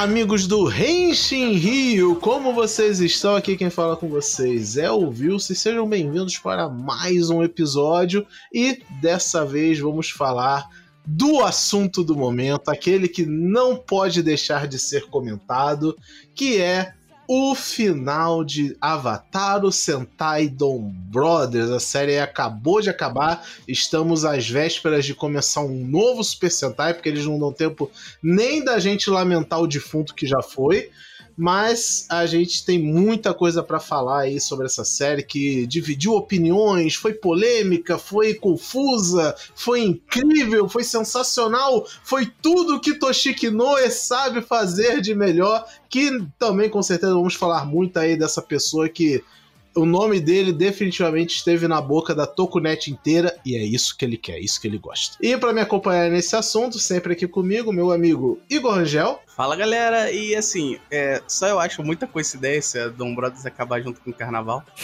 Amigos do Renshin Rio! Como vocês estão? Aqui quem fala com vocês é o Vilce. Sejam bem-vindos para mais um episódio e dessa vez vamos falar do assunto do momento, aquele que não pode deixar de ser comentado, que é o final de Avatar o Sentai Dom Brothers. A série acabou de acabar, estamos às vésperas de começar um novo Super Sentai, porque eles não dão tempo nem da gente lamentar o defunto que já foi. Mas a gente tem muita coisa para falar aí sobre essa série que dividiu opiniões, foi polêmica, foi confusa, foi incrível, foi sensacional, foi tudo que Toshiki Noe sabe fazer de melhor, que também com certeza vamos falar muito aí dessa pessoa que o nome dele definitivamente esteve na boca da Tokunet inteira e é isso que ele quer, é isso que ele gosta. E para me acompanhar nesse assunto, sempre aqui comigo, meu amigo Igor Rangel. Fala galera, e assim, é, só eu acho muita coincidência Dom Brothers acabar junto com o carnaval.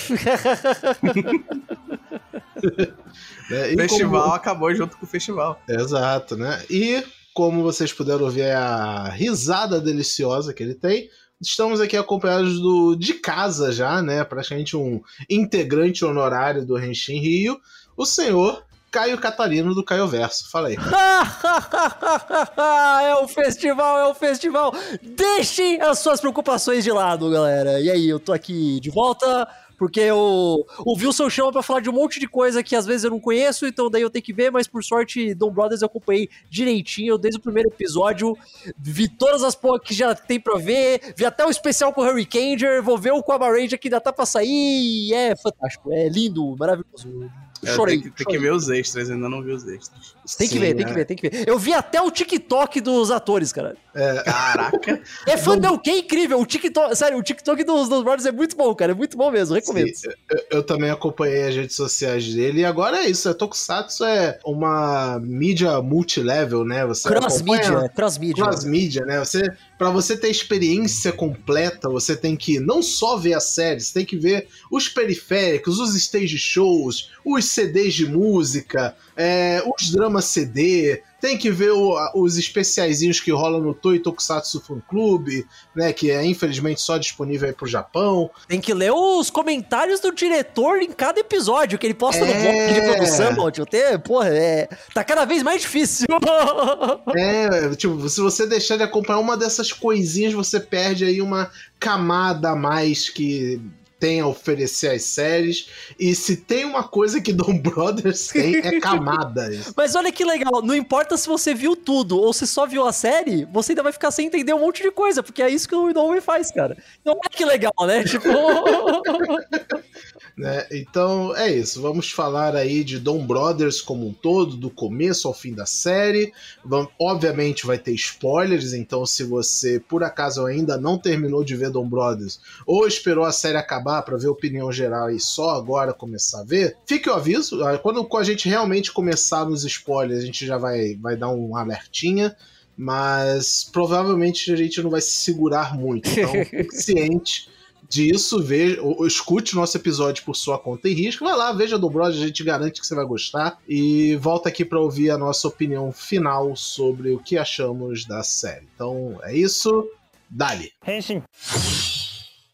É, o festival como... acabou junto com o festival. Exato, né? E como vocês puderam ouvir é a risada deliciosa que ele tem, Estamos aqui acompanhados do, de casa já, né? Praticamente um integrante honorário do Renshin Rio, o senhor Caio Catarino do Caio Verso. Fala aí. é o festival, é o festival. Deixem as suas preocupações de lado, galera. E aí, eu tô aqui de volta porque o, o Wilson chama pra falar de um monte de coisa que às vezes eu não conheço, então daí eu tenho que ver, mas por sorte, Dom Brothers eu acompanhei direitinho, desde o primeiro episódio, vi todas as porra que já tem pra ver, vi até o especial com o Hurricaneer, vou ver o Aquaman Ranger que ainda tá pra sair, é fantástico, é lindo, maravilhoso. É, chorei. Tem que, tem que, ver os extras, ainda não vi os extras. Tem que Sim, ver, tem que é. ver, tem que ver. Eu vi até o TikTok dos atores, cara. É. Caraca. É fã não... que é incrível. O TikTok, sério, o TikTok dos, dos Brothers é muito bom, cara. É muito bom mesmo, recomendo. Eu, eu, também acompanhei as redes sociais dele e agora é isso. É Tokusatsu é uma mídia multilevel, né? Você cross-mídia, cross-mídia. Cross-mídia, né? Você, pra você ter experiência completa, você tem que não só ver a série, você tem que ver os periféricos, os stage shows, os CDs de música, é, os dramas CD, tem que ver o, os especiaizinhos que rolam no Toei Tokusatsu Fan Club, né? Que é infelizmente só disponível aí pro Japão. Tem que ler os comentários do diretor em cada episódio que ele posta é... no blog de produção, tio. Tem, porra, é, tá cada vez mais difícil. é, tipo, se você deixar de acompanhar uma dessas coisinhas, você perde aí uma camada a mais que tem a oferecer as séries. E se tem uma coisa que Dom Brothers tem, é camadas. Mas olha que legal, não importa se você viu tudo ou se só viu a série, você ainda vai ficar sem entender um monte de coisa, porque é isso que o Inoue faz, cara. Então olha que legal, né? Tipo. Né? Então é isso. Vamos falar aí de Dom Brothers como um todo, do começo ao fim da série. Vamos, obviamente vai ter spoilers, então se você por acaso ainda não terminou de ver Dom Brothers ou esperou a série acabar para ver a opinião geral e só agora começar a ver, fique o aviso. Ah, quando a gente realmente começar nos spoilers, a gente já vai, vai dar um alertinha mas provavelmente a gente não vai se segurar muito. Então, ciente disso, veja, ou, escute o nosso episódio por sua conta e risco. Vai lá, veja do Brod, a gente garante que você vai gostar. E volta aqui para ouvir a nossa opinião final sobre o que achamos da série. Então é isso. Dali. Henshin.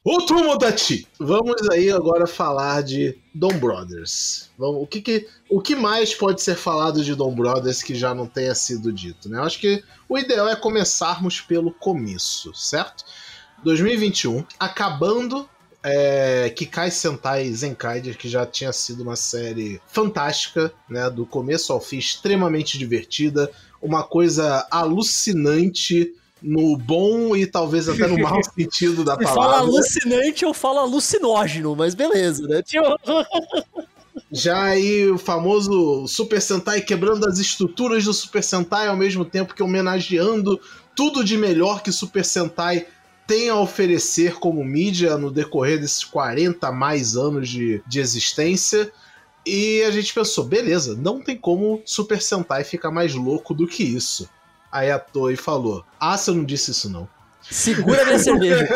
O Tomodachi! Vamos aí agora falar de Dom Brothers. Vamos, o, que, que, o que mais pode ser falado de Dom Brothers que já não tenha sido dito? Né? Eu acho que o ideal é começarmos pelo começo, certo? 2021, acabando é, Kikai Sentai Zenkaiger, que já tinha sido uma série fantástica, né, do começo ao fim, extremamente divertida, uma coisa alucinante no bom e talvez até no mau sentido da palavra. Fala alucinante ou fala alucinógeno, mas beleza, né? Já aí o famoso Super Sentai quebrando as estruturas do Super Sentai ao mesmo tempo que homenageando tudo de melhor que Super Sentai tem a oferecer como mídia no decorrer desses 40 mais anos de, de existência. E a gente pensou, beleza, não tem como Super Sentai ficar mais louco do que isso. Aí a Toei falou: Ah, você não disse isso não. Segura minha cerveja.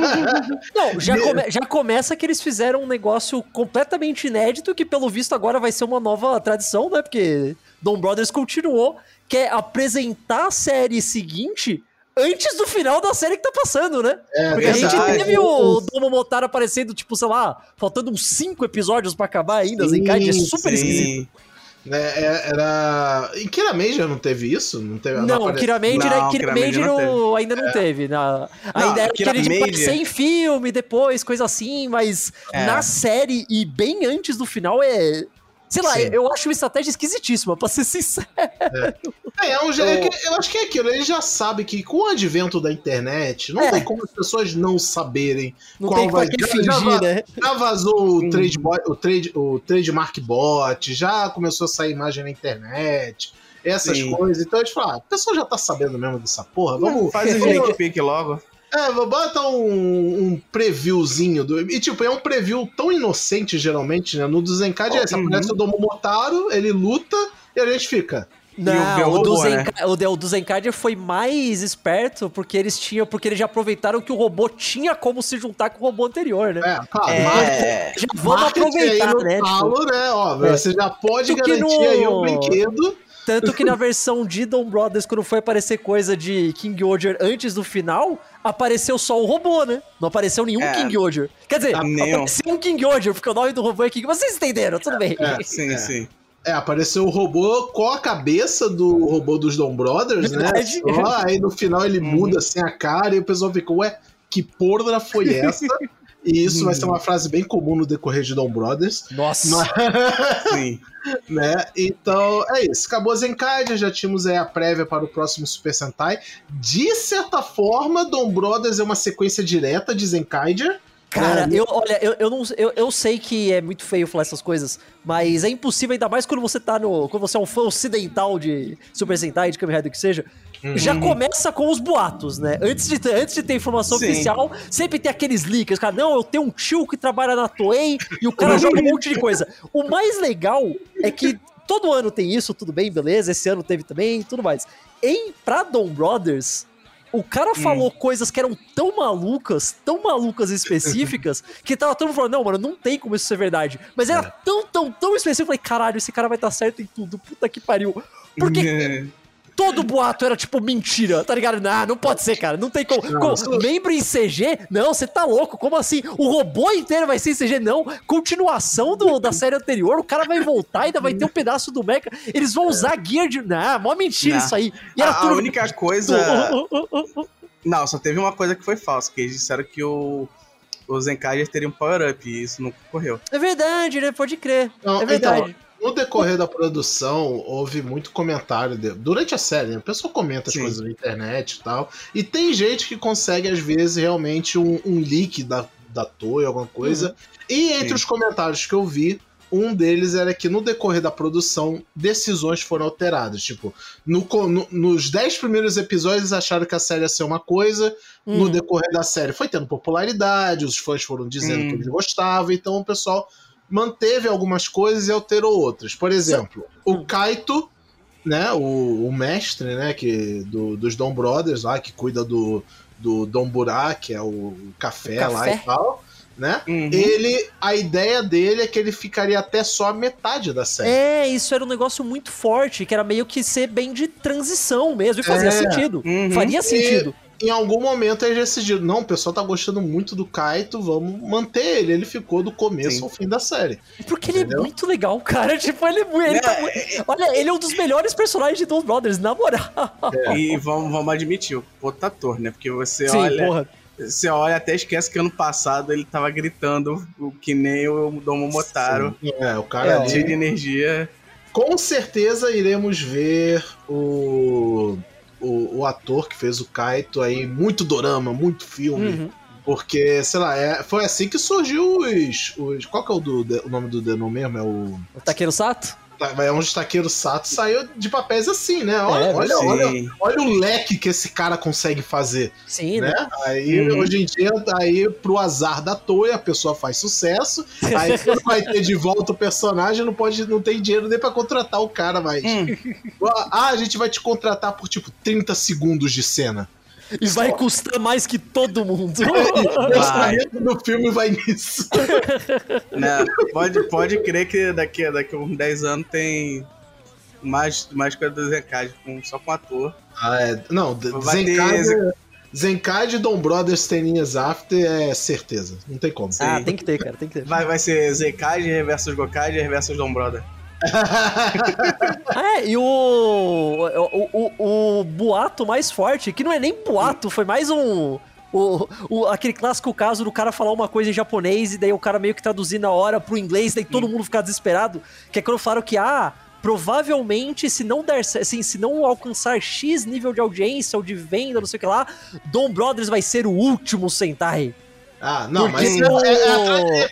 não, já, come, já começa que eles fizeram um negócio completamente inédito que, pelo visto, agora vai ser uma nova tradição, né? Porque Dom Brothers continuou, que é apresentar a série seguinte antes do final da série que tá passando, né? É, Porque a gente verdade. teve o Domo Motaro aparecendo, tipo, sei lá, faltando uns cinco episódios pra acabar ainda. Zenkaiger é Sim, super esquisito. Sim. né, é- era. Em Kira Major não teve isso? Não teve Não, apare- Kira Major, Não, Kira Kira Major não ainda não teve. na- ainda era Kira aquele de Major- aparecer em filme depois, coisa assim, mas É. na série e bem antes do final é. Sei lá, Sim. eu acho uma estratégia esquisitíssima, pra ser sincero. É, é um, je- é eu acho que é aquilo, ele já sabe que com o advento da internet, não É. tem como as pessoas não saberem Não qual tem vai já- já fingir, va- né? Já vazou o, trade bot, o, trade, o trademark bot, já começou a sair imagem na internet, essas Sim. coisas. Então a gente fala, ah, a pessoa já tá sabendo mesmo dessa porra, vamos. Faz o peek logo. É, bota um, um previewzinho do. E tipo, é um preview tão inocente, geralmente, né? No do Zenkad é esse, Uhum. aparece o Domo Motaro, ele luta e a gente fica. Não, o o, do robô, né? O, o foi mais esperto porque eles tinham, porque eles já aproveitaram que o robô tinha como se juntar com o robô anterior, né? É, claro, É, Já vamos aproveitar, aí no né? Tipo, talo, né? Ó, você já pode Tanto garantir no- aí o brinquedo. Tanto que na versão de Dom Brothers, quando foi aparecer coisa de King Oger antes do final, apareceu só o robô, né? Não apareceu nenhum É. King Oger. Quer dizer, Nenhum. apareceu um King Oger, porque o nome do robô é King. Vocês entenderam, tudo bem. É. sim, É. sim. É, apareceu o robô com a cabeça do robô dos Dom Brothers, né? Verdade. Só, aí no final ele Uhum. muda assim a cara e o pessoal fica, ué, que porra foi essa? E isso vai ser uma frase bem comum no decorrer de Dom Brothers, Nossa. Mas- sim. né? Então é isso. Acabou Zenkaiger, já tínhamos aí a prévia para o próximo Super Sentai. De certa forma, Dom Brothers é uma sequência direta de Zenkaiger. Cara, É, eu, olha, eu, eu, não, eu, eu sei que é muito feio falar essas coisas, mas é impossível, ainda mais quando você tá no. Quando você é um fã ocidental de Super Sentai, de Kamen Rider, que seja. Já começa com os boatos, né? Antes de, ter- antes de ter informação Sim. oficial, sempre tem aqueles leakers, cara. Não, eu tenho um tio que trabalha na Toei e o cara joga um monte de coisa. O mais legal é que todo ano tem isso, tudo bem, beleza. Esse ano teve também, tudo mais. Em pra Dom Brothers, o cara falou coisas que eram tão malucas, tão malucas e específicas, que tava todo mundo falando, não, mano, não tem como isso ser verdade. Mas era tão, tão, tão específico, eu falei, caralho, esse cara vai estar certo em tudo, puta que pariu. Porque todo boato era tipo mentira, tá ligado? Não, não pode ser, cara. Não tem como. Não, como- membro em CG? Não, você tá louco. Como assim? O robô inteiro vai ser em CG? Não. Continuação do, da série anterior, o cara vai voltar, ainda vai ter um pedaço do Mecha. Eles vão usar gear de. Não, mó mentira Não. isso aí. E era a, a tudo. única coisa. Não, só teve uma coisa que foi falsa, que eles disseram que o, os Zenkaiger teriam power-up, e isso nunca ocorreu. É verdade, né? Pode crer. Não, é verdade. No decorrer da produção, houve muito comentário. de- durante a série, né? A pessoa comenta as Sim. coisas na internet e tal. E tem gente que consegue, às vezes, realmente um, um leak da, da Toei, alguma coisa. E entre Sim. os comentários que eu vi, um deles era que no decorrer da produção, decisões foram alteradas. Tipo, no no- nos 10 primeiros episódios eles acharam que a série ia ser uma coisa, no Hum. decorrer da série foi tendo popularidade, os fãs foram dizendo Hum. que eles gostavam, então o pessoal manteve algumas coisas e alterou outras. Por exemplo, o Kaito, né, o, o mestre, né, que do- dos Dom Brothers lá, que cuida do, do Dom Burá, que é o café, O lá café. e tal, né? Uhum. Ele, a ideia dele é que ele ficaria até só a metade da série. É, isso era um negócio muito forte, que era meio que ser bem de transição mesmo, e fazia É. sentido. Uhum. Faria sentido. Em algum momento eles decidiram, não, o pessoal tá gostando muito do Kaito, vamos manter ele. Ele ficou do começo Sim. ao fim da série. Porque ele é Entendeu? muito legal, cara. Tipo, ele, é ele tá É, mu- Olha, ele é um dos melhores personagens de Dom Brothers, na moral. E vamos, vamos admitir, o puta ator, né? Porque você Sim, olha. porra. Você olha até esquece que ano passado ele tava gritando que nem o Domo Motaro. É, o cara É, ali. Cheio de energia. Com certeza iremos ver o, o, o ator que fez o Kaito aí, muito dorama, muito filme. Uhum. Porque, sei lá, é, foi assim que surgiu os. os qual que é o, do, o nome do Denon mesmo? É o. O Takeru Sato? É onde Takeru Sato saiu de papéis assim, né? Olha, É, olha, olha, olha o leque que esse cara consegue fazer. Sim, né? né? Aí, Uhum. hoje em dia, aí, pro azar da Toei, a pessoa faz sucesso. Aí, quando vai ter de volta o personagem, não, pode, não tem dinheiro nem pra contratar o cara mais. Hum. Ah, a gente vai te contratar por, tipo, 30 segundos de cena. E vai custar mais que todo mundo. O orçamento do filme vai nisso. Né? Pode, pode crer que daqui, daqui a uns 10 anos tem mais, mais coisa do com, só com ator. Ah, é. Não. Zenkaiger e Dom Brothers Teninhas After é certeza. Não tem como. Ah, tem que ter, cara. Tem que ter. Vai, vai ser Zenkaiger versus Gokaiger versus Dom Brother. é, e o, o, o, o, boato mais forte, que não é nem boato, foi mais um. O, o, aquele clássico caso do cara falar uma coisa em japonês e daí o cara meio que traduzir na hora pro inglês, daí todo mundo ficar desesperado. Que é quando falaram que, ah, provavelmente, se não der assim, se não alcançar X nível de audiência ou de venda, não sei o que lá, Dom Brothers vai ser o último Sentai. Ah, não, Porque mas é, é, é,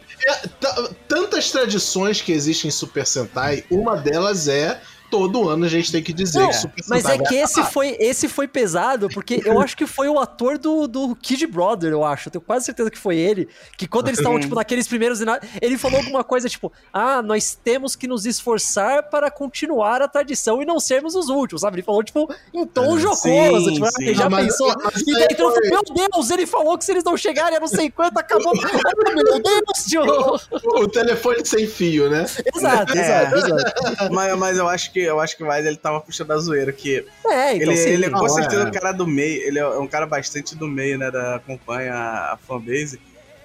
tantas tradições que existem em Super Sentai, uma delas é todo ano a gente tem que dizer não, que Super Mas é que esse foi, esse foi pesado, porque eu acho que foi o ator do, do Kid Brother, eu acho. Eu tenho quase certeza que foi ele. Que quando eles estavam, tipo, naqueles primeiros. Ele falou alguma coisa tipo: Ah, nós temos que nos esforçar para continuar a tradição e não sermos os últimos, sabe? Ele falou, tipo, em tom é, jocoso. Tipo, sim. já não, pensou. Mas, e daí então, foi... meu Deus, ele falou que se eles não chegarem a não sei quanto, acabou. meu Deus, tio. O, o telefone sem fio, né? Exato, é. exato, exato. Mas, mas eu acho que eu acho que mais ele tava puxando a zoeira, que é, então, ele, sim, ele é com certeza é. um cara do meio, ele é um cara bastante do meio, né, da acompanha a fanbase.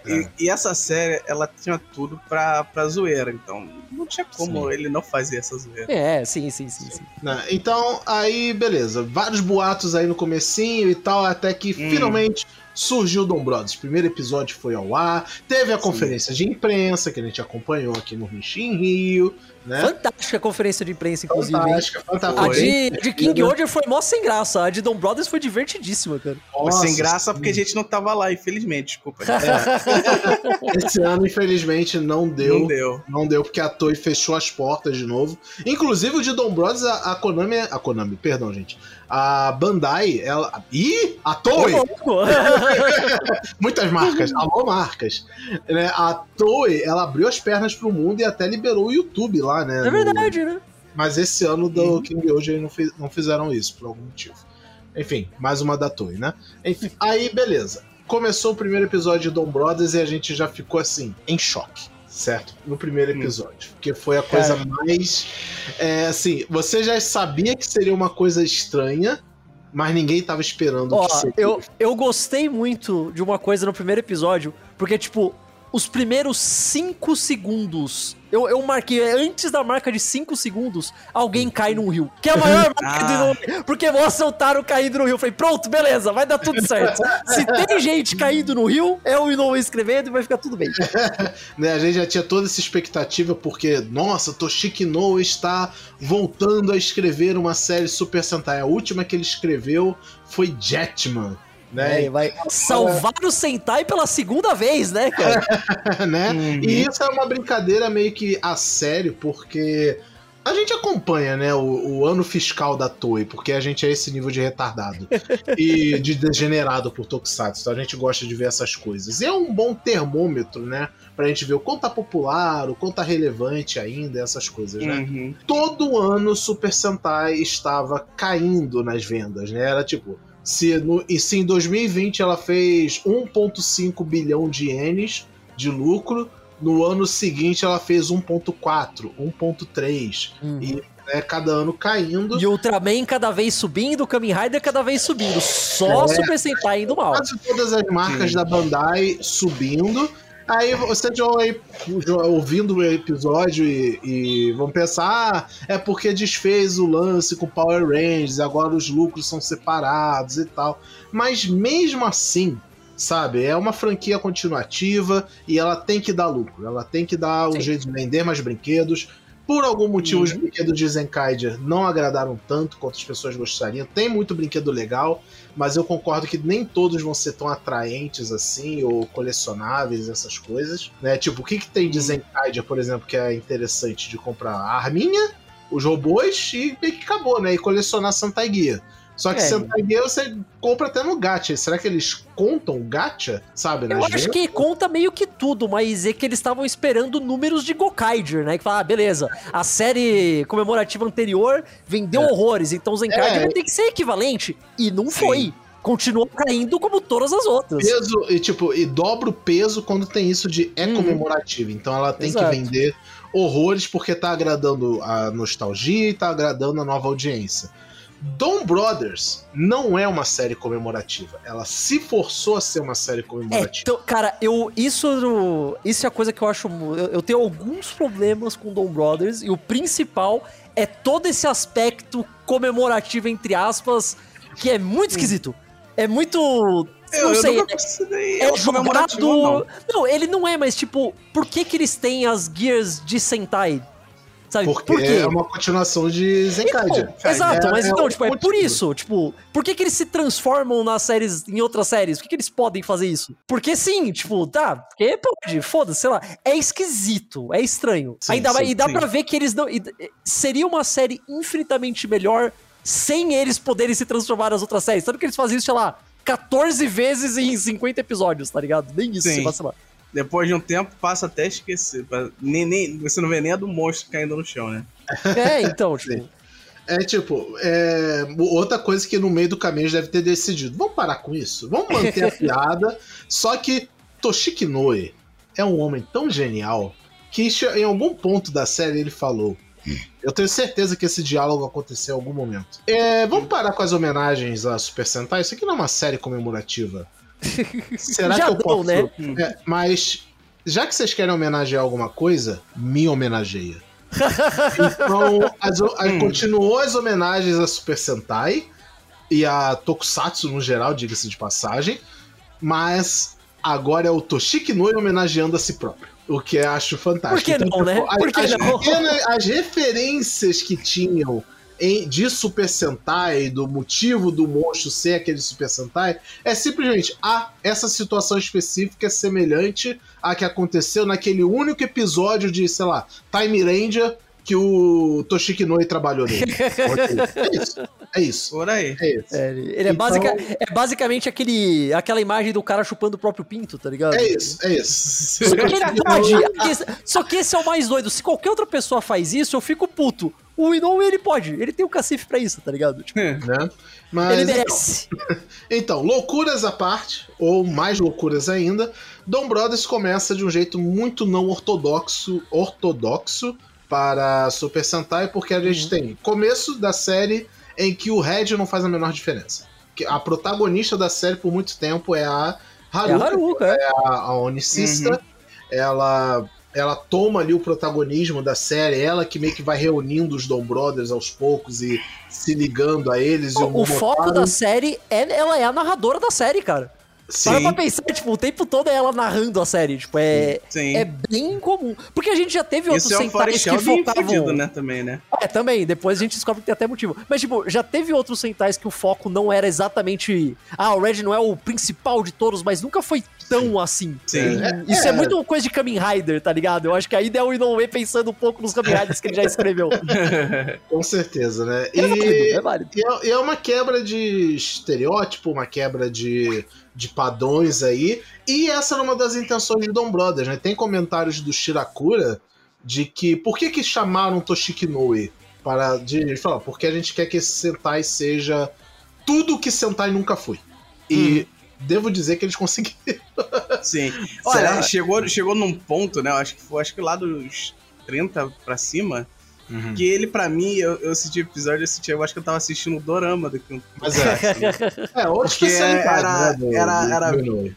É. E, e, essa série, ela tinha tudo pra, pra zoeira, então não tinha como sim. ele não fazer essa zoeira. É, sim, sim, sim, sim. Então, aí, beleza. Vários boatos aí no comecinho e tal, até que hum. finalmente surgiu Dom Brothers. O primeiro episódio foi ao ar, teve a conferência de imprensa que a gente acompanhou aqui no Rio Rio, né? Fantástica a conferência de imprensa, inclusive. Fantástica, fantástica. A de, de King Order foi mó sem graça. A de Dom Brothers foi divertidíssima, cara. Nossa, sem graça porque a gente não tava lá, infelizmente, desculpa. É. Esse ano, infelizmente, não deu. Não deu. Não deu, porque a Toei fechou as portas de novo. Inclusive, o de Dom Brothers, a, a Konami. A Konami, perdão, gente a Bandai, ela. Ih, a Toei! Muitas marcas, alô marcas. Né? A Toei, ela abriu as pernas pro mundo e até liberou o YouTube lá, né? É verdade, no... né? Mas esse ano do uhum. King hoje não, fiz, não fizeram isso, por algum motivo. Enfim, mais uma da Toei, né? Enfim, aí beleza. Começou o primeiro episódio de Dom Brothers e a gente já ficou assim, em choque certo? No primeiro hum. episódio. Hum. Que foi a coisa Cara. mais. É, assim, você já sabia que seria uma coisa estranha, mas ninguém tava esperando Ó, eu, eu gostei muito de uma coisa no primeiro episódio, porque, tipo, os primeiros 5 segundos eu, eu marquei, é, antes da marca de 5 segundos, alguém cai num rio. Que é a maior marca ah. do Porque mostra o Taro caindo no rio. Eu falei, pronto, beleza, vai dar tudo certo. Se tem gente caindo no rio, é o Inoue escrevendo e vai ficar tudo bem. né, a gente já tinha toda essa expectativa, porque, nossa, Toshiki Inoue está voltando a escrever uma série Super Sentai. A última que ele escreveu foi Jetman né? É, vai salvar o Sentai pela segunda vez, né, cara? né? Uhum. E isso é uma brincadeira meio que a sério, porque a gente acompanha, né, o, o, ano fiscal da Toei, porque a gente é esse nível de retardado e de degenerado por Tokusatsu, então a gente gosta de ver essas coisas. E é um bom termômetro, né, pra gente ver o quanto tá popular, o quanto tá relevante ainda, essas coisas, né? Uhum. Todo ano Super Sentai estava caindo nas vendas, né? Era tipo, se, no, e se em 2020 ela fez 1,5 bilhão de ienes de lucro, no ano seguinte ela fez 1,4, 1,3. Uhum. E né, cada ano caindo. E Ultraman cada vez subindo, Kamen Rider cada vez subindo. Só é, Super Sentai indo mal. Quase todas as marcas Sim. da Bandai subindo. Aí vocês vão aí ouvindo o episódio e, e, vão pensar: ah, é porque desfez o lance com Power Rangers, agora os lucros são separados e tal. Mas mesmo assim, sabe, é uma franquia continuativa e ela tem que dar lucro, ela tem que dar um Sim. jeito de vender mais brinquedos. Por algum motivo, os brinquedos de Zenkaiger não agradaram tanto quanto as pessoas gostariam. Tem muito brinquedo legal, mas eu concordo que nem todos vão ser tão atraentes assim, ou colecionáveis, essas coisas. Né? Tipo, o que, que tem de Zenkaiger, por exemplo, que é interessante de comprar? A arminha, os robôs e meio que acabou, né? E colecionar Santa Guia. Só que é. Sentai você compra até no gacha. Será que eles contam o gacha, sabe? Eu acho que conta meio que tudo, mas é que eles estavam esperando números de Gokaiger, né? Que fala, ah, beleza, a série comemorativa anterior vendeu é. horrores, então Zenkaiger é. vai ter que ser equivalente. E não Sim. foi. continua caindo como todas as outras. Peso, e tipo, e dobra o peso quando tem isso de é comemorativo. Então ela tem Exato. que vender horrores porque tá agradando a nostalgia e tá agradando a nova audiência. Dom Brothers não é uma série comemorativa. Ela se forçou a ser uma série comemorativa. É, então, cara, eu isso isso é a coisa que eu acho. Eu, eu tenho alguns problemas com Dom Brothers e o principal é todo esse aspecto comemorativo entre aspas que é muito esquisito. É muito eu, não sei, é, é jogado. Não. não, ele não é, mas tipo, por que que eles têm as gears de Sentai? Sabe? Porque por é uma continuação de Zenkaiger. Então, exato, é, mas é então, tipo, é por isso. Tipo, por que, que eles se transformam nas séries, em outras séries? Por que, que eles podem fazer isso? Porque sim, tipo, tá, porque pode, foda-se, sei lá. É esquisito, é estranho. Sim, Ainda, sim, e dá sim. pra ver que eles não. E, seria uma série infinitamente melhor sem eles poderem se transformar nas outras séries. Sabe que eles fazem isso, sei lá, 14 vezes em 50 episódios, tá ligado? Nem isso, se vacilar. Depois de um tempo, passa até a esquecer. Nem, nem, você não vê nem a do monstro caindo no chão, né? É, então, tipo. É tipo, é, outra coisa que no meio do caminho deve ter decidido. Vamos parar com isso? Vamos manter a piada. Só que Toshiki Noe é um homem tão genial que em algum ponto da série ele falou: eu tenho certeza que esse diálogo aconteceu em algum momento. É, vamos parar com as homenagens a Super Sentai? Isso aqui não é uma série comemorativa. Será Já que eu deu, posso? Né? É, mas já que vocês querem homenagear alguma coisa, me homenageia. então, as, hum. continuou as homenagens a Super Sentai e a Tokusatsu no geral, diga-se de passagem, mas agora é o Toshiki Noi homenageando a si próprio. O que eu acho fantástico. Por que não, né? Por que as, não? Pequenas, as referências que tinham em, de Super Sentai, do motivo do monstro ser aquele Super Sentai, é simplesmente, ah, essa situação específica é semelhante à que aconteceu naquele único episódio de, sei lá, Time Ranger que o Toshiki Noi trabalhou nele. é isso. É isso. Por aí. É isso. É, ele é, então... basica, é basicamente aquele, aquela imagem do cara chupando o próprio pinto, tá ligado? É isso, é isso. Só que ele pode. Só que esse é o mais doido. Se qualquer outra pessoa faz isso, eu fico puto. O Inoue, ele pode. Ele tem o cacife pra isso, tá ligado? Tipo, é. né? Mas, ele merece. Então, então, loucuras à parte, ou mais loucuras ainda, Dom Brothers começa de um jeito muito não ortodoxo, ortodoxo, para Super Sentai, porque a gente uhum. tem começo da série em que o Red não faz a menor diferença. A protagonista da série por muito tempo é a Haruka, é a, Haruka, é. é a, a Onicista. Uhum. Ela ela toma ali o protagonismo da série, ela que meio que vai reunindo os Dom Brothers aos poucos e se ligando a eles. O, o, o foco da série é ela é a narradora da série, cara. Sim. Para pra pensar, tipo, o tempo todo é ela narrando a série. Tipo, é, Sim. é bem comum. Porque a gente já teve outros Isso centais é um que focavam... Fudido, né, também, né? É, também. Depois a gente descobre que tem até motivo. Mas, tipo, já teve outros centais que o foco não era exatamente... Ah, o Red não é o principal de todos, mas nunca foi tão assim. Sim. É, Isso é. é. muito coisa de Kamen Rider, tá ligado? Eu acho que ainda é o Inoue pensando um pouco nos Kamen Riders que ele já escreveu. Com certeza, né? É e, válido, é, válido. E, é, e é uma quebra de estereótipo, uma quebra de de padrões aí. E essa era uma das intenções de Dom Brothers, né? Tem comentários do Shirakura de que por que que chamaram Toshiki Noe para de, falar, porque a gente quer que esse Sentai seja tudo que Sentai nunca foi. E hum. devo dizer que eles conseguiram. Sim. Olha, chegou, chegou num ponto, né? Acho que foi acho que lá dos 30 para cima, Uhum. Que ele, pra mim, eu, eu assisti o episódio, eu, assisti, eu acho que eu tava assistindo o Dorama do que Mas é. é, outra Porque era, né, do, era, do, era, do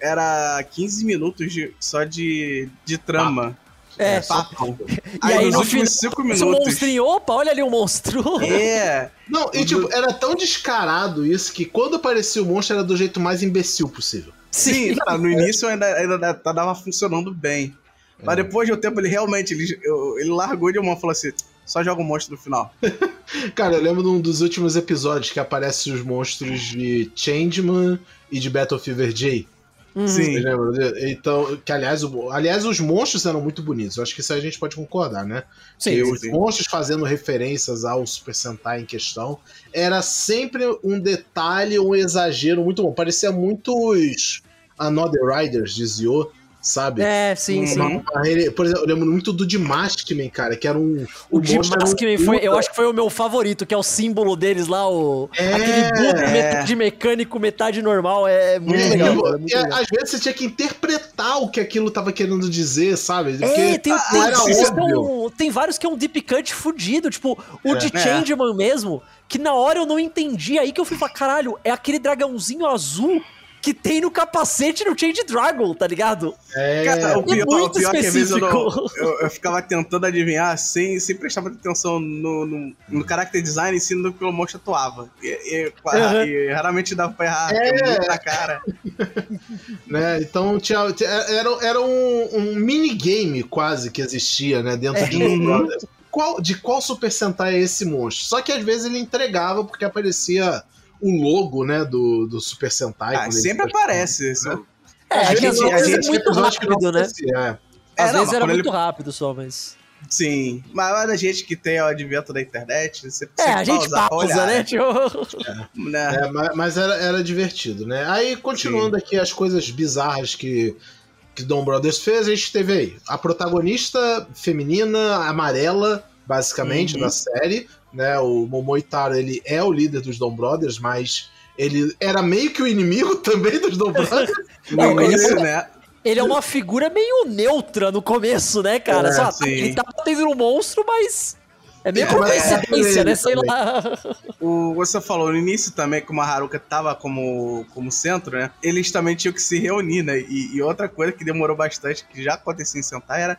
era 15 minutos de, só de, de trama. É, é papo. E aí, nos últimos 5 minutos. Um monstrinho, opa, olha ali o um monstro. É. Não, e tipo, era tão descarado isso que quando aparecia o monstro era do jeito mais imbecil possível. Sim, Sim no início ainda, ainda tava funcionando bem. Mas é. depois de um tempo, ele realmente ele, ele largou de mão e falou assim: só joga o um monstro no final. Cara, eu lembro de um dos últimos episódios que aparecem os monstros de Changeman e de Battle Fever J. Uhum. Sim. Então, que aliás, o, aliás, os monstros eram muito bonitos. Eu acho que isso a gente pode concordar, né? Sim. sim os sim. monstros fazendo referências ao Super Sentai em questão era sempre um detalhe, um exagero muito bom. Parecia muitos Another Riders de Zio sabe? É, sim, sim. Uma, por exemplo, eu lembro muito do de Maskman, cara, que era um. O, de Maskman um... foi, eu acho que foi o meu favorito, que é o símbolo deles lá, o. É, aquele é. metade mecânico, metade normal. É muito é, legal. Eu, muito legal. Às vezes você tinha que interpretar o que aquilo tava querendo dizer, sabe? Porque é, tem, tem, era óbvio. tem vários que é um deep cut fudido, tipo, o de é. Changeman mesmo, que na hora eu não entendi, aí que eu fui falar, caralho, é aquele dragãozinho azul que tem no capacete no Change Dragon, tá ligado? É, Cara, o pior, é muito o pior específico. que às vezes eu, não, eu, eu, ficava tentando adivinhar sem, sem prestar muita atenção no, no, no character design e sim no que o monstro atuava. E, e, uhum. e, raramente dava pra errar, é. muito na cara. né? Então tinha, tinha, era, era um, um minigame quase que existia né, dentro é. de um Brothers. Qual, de qual Super Sentai é esse monstro? Só que às vezes ele entregava porque aparecia o logo, né, do, do Super Sentai. Ah, sempre aparece. Né? É, a gente, a gente, é muito rápido, né? É. Às é, vezes era muito ele... rápido só, mas... Sim, mas a gente que tem o advento da internet, você É, a gente pausa, né? Tipo... É, né? é mas, mas era, era divertido, né? Aí, continuando Sim. aqui as coisas bizarras que, que Dom Brothers fez, a gente teve aí a protagonista feminina, amarela, basicamente, uhum. da série, né? O Momoitaro, ele é o líder dos Dom Brothers, mas ele era meio que o inimigo também dos Dom Brothers. Não, ele, é, né? ele é uma figura meio neutra no começo, né, cara? É, Só, ele tá tendo um monstro, mas é meio é, coincidência, é, né? Sei lá. O, você falou no início também que o Maharuka tava como, como centro, né? Eles também tinham que se reunir, né? E, e outra coisa que demorou bastante, que já acontecia em Sentai, era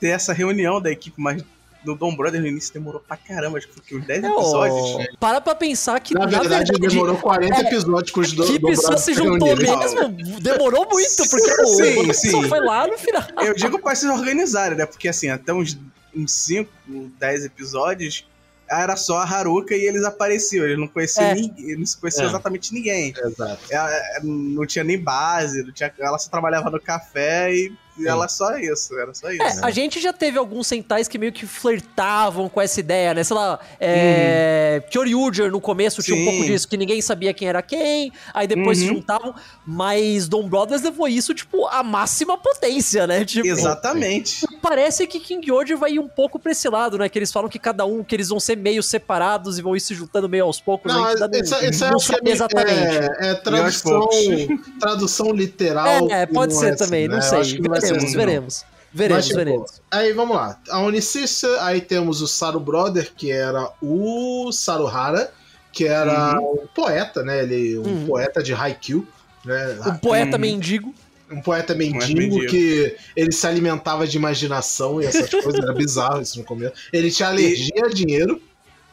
ter essa reunião da equipe mais no Dom Brother no início demorou pra caramba, acho que foi uns 10 é, episódios. Né? Para pra pensar que. Na, na verdade, verdade, demorou 40 é, episódios com os dois. Que pessoa se juntou mesmo. Demorou muito, porque sim, o sim. só foi lá no final. Eu digo pra se organizarem, né? Porque assim, até uns, uns 5, 10 episódios era só a Haruka e eles apareciam. Eles não conheciam é. ninguém, eles não conheciam é. exatamente ninguém. Exato. Ela, é, não tinha nem base, não tinha, ela só trabalhava no café e e ela só isso, era só isso. É, a gente já teve alguns sentais que meio que flertavam com essa ideia, né? Sei lá, é, uhum. Kyoryuger no começo Sim. tinha um pouco disso, que ninguém sabia quem era quem, aí depois uhum. se juntavam, mas Dom Brothers levou isso, tipo, à máxima potência, né? Tipo, Exatamente. Parece que King George vai ir um pouco pra esse lado, né? Que eles falam que cada um, que eles vão ser meio separados e vão ir se juntando meio aos poucos. Não, isso, isso não sabe exatamente. É, é tradução, tradução literal. É, pode ser assim, também, né? não sei veremos, veremos. Veremos, Mas, tipo, veremos. Aí vamos lá. A Onicissa, aí temos o Saru Brother, que era o Saruhara, que era uhum. um poeta, né? Ele, um uhum. poeta de Haikyuu. Né? Um poeta uhum. mendigo. Um poeta mendigo, que ele se alimentava de imaginação e essas coisas, era bizarro isso no começo. Ele tinha alergia a dinheiro.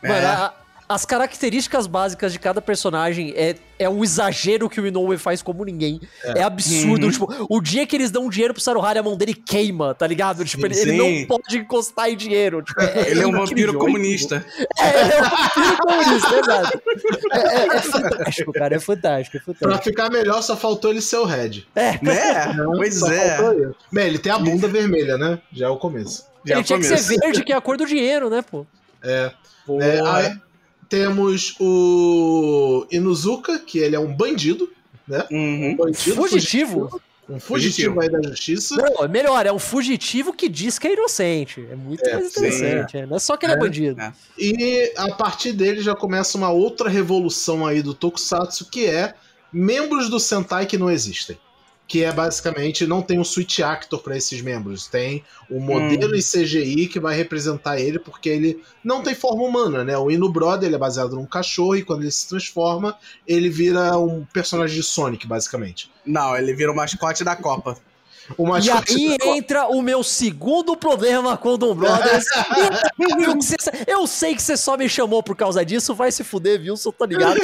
Mano, é. a, as características básicas de cada personagem é, é um exagero que o Inoue faz como ninguém. É, é absurdo. Uhum. Tipo, o dia que eles dão dinheiro pro Saruhara, a mão dele queima, tá ligado? Tipo, ele, ele, não pode encostar em dinheiro. Tipo, é, ele é um vampiro comunista. É, ele é um vampiro comunista, exato. É, é, é, fantástico, cara. É fantástico, é fantástico. Pra ficar melhor, só faltou ele ser o Red. É. Né? Pois é. Bem, ele tem a bunda vermelha, né? Já é o começo. Já ele é tinha começo. que ser verde, que é a cor do dinheiro, né, pô? É. Pô, é, aí, temos o Inuzuka, que ele é um bandido, né? Uhum. Um bandido fugitivo. fugitivo. Um fugitivo, aí da justiça. Não, é melhor, é um fugitivo que diz que é inocente. É muito é, mais interessante. É. Não é só que ele é, é bandido. É. E a partir dele já começa uma outra revolução aí do Tokusatsu, que é membros do Sentai que não existem que é basicamente não tem um switch actor para esses membros, tem o um modelo hum. em CGI que vai representar ele porque ele não tem forma humana, né? O Inu Brother ele é baseado num cachorro e quando ele se transforma, ele vira um personagem de Sonic, basicamente. Não, ele vira o mascote da Copa. O e aí entra o meu segundo problema com o Dom Brothers. eu sei que você só me chamou por causa disso, vai se fuder, viu? Só tô ligado.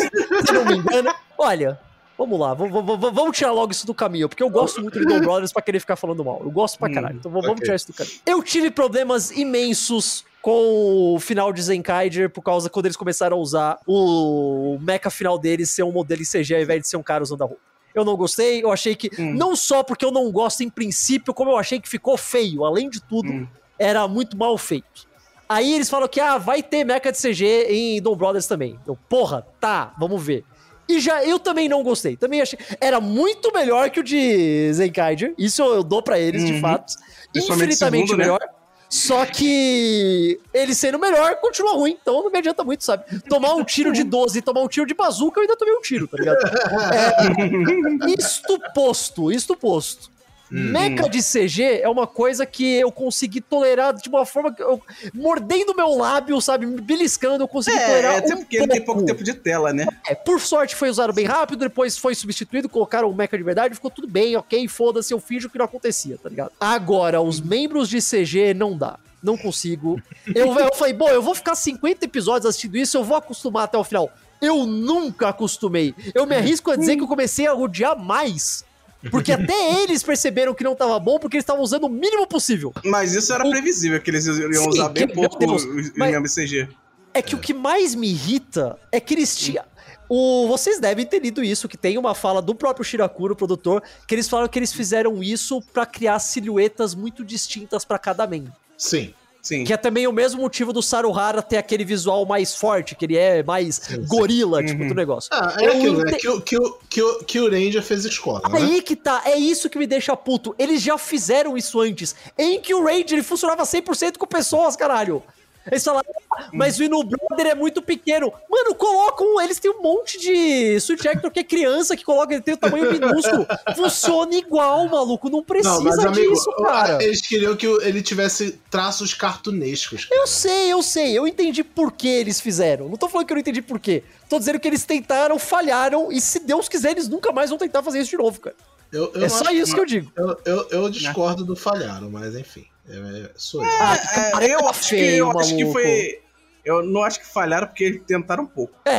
Se não me engano. Olha, Vamos lá, vamos tirar logo isso do caminho, porque eu gosto muito de Dom Brothers pra querer ficar falando mal. Eu gosto pra hum, caralho, então vamos okay. tirar isso do caminho. Eu tive problemas imensos com o final de Zenkaiger por causa quando eles começaram a usar o mecha final deles ser um modelo em CG ao invés de ser um cara usando a roupa. Eu não gostei, eu achei que, hum. não só porque eu não gosto em princípio, como eu achei que ficou feio, além de tudo, hum. era muito mal feito. Aí eles falam que, ah, vai ter mecha de CG em Dom Brothers também. Eu, porra, tá, vamos ver. E já eu também não gostei. Também achei. Era muito melhor que o de Zenkaiger. Isso eu dou para eles, uhum. de fato. Infinitamente segundo, né? melhor. Né? Só que ele sendo melhor, continua ruim. Então não me adianta muito, sabe? Tomar um tiro de 12 e tomar um tiro de bazuca, eu ainda tomei um tiro, tá ligado? É, isto posto, isto posto. Uhum. Meca de CG é uma coisa que eu consegui tolerar de uma forma que eu, mordendo meu lábio, sabe, me beliscando, eu consegui é, tolerar. É, até um porque pouco. ele tem pouco tempo de tela, né? É, por sorte foi usado bem rápido, depois foi substituído, colocaram o Mecha de verdade, ficou tudo bem, ok, foda-se, eu finjo que não acontecia, tá ligado? Agora, os membros de CG não dá não consigo. Eu, eu falei, bom, eu vou ficar 50 episódios assistindo isso, eu vou acostumar até o final. Eu nunca acostumei. Eu me arrisco a dizer que eu comecei a odiar mais porque até eles perceberam que não tava bom porque eles estavam usando o mínimo possível. Mas isso era o... previsível, que eles iam Sim, usar bem que, pouco Deus, o MCG. É que é. o que mais me irrita é que eles tinham. O, vocês devem ter lido isso, que tem uma fala do próprio Shirakuro, o produtor, que eles falam que eles fizeram isso para criar silhuetas muito distintas para cada membro. Sim. Sim. Que é também o mesmo motivo do Saruhara ter aquele visual mais forte, que ele é mais sim, gorila, sim. tipo, uhum. do negócio. Ah, é aquilo, né? Que, o, que, o, que, o, que o Ranger fez escola, né? Aí que tá, é isso que me deixa puto. Eles já fizeram isso antes. Em que o Ranger ele funcionava 100% com pessoas, caralho. Eles falaram, ah, mas o Inu Brother é muito pequeno. Mano, colocam. Eles têm um monte de Switch Actor que é criança que coloca, ele tem o tamanho minúsculo. Funciona igual, maluco. Não precisa não, mas, amigo, disso, cara. Eles queriam que ele tivesse traços cartunescos. Cara. Eu sei, eu sei. Eu entendi por que eles fizeram. Não tô falando que eu não entendi por quê. Tô dizendo que eles tentaram, falharam, e se Deus quiser, eles nunca mais vão tentar fazer isso de novo, cara. Eu, eu é só isso que, que eu digo. Eu, eu, eu discordo do falharam, mas enfim. É, sou eu. Ah, é, eu, acho feio, que, eu acho que foi. Eu não acho que falharam porque tentaram um pouco. É.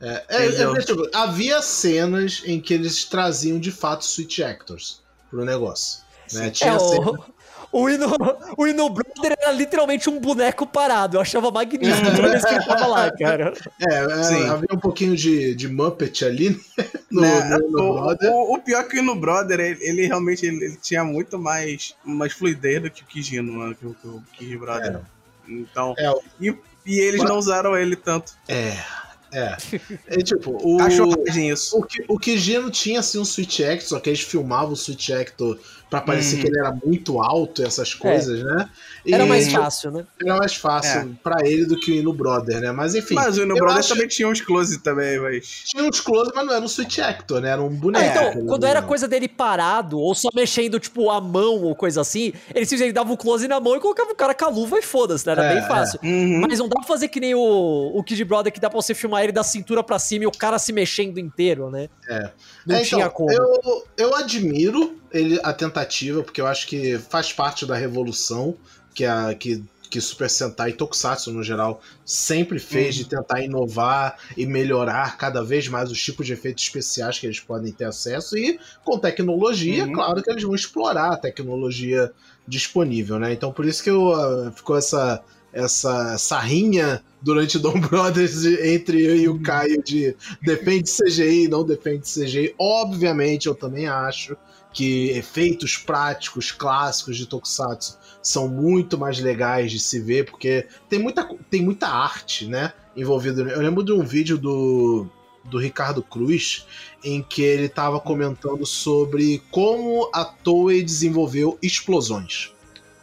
é. é, é, é tipo, havia cenas em que eles traziam de fato Switch Actors pro negócio. Né? Tinha cena... O Ino, o Ino Brother era literalmente um boneco parado. Eu achava magnífico toda vez que ele tava lá, cara. É, é havia um pouquinho de, de Muppet ali né? no, né? no, no o, Brother. O, o, pior que o Ino Brother, ele, ele realmente ele, ele, tinha muito mais, mais fluidez do que o Kijino, mano, que, que o Kiji Brother. É. Então, é, e, e eles não usaram ele tanto. É, é. É tipo, o. isso. O, o Kijino tinha assim um Switch Actor, só que eles filmavam o Switch Actor para parecer hum. que ele era muito alto, essas coisas, é. né? E era mais fácil, né? Era mais fácil é. para ele do que o no Brother, né? Mas enfim. Mas o no Brother acho... também tinha uns close também, mas. Tinha uns close, mas não era um Switch Actor, né? Era um boneco. É, então, quando era coisa dele parado, ou só mexendo, tipo, a mão ou coisa assim, ele simplesmente dava um close na mão e colocava o cara com a luva e foda-se, né? Era é, bem fácil. É. Uhum. Mas não dá pra fazer que nem o, o Kid Brother, que dá pra você filmar ele da cintura para cima e o cara se mexendo inteiro, né? É. Não é, tinha então, como. Eu, eu admiro ele, a tentativa, porque eu acho que faz parte da revolução que a que, que Super Sentai e Tokusatsu no geral sempre fez uhum. de tentar inovar e melhorar cada vez mais os tipos de efeitos especiais que eles podem ter acesso e com tecnologia, uhum. claro que eles vão explorar a tecnologia disponível, né? Então por isso que eu, uh, ficou essa essa sarrinha durante Dom Brothers entre eu e o Caio de defende CGI, não defende CGI. Obviamente, eu também acho que efeitos práticos clássicos de Tokusatsu são muito mais legais de se ver, porque tem muita, tem muita arte, né, envolvida. Eu lembro de um vídeo do, do Ricardo Cruz, em que ele estava comentando sobre como a Toei desenvolveu explosões.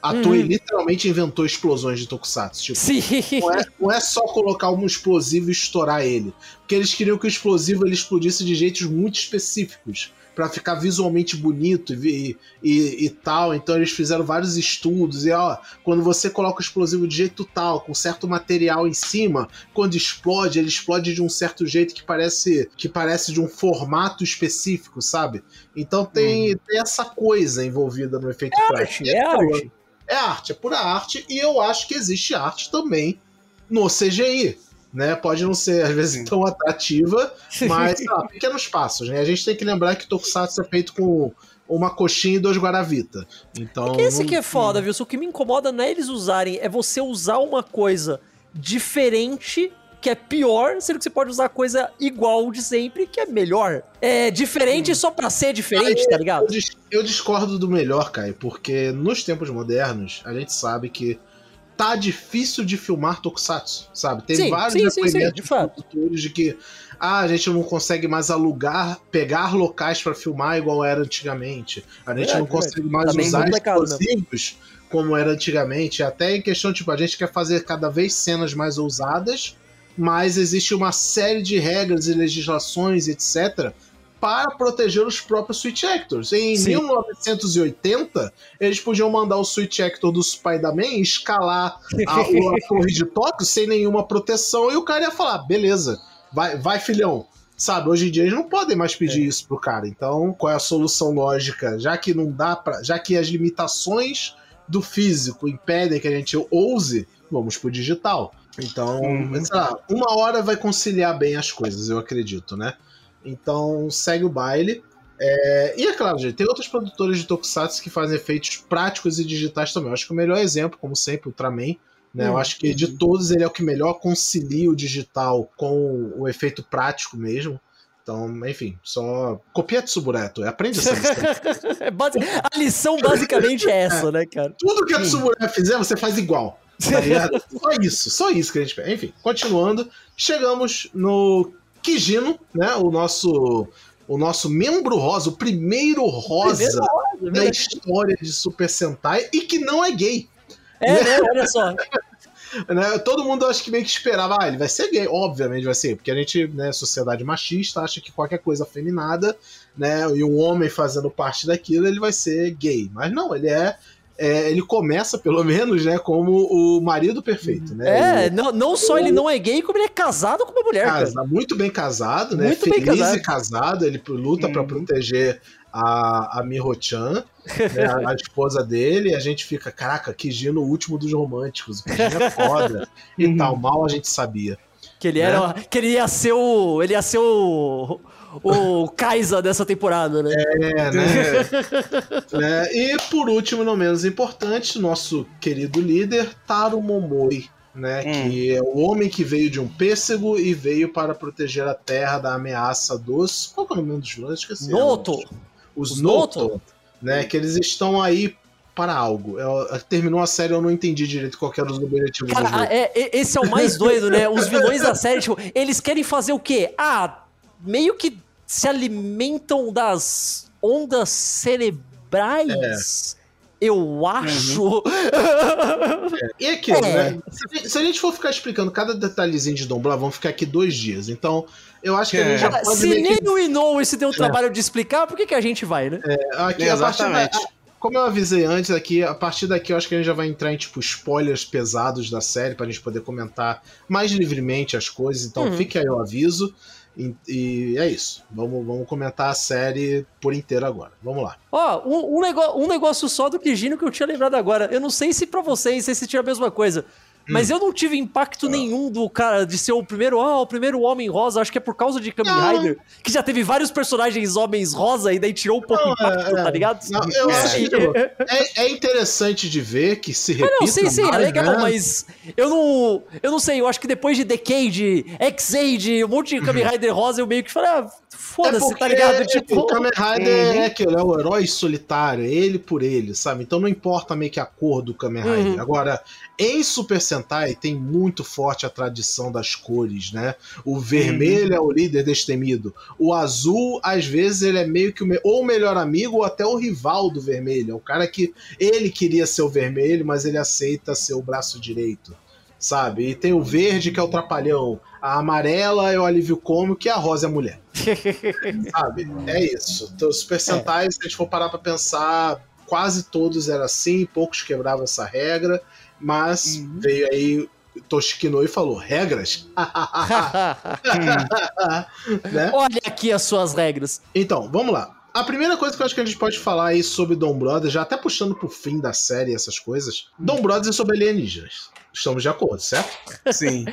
A hum. Toei literalmente inventou explosões de Tokusatsu. Tipo, Sim. Não, é, não é só colocar um explosivo e estourar ele. Porque eles queriam que o explosivo ele explodisse de jeitos muito específicos para ficar visualmente bonito e, e, e, tal. Então eles fizeram vários estudos e ó, quando você coloca o explosivo de jeito tal, com certo material em cima, quando explode, ele explode de um certo jeito que parece que parece de um formato específico, sabe? Então tem, hum. tem essa coisa envolvida no efeito é prático. Arte, é, arte. É arte, é pura arte e eu acho que existe arte também no CGI né? Pode não ser, às vezes, tão atrativa, mas ah, pequenos passos, né? A gente tem que lembrar que Tokusatsu é feito com uma coxinha e dois guaravita. Então, é que esse não... que é foda, viu? O que me incomoda não é eles usarem, é você usar uma coisa diferente que é pior, sendo que você pode usar coisa igual de sempre, que é melhor. É diferente só pra ser diferente, Aí, tá ligado? Eu, discordo do melhor, Kai, porque nos tempos modernos, a gente sabe que tá difícil de filmar Tokusatsu, sabe? Tem sim, vários sim, sim, sim, de produtores de que ah, a gente não consegue mais alugar, pegar locais para filmar igual era antigamente. A gente é, não consegue mais tá usar explosivos como era antigamente. Até em questão, tipo, a gente quer fazer cada vez cenas mais ousadas, mas existe uma série de regras e legislações, etc., para proteger os próprios Switch Actors. Em Sim. 1980, eles podiam mandar o Switch Actor do Spider-Man escalar a, a torre de Tóquio sem nenhuma proteção e o cara ia falar: beleza, vai, vai filhão. Sabe, hoje em dia eles não podem mais pedir é. isso pro cara. Então, qual é a solução lógica? Já que não dá para, já que as limitações do físico impedem que a gente ouse, vamos pro digital. Então, uhum. lá, uma hora vai conciliar bem as coisas, eu acredito, né? Então segue o baile. É, e é claro, gente, tem outros produtores de Tokusatsu que fazem efeitos práticos e digitais também. Eu acho que o melhor exemplo, como sempre, o Ultraman. Né? Hum, eu acho que de todos ele é o que melhor concilia o digital com o efeito prático mesmo. Então, enfim, só copia Tsubureto, aprende essa lição. É a lição basicamente é essa, é, né, cara? Tudo que a Tsubureto fizer, você faz igual. Tá só isso, só isso que a gente Enfim, continuando, chegamos no Kijino, né? O nosso o nosso membro rosa, o primeiro rosa, primeiro rosa da história de Super Sentai e que não é gay. É, né? Olha só. né? Todo mundo acho que meio que esperava, ah, ele vai ser gay, obviamente vai ser, porque a gente, né, sociedade machista, acha que qualquer coisa afeminada, né, e um homem fazendo parte daquilo, ele vai ser gay. Mas não, ele é é, ele começa, pelo menos, né, como o marido perfeito, né? É, não, não só o... ele não é gay, como ele é casado com uma mulher. Casa, cara. Muito bem casado, né? Muito Feliz bem casado. e casado, ele luta hum. para proteger a, a Miho-chan, né, a, a, esposa dele, e a gente fica, caraca, Kijino, o último dos românticos, o Kijino é foda. e tal, mal a gente sabia. Que ele era. Né? Que ele ia ser o. Ele ia ser o o Kaisa dessa temporada, né? É, né? é, e por último, não menos importante, nosso querido líder, Taro Momoi. Né, hum. que é o homem que veio de um pêssego e veio para proteger a terra da ameaça dos. Qual é o nome dos vilões? Esqueci. Noto! Os, Os Noto, Noto, né? Que eles estão aí para algo. Eu, terminou a série, eu não entendi direito qual era os objetivos Cara, do jogo. É, é, esse é o mais doido, né? Os vilões da série, tipo, eles querem fazer o quê? Ah, meio que se alimentam das ondas cerebrais. É. Eu acho. Uhum. é. E aquilo, é. né? Se, se, a gente for ficar explicando cada detalhezinho de Dom vamos ficar aqui dois dias. Então, eu acho que a gente já pode. Se nem que... o Inoue se deu o é. trabalho de explicar, por que, que a gente vai, né? É, aqui, Exatamente. A partir como eu avisei antes aqui, a partir daqui eu acho que a gente já vai entrar em tipo spoilers pesados da série pra gente poder comentar mais livremente as coisas. Então, uhum. fique aí o aviso. E, e, é isso. Vamos, vamos comentar a série por inteiro agora. Vamos lá. Ó, oh, um, um, negócio, um negócio só do Kijino que eu tinha lembrado agora. Eu não sei se para vocês, se tinha a mesma coisa. Mas hum. eu não tive impacto ah. nenhum do cara de ser o primeiro, ah, o primeiro homem rosa, acho que é por causa de Kamen Rider, que já teve vários personagens homens rosa e daí tirou um pouco não, impacto, é, tá ligado? Não, eu é. acho que, tipo, é, é, interessante de ver que se repita. não, sim, sim, é legal, né? mas eu não, eu não sei, eu acho que depois de Decade, X-Aid, um monte de Kamen uhum. Rider rosa, eu meio que falei, ah, foda-se, é tá ligado? Tipo, o Kamen Rider uhum. é aquilo, é o herói solitário, é ele por ele, sabe? Então não importa meio que a cor do Kamen Rider. Uhum. Agora, em Super Sentai tem muito forte a tradição das cores, né? O vermelho é o líder destemido. O azul, às vezes, ele é meio que o, ou o melhor amigo ou até o rival do vermelho. É o cara que ele queria ser o vermelho, mas ele aceita ser o braço direito. Sabe? E tem o verde, que é o trapalhão. A amarela é o alívio cômico e a rosa é a mulher. Sabe? É isso. Então, Super Sentai, é. se a gente for parar pra pensar, quase todos eram assim, poucos quebravam essa regra. Mas uhum. veio aí Toshikino e falou: regras? né? Olha aqui as suas regras. Então, vamos lá. A primeira coisa que eu acho que a gente pode falar aí sobre Dom Brothers, já até puxando pro fim da série essas coisas, Dom Brothers é sobre alienígenas. Estamos de acordo, certo? Sim.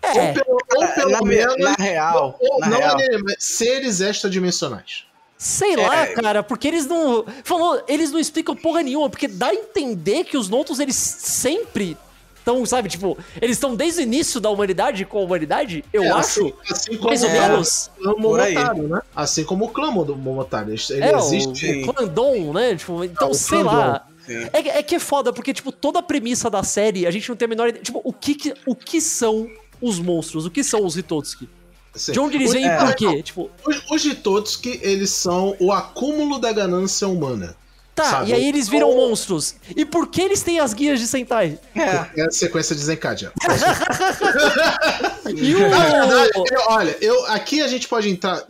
é. Ou pelo, ou pelo na, menos. Na real. Ou, na não real. seres extradimensionais. Sei lá, é. cara, porque eles não. Falou, eles não explicam porra nenhuma, porque dá a entender que os Notos, eles sempre estão, sabe, tipo, eles estão desde o início da humanidade com a humanidade, eu é, acho. Assim, assim mais ou é, menos. O Momotaro, né? Assim como o clã do Momotaro. Ele é, existe. O, o né? Tipo, então, sei lá. É, é, que é foda, porque, tipo, toda a premissa da série, a gente não tem a menor ideia. Tipo, o que, que o que são os monstros? O que são os Hitotsuki? Sim. De onde eles vêm e por quê? Tipo... Os, os Hitotsuki, eles são o acúmulo da ganância humana. Tá, sabe? e aí eles viram então... monstros. E por que eles têm as guias de Sentai? É, é a sequência de Zenkadia. e o... verdade, eu, olha, eu, aqui a gente pode entrar...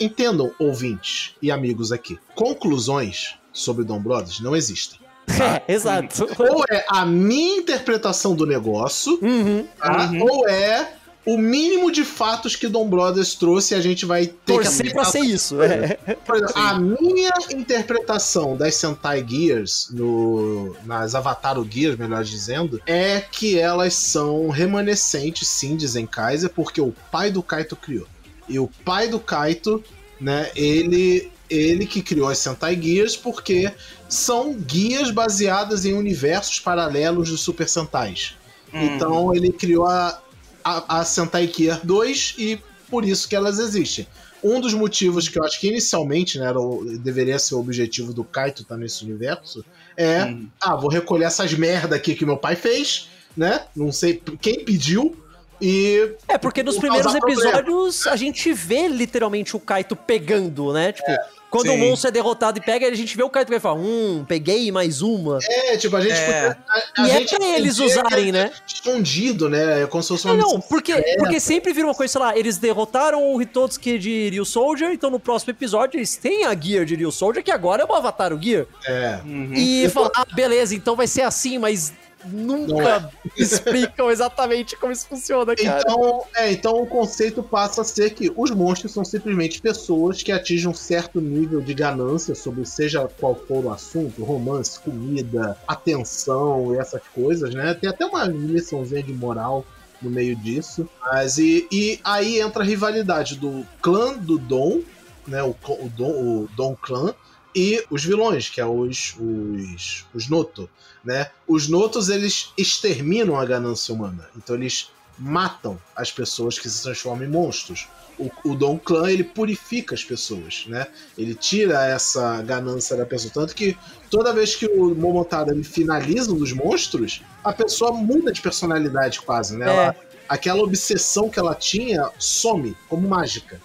Entendam, ouvintes e amigos aqui. Conclusões sobre Dom Brothers não existem. Tá? É, exato. Ou é a minha interpretação do negócio, uhum, tá? uhum. ou é o mínimo de fatos que Dom Brothers trouxe a gente vai ter Torcer que pra ser isso. É. Por exemplo, a minha interpretação das Sentai Gears, no, nas Avatar Gears, melhor dizendo, é que elas são remanescentes, sim, de Zenkaiser, porque o pai do Kaito criou. E o pai do Kaito, né, ele ele que criou as Sentai Gears porque são guias baseadas em universos paralelos dos Super Sentais. Hum. Então ele criou a, a, a Sentai Gear 2 e por isso que elas existem. Um dos motivos que eu acho que inicialmente né, era o, deveria ser o objetivo do Kaito estar tá nesse universo é: hum. ah, vou recolher essas merda aqui que meu pai fez, né? Não sei quem pediu, e. É, porque nos primeiros episódios problema. a gente vê literalmente o Kaito pegando, né? Tipo, é. Quando Sim. o monstro é derrotado e pega, a gente vê o Kaito que vai falar, hum, peguei mais uma. É, tipo, a gente. É. A, a e é gente é pra eles usarem, né? Escondido, né? É como se fosse uma. Não, não porque, porque sempre vira uma coisa, sei lá, eles derrotaram o Hitotsuki de Ryu Soldier, então no próximo episódio eles têm a Gear de Ryu Soldier, que agora é o Avatar o Gear. É. Uhum. E falar, ah, beleza, então vai ser assim, mas nunca é. explicam exatamente como isso funciona, cara. Então, é, então o conceito passa a ser que os monstros são simplesmente pessoas que atingem um certo nível de ganância sobre seja qual for o assunto, romance, comida, atenção e essas coisas, né? Tem até uma liçãozinha de moral no meio disso. Mas e, e aí entra a rivalidade do clã do Dom, né? O, o, Dom, o Dom Clã e os vilões, que é os, os, os Noto, né? Os Notos, eles exterminam a ganância humana. Então eles matam as pessoas que se transformam em monstros. O, o Don Clan, ele purifica as pessoas, né? Ele tira essa ganância da pessoa. Tanto que toda vez que o Momotaro ele finaliza um dos monstros, a pessoa muda de personalidade quase, né? É. Ela, aquela obsessão que ela tinha some como mágica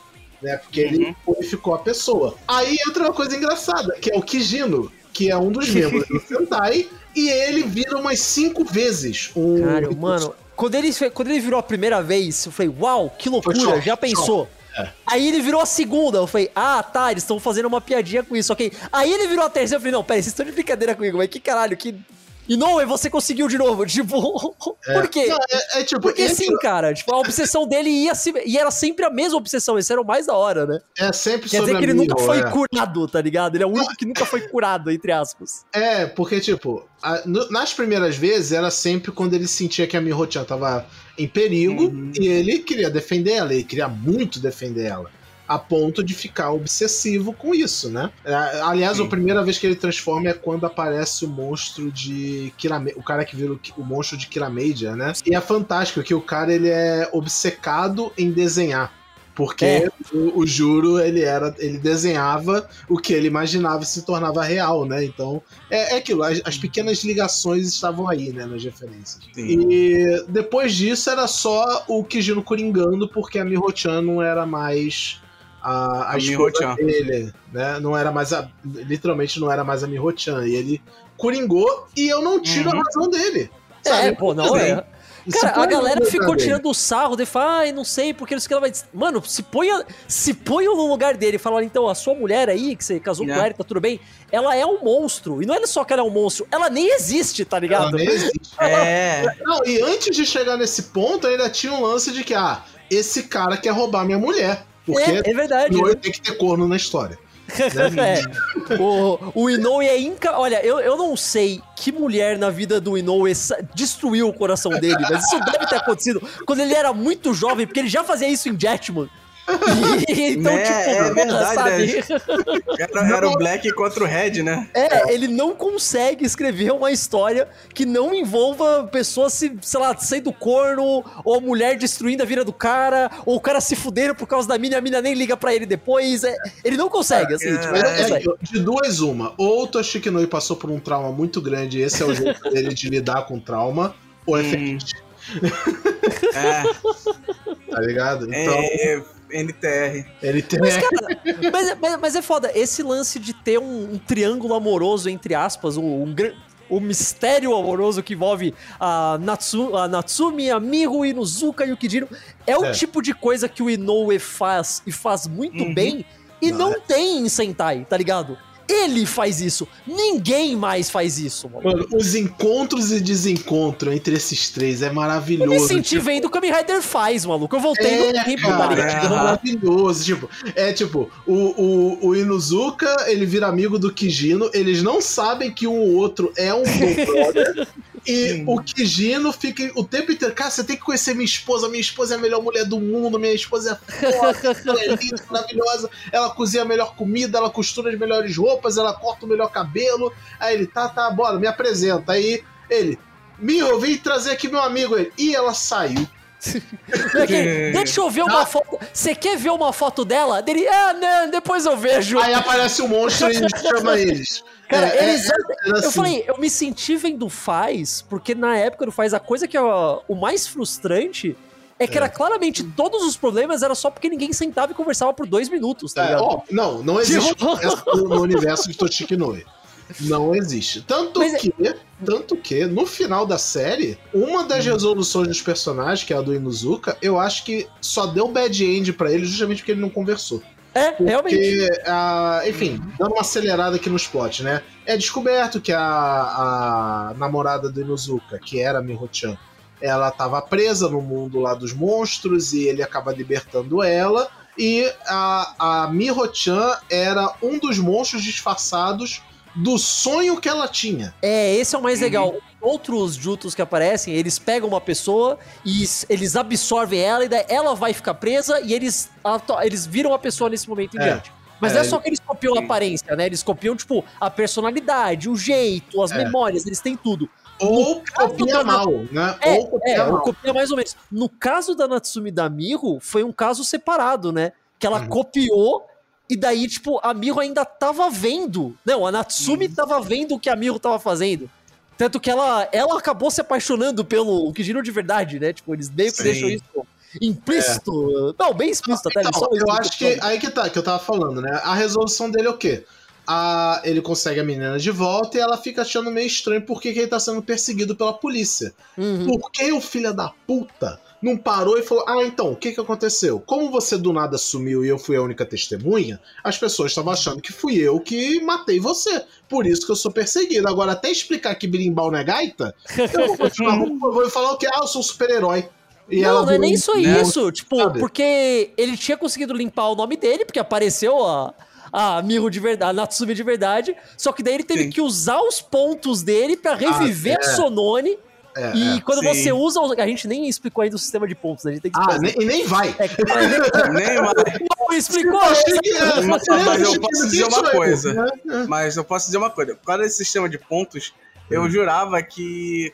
né? Porque uhum. ele purificou a pessoa. Aí entra uma coisa engraçada, que é o Kijino, que é um dos membros do Sentai, e ele vira umas cinco vezes um. Cara, mano, quando ele, quando ele virou a primeira vez, eu falei, uau, que loucura, já pensou? É. Aí ele virou a segunda, eu falei, ah, tá, eles estão fazendo uma piadinha com isso, ok. Aí ele virou a terceira, eu falei, não, peraí, vocês estão de brincadeira comigo, mas que caralho, que e não, e você conseguiu de novo. Tipo, é. por quê? Não, é, é, tipo, Porque sim, cara. Tipo, a obsessão dele ia se. E era sempre a mesma obsessão. Esse era o mais da hora, né? É sempre Quer dizer que ele nunca foi é. curado, tá ligado? Ele é o único que nunca foi curado, entre aspas. É, porque, tipo, a, no, nas primeiras vezes era sempre quando ele sentia que a Miho-chan tava em perigo uhum. e ele queria defender ela, ele queria muito defender ela a ponto de ficar obsessivo com isso, né? É, aliás, Sim. a primeira vez que ele transforma é quando aparece o monstro de Kirame... o cara que vira o, o monstro de Kiramedia, né? E é fantástico que o cara ele é obcecado em desenhar. Porque é. o, o, Juro, ele era. ele desenhava o que ele imaginava e se tornava real, né? Então, é, é aquilo, as, as, pequenas ligações estavam aí, né, nas referências. Sim. E depois disso era só o Kijino coringando, porque a Miho-chan não era mais a, a, esposa dele, né? Não era mais a. Literalmente não era mais a Miho-chan. E ele coringou e eu não tiro uhum. a razão dele. É, sabe? É, pô, não é. Cara, a galera ficou tirando o sarro de falar, ai, não sei, porque não sei o que ela vai. Mano, se ponha, se ponha no lugar dele e fala, então, a sua mulher aí, que você casou com ela, tá tudo bem, ela é um monstro. E não é só que ela é um monstro, ela nem existe, tá ligado? Ela nem existe. é. Não, e antes de chegar nesse ponto, ainda tinha um lance de que, ah, esse cara quer roubar minha mulher. Porque é, é verdade. Né? tem que ter corno na história. Né? é. O, o Inoue é inca. Olha, eu, eu não sei que mulher na vida do Inoue destruiu o coração dele, mas isso deve ter acontecido quando ele era muito jovem, porque ele já fazia isso em Jetman. então, né? tipo, é verdade, sabe? Né? Era, era, o Black contra o Red, né? É, ele não consegue escrever uma história que não envolva pessoas se, sei lá, sendo corno, ou a mulher destruindo a vida do cara, ou o cara se fudendo por causa da mina e a mina nem liga pra ele depois. É, ele não consegue, assim, é, tipo, não consegue. De duas, uma. Ou o Toshiki Noi passou por um trauma muito grande, esse é o jeito dele de lidar com trauma, ou é hum. É. Tá ligado? É, então. É, NTR. NTR. Mas, cara, mas, mas, mas, é foda, esse lance de ter um, um triângulo amoroso, entre aspas, um, um o mistério amoroso que envolve a, Natsu, a Natsumi, a Miho, Inuzuka e o Kijiro. É o é. tipo de coisa que o Inoue faz e faz muito uhum. bem e não, não é. tem em Sentai, tá ligado? Ele faz isso. Ninguém mais faz isso, mano. mano os encontros e desencontros entre esses três é maravilhoso. Eu me senti tipo... vendo o Kamen Rider faz, maluco. Eu voltei é, no tempo, tá ligado? É maravilhoso. Tipo, é tipo, o, o, o Inuzuka, ele vira amigo do Kijino. Eles não sabem que um ou outro é um bom brother. E Sim. o Kijino fica o tempo inteiro, cara, você tem que conhecer minha esposa, minha esposa é a melhor mulher do mundo, minha esposa é foda, ela é linda, maravilhosa, ela cozinha a melhor comida, ela costura as melhores roupas, ela corta o melhor cabelo. Aí ele, tá, tá, bora, me apresenta. Aí ele, Miho, vem trazer aqui meu amigo. Ele, e ela saiu. Deixa eu ver uma ah. foto. Você quer ver uma foto dela? Dele, ah, não, depois eu vejo. Aí aparece o um monstro e chama eles. Cara, é, eles. É, é, eu assim. falei, eu me senti vendo Faz, porque na época do Faz, a coisa que é o mais frustrante é que era é. claramente todos os problemas era só porque ninguém sentava e conversava por dois minutos, tá é, ó, não, não existe no, universo de Toshiki Noe. Não existe. Tanto Mas que, é... tanto que, no final da série, uma das hum. resoluções dos personagens, que é a do Inuzuka, eu acho que só deu bad end para ele justamente porque ele não conversou. É, Porque, realmente. Enfim, dando uma acelerada aqui nos plot, né? É descoberto que a, a namorada do Inuzuka, que era a Miho-chan, ela estava presa no mundo lá dos monstros e ele acaba libertando ela. E a, a Miho-chan era um dos monstros disfarçados do sonho que ela tinha. É, esse é o mais uhum. legal. Outros Jutos que aparecem, eles pegam uma pessoa e eles absorvem ela e daí ela vai ficar presa e eles, eles viram a pessoa nesse momento em é. diante. Mas é, não é só que eles copiam a aparência, né? Eles copiam, tipo, a personalidade, o jeito, as é. memórias, eles têm tudo. Ou copia mal, né? É, ou copia, é, mal. copia mais ou menos. No caso da Natsumi da Miho, foi um caso separado, né? Que ela uhum. copiou e daí, tipo, a Miho ainda tava vendo. Não, a Natsumi uhum. tava vendo o que a Miho tava fazendo. Tanto que ela, ela acabou se apaixonando pelo o Kijiro de verdade, né? Tipo, eles meio que Sim. deixam isso implícito. É. Não, bem explícito até. Então, eu acho que aí que tá, que eu tava falando, né? A resolução dele é o quê? A, ele consegue a menina de volta e ela fica achando meio estranho porque que ele tá sendo perseguido pela polícia. Uhum. Por que o filho da puta não parou e falou: Ah, então, o que que aconteceu? Como você do nada sumiu e eu fui a única testemunha, as pessoas estavam achando que fui eu que matei você. Por isso que eu sou perseguido. Agora, até explicar que birimbau não é gaita, eu vou, continuar, vou falar o que? Ah, eu sou um super-herói. E não, não é nem só né? isso. Tipo, Sabe? porque ele tinha conseguido limpar o nome dele, porque apareceu a, a Miho de verdade, a Natsumi de verdade. Só que daí ele teve Sim. que usar os pontos dele para reviver ah, é. Sonone é, e é, quando sim. você usa. A gente nem explicou ainda o sistema de pontos, né? A gente tem que Ah, nem, e nem vai. É, nem vai. Não explicou é, mas, mas eu posso dizer uma coisa. Né? Mas eu posso dizer uma coisa. Por causa desse sistema de pontos, eu hum. jurava que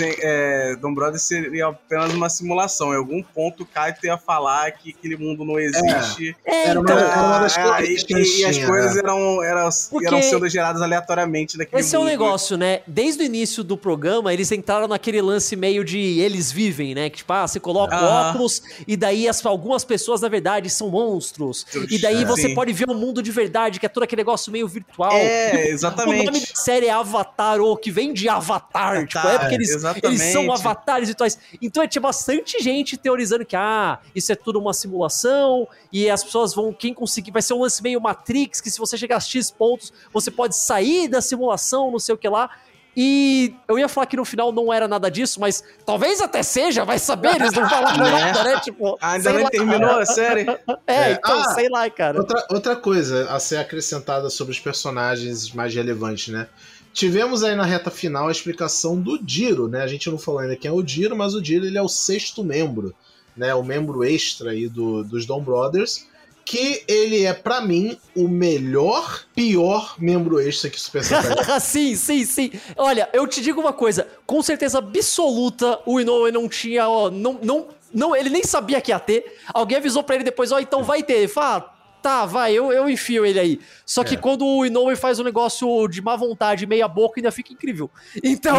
é, Dom Brother seria apenas uma simulação. Em algum ponto, o Kaito ia falar que aquele mundo não existe. É, era, uma, então, era uma das coisas. É, e, e, as coisas eram, eram, eram sendo geradas aleatoriamente naquele Esse mundo. é o negócio, né? Desde o início do programa, eles entraram naquele lance meio de eles vivem, né? Que tipo, ah, você coloca o óculos e daí as, algumas pessoas, na verdade, são monstros. e daí você sim. pode ver o um mundo de verdade, que é todo aquele negócio meio virtual. É, exatamente. O nome da série é Avatar, ou que vem de Avatar. Avatar tipo, é porque eles Exatamente. Eles são avatares virtuais. Então tinha bastante gente teorizando que, ah, isso é tudo uma simulação e as pessoas vão, quem conseguir, vai ser um lance meio Matrix, que se você chegar a X pontos, você pode sair da simulação, não sei o que lá. E eu ia falar que no final não era nada disso, mas talvez até seja, vai saber, eles não falaram é. nada, né? Tipo, ainda nem lá, terminou a série. É, é. então, ah, sei lá, cara. Outra, outra coisa a ser acrescentada sobre os personagens mais relevantes, né? Tivemos aí na reta final a explicação do Diro, né? A gente não falou ainda quem é o Diro, mas o Diro ele é o sexto membro né, o membro extra aí do, dos Dom Brothers, que ele é, para mim, o melhor, pior membro extra que Super Sentai. sim, sim, sim. Olha, eu te digo uma coisa, com certeza absoluta, o Inoue não tinha, ó, não, não, não, ele nem sabia que ia ter. Alguém avisou para ele depois, ó, então vai ter. Ele fala, ah, tá, vai, eu, eu enfio ele aí. Só que é. quando o Inoue faz um negócio de má vontade, meia boca, ainda fica incrível. Então.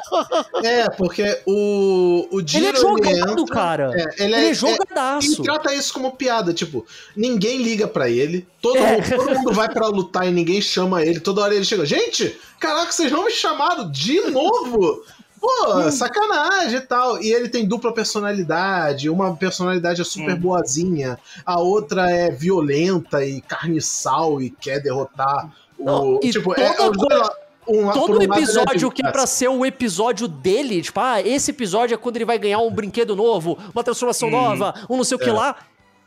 é, porque o, o Jiro, Ele é jogado, entra, cara. É, ele, é, ele é, é jogadaço. ele trata isso como piada, tipo, ninguém liga para ele, todo, é. mundo, todo mundo vai para lutar e ninguém chama ele, toda hora ele chega, gente, caraca, vocês não me chamaram de novo? Pô, hum. sacanagem e tal. E ele tem dupla personalidade. Uma personalidade é super hum. boazinha, a outra é violenta e carniçal e quer derrotar Não, o. tipo, é, um, todo um episódio que é pra ser o episódio dele, tipo, ah, esse episódio é quando ele vai ganhar um brinquedo novo, uma transformação hum. nova, um não sei o que é. lá.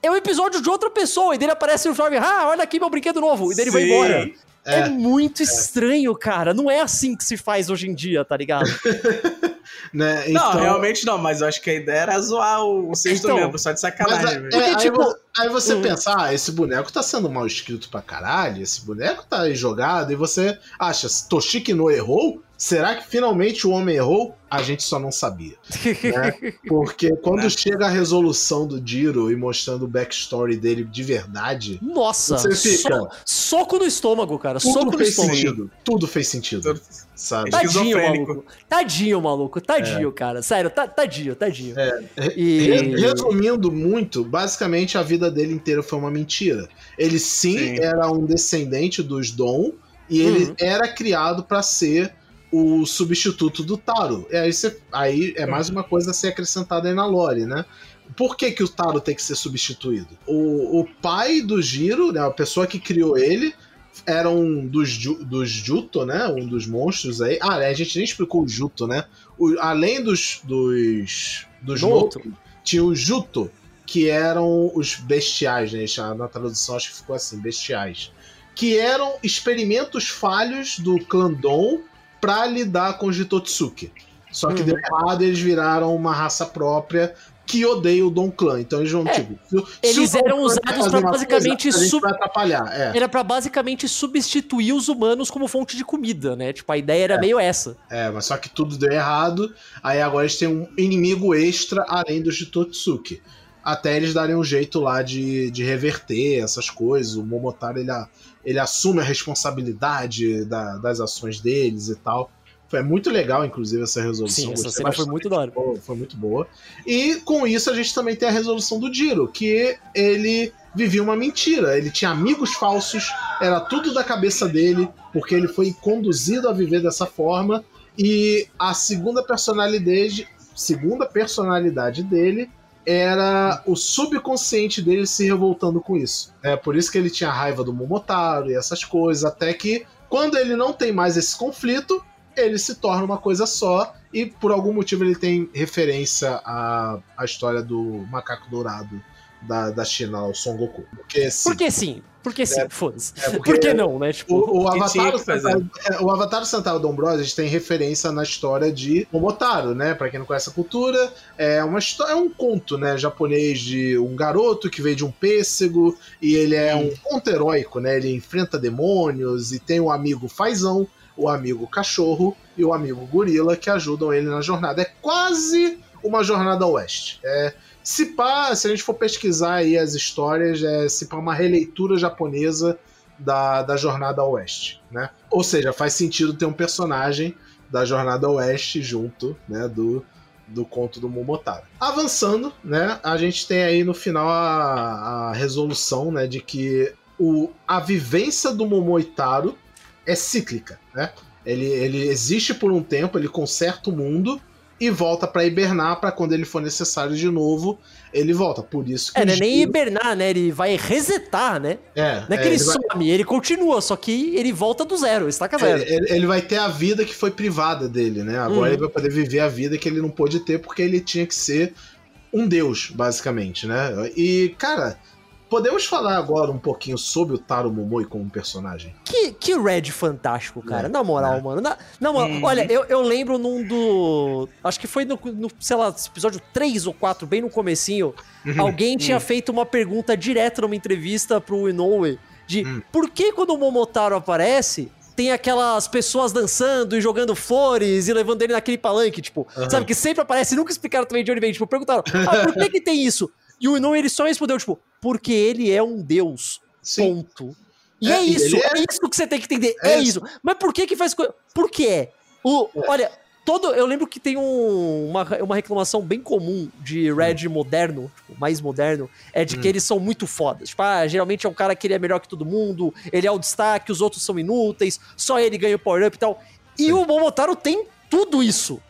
É um episódio de outra pessoa, e dele aparece o jovem, ah, olha aqui meu brinquedo novo, e dele vai embora. É, é muito é. estranho, cara. Não é assim que se faz hoje em dia, tá ligado? né? Então... Não, realmente não, mas eu acho que a ideia era zoar o sexto então, membro, só de sacanagem. Mas, é, Porque, aí, tipo, aí você hum. pensa, ah, esse boneco tá sendo mal escrito pra caralho, esse boneco tá aí jogado, e você acha, Toshiki não errou? Será que finalmente o homem errou? A gente só não sabia. Né? Porque quando chega a resolução do Diro e mostrando o backstory dele de verdade. Nossa! Você fica. So, soco no estômago, cara. Tudo soco fez no estômago. Sentido. Tudo fez sentido. Sabe? Tadinho, maluco. Tadinho, maluco. Tadinho, é. cara. Sério, tadinho, tadinho. É. E... Resumindo muito, basicamente a vida dele inteira foi uma mentira. Ele sim, sim. era um descendente dos Dom e ele uhum. era criado para ser o substituto do Taro. E aí, você, aí é mais uma coisa a ser acrescentada aí na lore, né? Por que, que o Taro tem que ser substituído? O, o pai do Giro, né, a pessoa que criou ele, era um dos, dos Juto, né? Um dos monstros aí. Ah, a gente nem explicou o Juto, né? O, além dos. dos. dos Noto, tinha o Juto, que eram os bestiais, né? Na tradução acho que ficou assim, bestiais. Que eram experimentos falhos do clã Dom para lidar com os Jitotsuki. Só que uhum. deu errado eles viraram uma raça própria que odeia o Don Clan. Então eles vão, é, tipo. Se, eles se eram usados para basicamente. Coisa, sub... atrapalhar. É. Era para basicamente substituir os humanos como fonte de comida, né? Tipo, a ideia era é. meio essa. É, mas só que tudo deu errado. Aí agora eles têm um inimigo extra além do Jitotsuki. Até eles darem um jeito lá de, de reverter essas coisas. O Momotaro ele, ele assume a responsabilidade da, das ações deles e tal. Foi muito legal, inclusive, essa resolução. Sim, essa cena foi muito da hora. Foi muito boa. E com isso a gente também tem a resolução do Diro, que ele vivia uma mentira. Ele tinha amigos falsos, era tudo da cabeça dele, porque ele foi conduzido a viver dessa forma. E a segunda personalidade, segunda personalidade dele era o subconsciente dele se revoltando com isso. É por isso que ele tinha raiva do Momotaro e essas coisas, até que quando ele não tem mais esse conflito, ele se torna uma coisa só e por algum motivo ele tem referência à, à história do macaco dourado da, da China, o Son Goku. Porque, sim. Porque sim. Porque sim, é, foda-se. É Por que não, né? Tipo, o, o, Avatar, é, o Avatar Central Dom Bros tem referência na história de Momotaro, né? Pra quem não conhece a cultura, é, uma história, é um conto, né? Japonês de um garoto que veio de um pêssego e ele é um conto heróico, né? Ele enfrenta demônios e tem um amigo fazão, o amigo cachorro e o amigo gorila que ajudam ele na jornada. É quase uma jornada oeste. É se pá, se a gente for pesquisar aí as histórias, é se pá uma releitura japonesa da, da Jornada Oeste, né? Ou seja, faz sentido ter um personagem da Jornada Oeste junto, né, do, do conto do Momotaro. Avançando, né, a gente tem aí no final a, a resolução, né, de que o, a vivência do Momoitaro é cíclica, né? Ele, ele existe por um tempo, ele conserta o mundo, e volta para hibernar para quando ele for necessário de novo, ele volta. Por isso que. É, não é nem hibernar, né? Ele vai resetar, né? É. Não é que é, ele, ele some, vai... ele continua, só que ele volta do zero, estaca zero. É, ele, ele, vai ter a vida que foi privada dele, né? Agora uhum. ele vai poder viver a vida que ele não pôde ter porque ele tinha que ser um deus, basicamente, né? E, cara. Podemos falar agora um pouquinho sobre o Taro Momoi como personagem? Que, que Red fantástico, cara. É, na moral, é. mano. Na, na moral, hum. olha, eu, eu lembro num do. Acho que foi no, no, sei lá, episódio 3 ou 4, bem no comecinho. Uhum. Alguém tinha uhum. feito uma pergunta direta numa entrevista pro Inoue de hum. por que quando o Momotaro aparece, tem aquelas pessoas dançando e jogando flores e levando ele naquele palanque, tipo, uhum. sabe, que sempre aparece, nunca explicaram também de onde vem, tipo, perguntaram, ah, por que que tem isso? E o Inoue, ele só respondeu, tipo, porque ele é um deus, Sim. ponto. E é, é isso, é... é... isso que você tem que entender, é, é isso. Mas por que que faz coisa... Por quê? O, é. olha, todo. Eu lembro que tem um, uma, uma reclamação bem comum de Red hum. moderno, tipo, mais moderno, é de hum. que eles são muito fodas. Tipo, ah, geralmente é um cara que ele é melhor que todo mundo, ele é o destaque, os outros são inúteis, só ele ganha o power-up e tal. E Sim. o Momotaro tem tudo isso.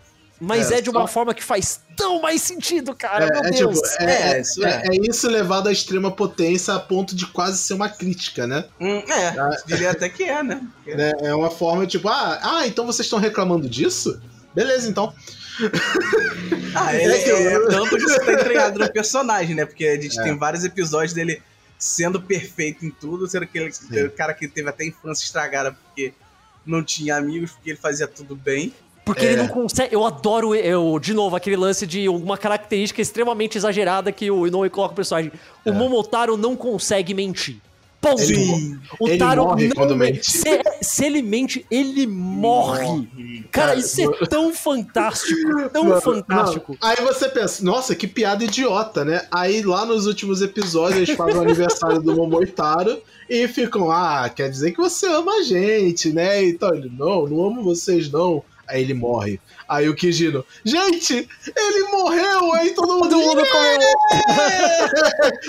Mas é, é de uma só... forma que faz tão mais sentido, cara. É, meu é, Deus. Tipo, é, é, isso, é. é, isso levado à extrema potência a ponto de quase ser uma crítica, né? Hum, é, ah, diria até que é, né? É, é uma forma tipo, ah, ah então vocês estão reclamando disso? Beleza, então. ah, ele, é, é, tanto que você tá entregado no personagem, né? Porque a gente é. tem vários episódios dele sendo perfeito em tudo, sendo aquele, aquele cara que teve até infância estragada porque não tinha amigos, porque ele fazia tudo bem. Porque é. ele não consegue. Eu adoro, eu, de novo, aquele lance de uma característica extremamente exagerada que o Inoue coloca no personagem. O é. Momotaro não consegue mentir. Ponto. Ele, o ele Taro morre não, quando mente. Se, se, ele mente, ele morre. morre. Cara, Cara, isso é tão fantástico. Tão não, fantástico. Não. Aí você pensa, nossa, que piada idiota, né? Aí lá nos últimos episódios eles fazem o aniversário do Momotaro e ficam, ah, quer dizer que você ama a gente, né? Então ele, não, não amo vocês, não. Aí ele morre. Aí o Kijino, gente, ele morreu! Aí todo mundo, todo mundo comeu.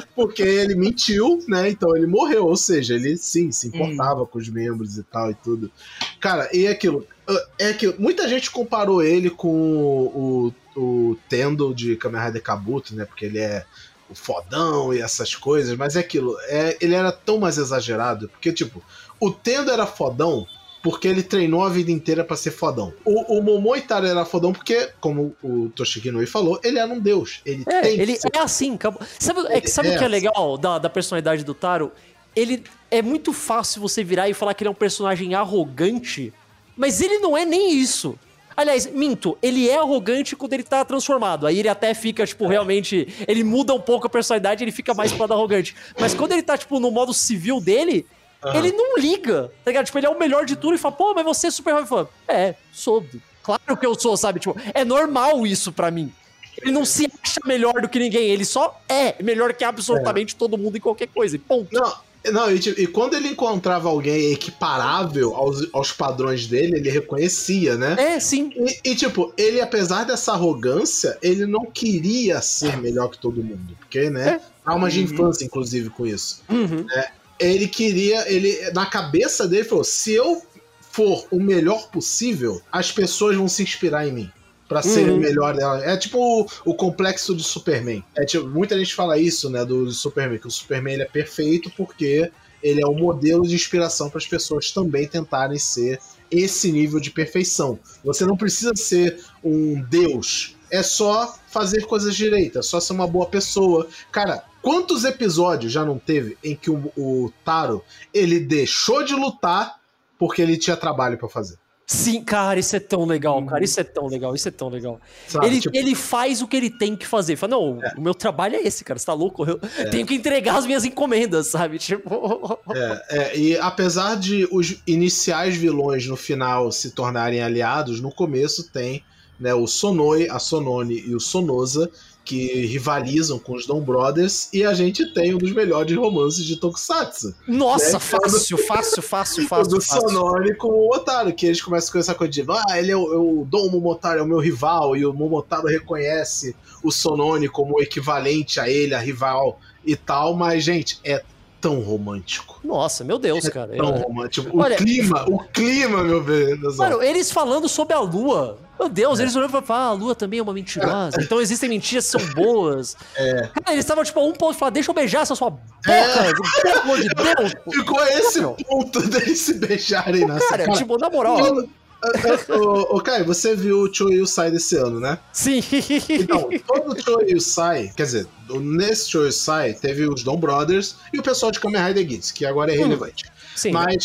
Porque ele mentiu, né? Então ele morreu. Ou seja, ele sim se importava hum. com os membros e tal e tudo. Cara, e aquilo. É que muita gente comparou ele com o, o Tendo de Kamen Rider Kabuto, né? Porque ele é o fodão e essas coisas, mas é aquilo. É, ele era tão mais exagerado. Porque, tipo, o Tendo era fodão porque ele treinou a vida inteira para ser fodão. O, o Momoitaro era fodão porque, como o Toshiki Noi falou, ele era um deus. Ele é, tem ele é assim. Sabe, é, sabe é o que é assim. legal da, da personalidade do Taro? Ele é muito fácil você virar e falar que ele é um personagem arrogante, mas ele não é nem isso. Aliás, minto, ele é arrogante quando ele tá transformado. Aí ele até fica, tipo, realmente. Ele muda um pouco a personalidade, ele fica mais pro lado arrogante. Mas quando ele tá, tipo, no modo civil dele, Uhum. Ele não liga, tá ligado? Tipo, ele é o melhor de tudo e fala, pô, mas você é super fã. É, sou. Claro que eu sou, sabe? Tipo, é normal isso para mim. Ele não se acha melhor do que ninguém, ele só é melhor que absolutamente é. todo mundo em qualquer coisa. E ponto. Não, não, e, tipo, e, quando ele encontrava alguém equiparável aos, aos padrões dele, ele reconhecia, né? É, sim. E, e, tipo, ele, apesar dessa arrogância, ele não queria ser melhor que todo mundo. Porque, né? É. Traumas de uhum. infância, inclusive, com isso. Uhum. É, ele queria, ele na cabeça dele falou: se eu for o melhor possível, as pessoas vão se inspirar em mim para ser uhum. o melhor dela. É tipo o, o, complexo de Superman. É tipo, muita gente fala isso, né, do Superman, que o Superman ele é perfeito porque ele é um modelo de inspiração para as pessoas também tentarem ser esse nível de perfeição. Você não precisa ser um deus, é só fazer coisas direitas, é só ser uma boa pessoa. Cara, Quantos episódios já não teve em que o, o Taro ele deixou de lutar porque ele tinha trabalho para fazer? Sim, cara, isso é tão legal, cara. Isso é tão legal, isso é tão legal. Sabe, ele, tipo... ele faz o que ele tem que fazer. Fala, não, é. o meu trabalho é esse, cara. Você tá louco? Eu é. tenho que entregar as minhas encomendas, sabe? Tipo. É, é, e apesar de os iniciais vilões no final se tornarem aliados, no começo tem né, o Sonoi, a Sonone e o Sonoza, que rivalizam com os Dom Brothers, e a gente tem um dos melhores romances de Tokusatsu. Nossa, né? fácil, fácil, fácil, fácil. do Sonori com o Otário, que eles começam com essa coisa de, ah, ele é o, é o Dom Momotaro, é o meu rival, e o Momotaro reconhece o Sonone como equivalente a ele, a rival e tal, mas, gente, é tão romântico. Nossa, meu Deus, é cara. Tão romântico. O Olha, clima, o clima, meu Deus. Mano, eles falando sobre a lua. Meu Deus, é. eles olhando pra falar, ah, a lua também é uma mentirosa. então existem mentiras que são boas. É. Cara, eles estavam, tipo, a um ponto de falar, deixa eu beijar essa sua boca, é. pelo amor de Deus. Ficou esse ponto deles se beijarem nessa. Cara, cara, tipo, na moral. Ô, Kai, você viu o Choyu Sai desse ano, né? Sim. Então, todo Choyu Sai, quer dizer, nesse Choyu Sai teve os Don Brothers e o pessoal de Kamen Rider Kids, que agora é hum. relevante. Sim. Mas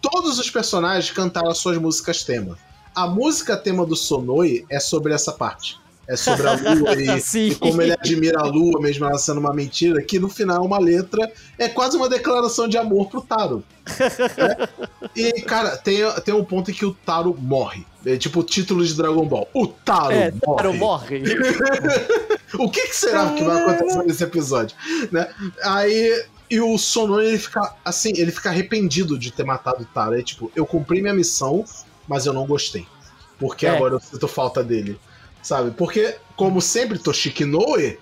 todos os personagens cantaram as suas músicas tema. A música tema do Sonoi é sobre essa parte é sobre a lua e, e, como ele admira a lua, mesmo ela sendo uma mentira, que no final uma letra é quase uma declaração de amor pro Taro. Né? E, cara, tem, tem um ponto em que o Taro morre. É tipo o título de Dragon Ball. O Taro é, morre. Taro morre. o que, que será que vai acontecer nesse episódio? Né? Aí e o Sonon, ele fica assim, ele fica arrependido de ter matado o Taro. É tipo, eu cumpri minha missão, mas eu não gostei. Porque é. agora eu sinto falta dele sabe? Porque, como sempre, Toshiki Noe,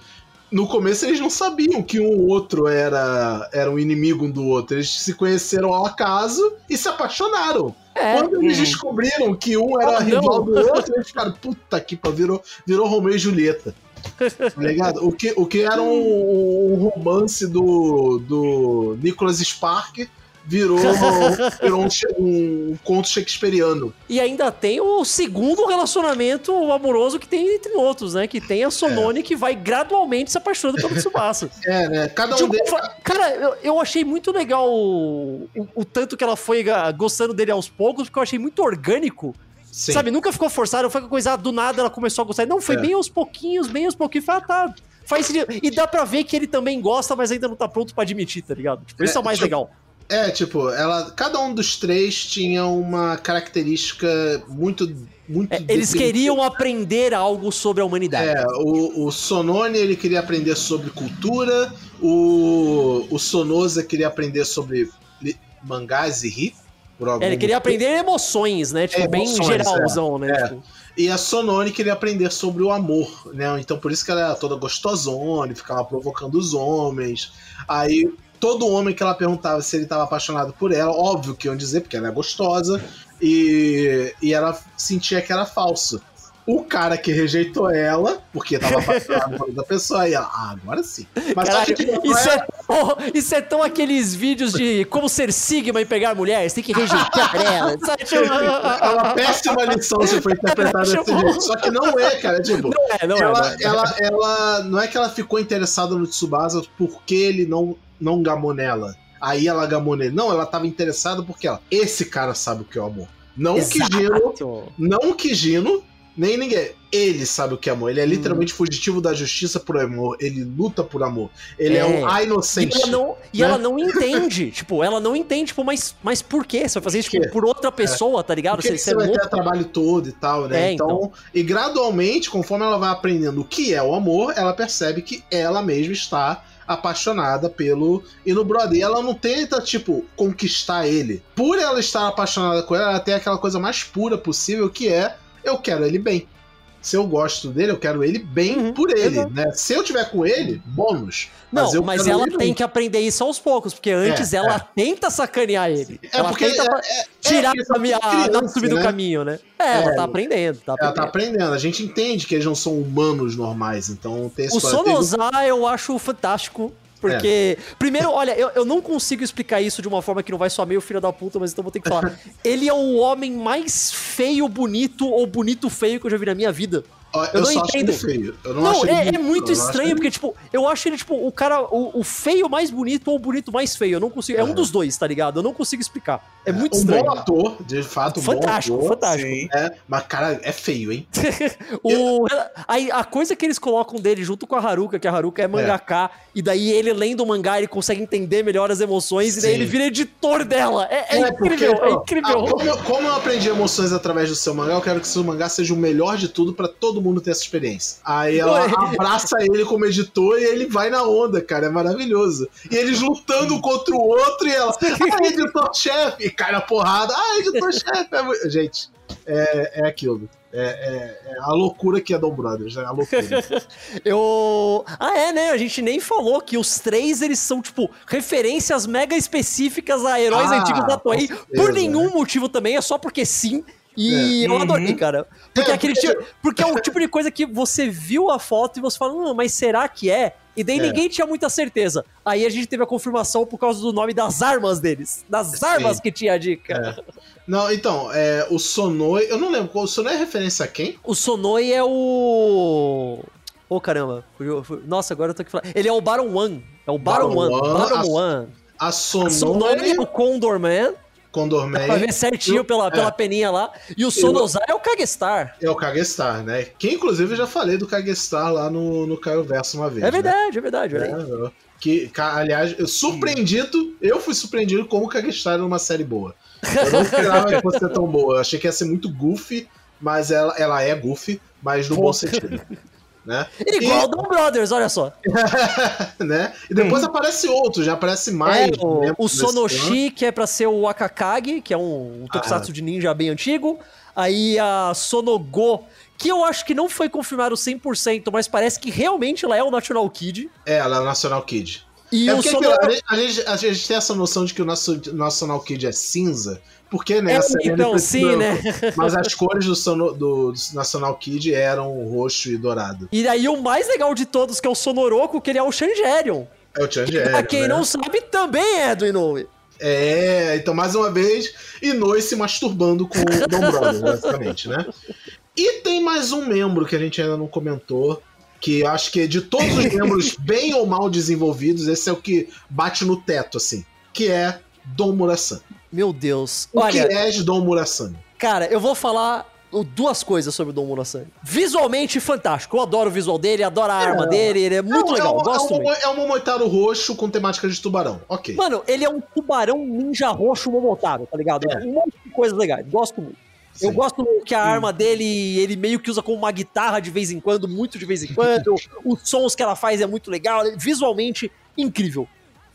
no começo eles não sabiam que um outro era, era um inimigo um do outro. Eles se conheceram ao acaso e se apaixonaram. É. Quando eles hum. descobriram que um era oh, rival do outro, eles ficaram, puta que pariu, virou, virou Romeu e Julieta. Tá ligado? O que, o que era um, um romance do, do Nicholas Spark virou, virou um, um, conto shakespeariano. E ainda tem o segundo relacionamento amoroso que tem entre outros, né? Que tem a Sonone é. que vai gradualmente se apaixonando pelo Tsubasa. É, né? Cada um tipo, deles... Cara, eu, eu, achei muito legal o, o, o tanto que ela foi gostando dele aos poucos, porque eu achei muito orgânico. Sim. Sabe, nunca ficou forçado, foi coisa do nada, ela começou a gostar. Não, foi é. bem aos pouquinhos, bem aos pouquinhos. Foi, ah, tá, faz sentido. E dá pra ver que ele também gosta, mas ainda não tá pronto pra admitir, tá ligado? Tipo, isso é, é o mais tipo, legal. É, tipo, ela, cada um dos três tinha uma característica muito. muito é, eles queriam aprender algo sobre a humanidade. É, o, o Sonone ele queria aprender sobre cultura, o, o Sonosa queria aprender sobre mangás e ri. É, ele queria aprender emoções, né? Tipo, é, bem geralzão, né? É. Tipo. E a Sonone queria aprender sobre o amor, né? Então por isso que ela era toda gostosona, ficava provocando os homens. Aí todo homem que ela perguntava se ele estava apaixonado por ela, óbvio que iam dizer, porque ela é gostosa, e, e ela sentia que era falso. O cara que rejeitou ela, porque estava apaixonado por outra pessoa, e ela, ah, agora sim. Mas tipo, isso, é, oh, isso é tão aqueles vídeos de como ser Sigma e pegar mulheres, tem que rejeitar ela. é uma péssima lição se foi interpretada desse jeito. Só que não é, cara. Tipo, não é, não ela, é. Ela, ela, ela, não é que ela ficou interessada no Tsubasa porque ele não não gamou nela. Aí ela gamou nele. Não, ela tava interessada porque ela. Esse cara sabe o que é o amor. Não o Kijino. Não o Kijino, nem ninguém. Ele sabe o que é amor. Ele é hum. literalmente hum. fugitivo da justiça por amor. Ele luta por amor. Ele é, é um inocente. E, ela não, e ela né? não entende. tipo, ela não entende, tipo, mas, mas por quê? Você vai fazer isso tipo, por outra pessoa, é. tá ligado? Porque você, você vai ter o trabalho todo e tal, né? É, então, então, e gradualmente, conforme ela vai aprendendo o que é o amor, ela percebe que ela mesma está apaixonada pelo e no brother. E ela não tenta, tipo, conquistar ele. Por ela estar apaixonada com ele, ela tem aquela coisa mais pura possível que é eu quero ele bem se eu gosto dele, eu quero ele bem uhum, por ele, né? Se eu tiver com ele, bônus. Não, mas, mas ela tem bem. que aprender isso aos poucos, porque antes é, ela é. tenta sacanear ele. É ela tenta é, é tirar é, a, a, subir né? do caminho, né? É, ela tá aprendendo, tá aprendendo. Ela tá aprendendo. A gente entende que eles não são humanos normais, então tem O Sonozar eu acho fantástico. Porque, é. primeiro, olha, eu, eu não consigo explicar isso de uma forma que não vai soar meio filho da puta, mas então vou ter que falar. Ele é o homem mais feio, bonito ou bonito feio que eu já vi na minha vida. Eu, eu não entendo. feio. Eu não, não é, é, muito estranho, porque, tipo, eu acho ele, tipo, o cara, o, o, feio mais bonito ou o bonito mais feio. Eu não consigo. É, é um dos dois, tá ligado? Eu não consigo explicar. É, muito um estranho. Um bom ator, de fato, um fantástico, bom ator. Fantástico, sim. É, mas, cara, é feio, hein? o, a, a, coisa que eles colocam dele junto com a Haruka, que a Haruka é mangaká, é. e daí ele lendo o mangá, ele consegue entender melhor as emoções, sim. e daí ele vira editor dela. É, é, é incrível, porque, é incrível. Ah, como, eu, como eu aprendi emoções através do seu mangá, eu quero que o seu mangá seja o melhor de tudo para todo mundo ter essa experiência. Aí ela abraça ele como editor e ele vai na onda, cara. É maravilhoso. E eles lutando contra o outro e ela, ah, editor-chefe, e cai na porrada. Ah, editor-chefe. É... Gente, é, é aquilo. É, é, é, a loucura que é Dom Brothers, é a loucura. eu. Ah, é, né? A gente nem falou que os três eles são, tipo, referências mega específicas a heróis ah, antigos da Toei. Por nenhum né? motivo também, é só porque sim. E é. eu adorei, uhum. cara. Porque, é, aquele. Tipo, porque é o tipo de coisa que você viu a foto e você fala, hum, mas será que é? E daí é. ninguém tinha muita certeza. Aí a gente teve a confirmação por causa do nome das armas deles. Das armas que tinha a dica. É. Não, então, é, o Sonoi. Eu não lembro, o Sonoi é referência a quem? O Sonoi é o. Ô, oh, caramba. Nossa, agora eu tô aqui falando. Ele é o Baron One. É o Baron, Baron One. Baron a, One. A Sonoi... a Sonoi é o Condor Man. Condorman. Dá pra ver certinho pela, é. pela peninha lá. E o Sonozai é o Kagestar. É o Kagestar, né? Que inclusive eu já falei do Kagestar lá no, no Caio Verso uma vez. É verdade, né? é verdade. É, é, que, aliás, eu, surpreendido, eu fui surpreendido como o Kagestar era uma série boa. Eu não esperava que fosse tão boa. Eu achei que ia ser muito goofy, mas ela, ela é goofy, mas no Pô. bom sentido. Né? Igual e... Dawn Brothers, olha só. né? E depois aparece outro, já aparece mais. É, o, o Sonoshi, que é pra ser o Akakagi, que é um, um tokusatsu ah. de ninja bem antigo. Aí a Sonogo, que eu acho que não foi confirmado 100%, mas parece que realmente ela é o National Kid. É, ela é o National Kid. E é o Sono... a, gente, a, gente, a, gente, tem essa noção de que o nosso National Kid é cinza, porque nessa né, é, então, sim, né? Mas as cores do, sono, do, do, National Kid eram roxo e dourado. E aí o mais legal de todos, que é o Sonoroku, que ele é o Changerion. É o Changerion. Pra quem né? não sabe, também é do Inoue. É, então mais uma vez, Inoue se masturbando com o Dom Brothers, basicamente, né? E tem mais um membro que a gente ainda não comentou, que acho que de todos os membros bem ou mal desenvolvidos, esse é o que bate no teto, assim, que é Dom Murasan. Meu Deus. O Olha, que é de Dom Murasami? Cara, eu vou falar duas coisas sobre o Dom Murasami. Visualmente fantástico. Eu adoro o visual dele, adoro a é. arma dele, ele é muito é, legal. É, gosto é, muito. É um Momotaro roxo com temática de tubarão. Ok. Mano, ele é um tubarão ninja roxo Momotaro, tá ligado? É. Um monte de coisas legais. Gosto muito. Sim. Eu gosto que a arma dele, ele meio que usa como uma guitarra de vez em quando, muito de vez em quando. Os sons que ela faz é muito legal. Visualmente, incrível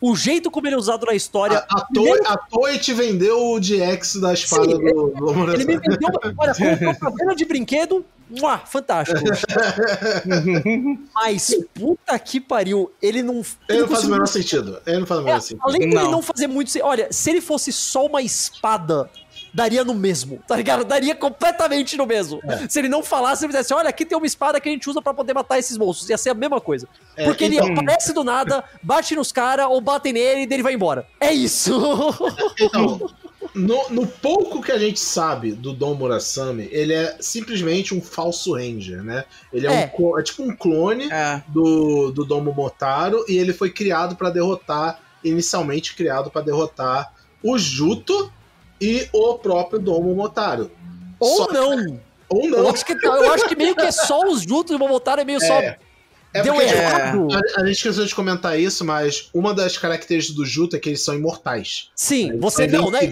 o jeito como ele é usado na história. A, a, primeiro... a Toei te vendeu o DX da espada Sim, do, do Ele me vendeu, olha, colocou cabelo de brinquedo, Mua, fantástico. Mas, puta que pariu, ele não. Ele, não faz o menor sentido. Ele não faz o menor é, sentido. Além de ele não fazer muito. Olha, se ele fosse só uma espada daria no mesmo, tá ligado? Daria completamente no mesmo. É. Se ele não falasse, ele dissesse, olha, aqui tem uma espada que a gente usa para poder matar esses monstros. Ia ser a mesma coisa. É, Porque então... ele aparece do nada, bate nos caras, ou bate nele e ele vai embora. É isso! Então, no, no, pouco que a gente sabe do Dom Murasami, ele é simplesmente um falso ranger, né? Ele é, é. Um, é tipo um clone é. do, do Dom Momotaro e ele foi criado para derrotar, inicialmente criado para derrotar o Juto, e o próprio Domo Motaro. Ou só não. Ou não. Eu acho, que, eu acho que meio que é só os juntos do Motaro é meio é. só. É Deu errado. A, a, gente esqueceu de comentar isso, mas uma das características do Juto é que eles são imortais. Sim, eles você não, né?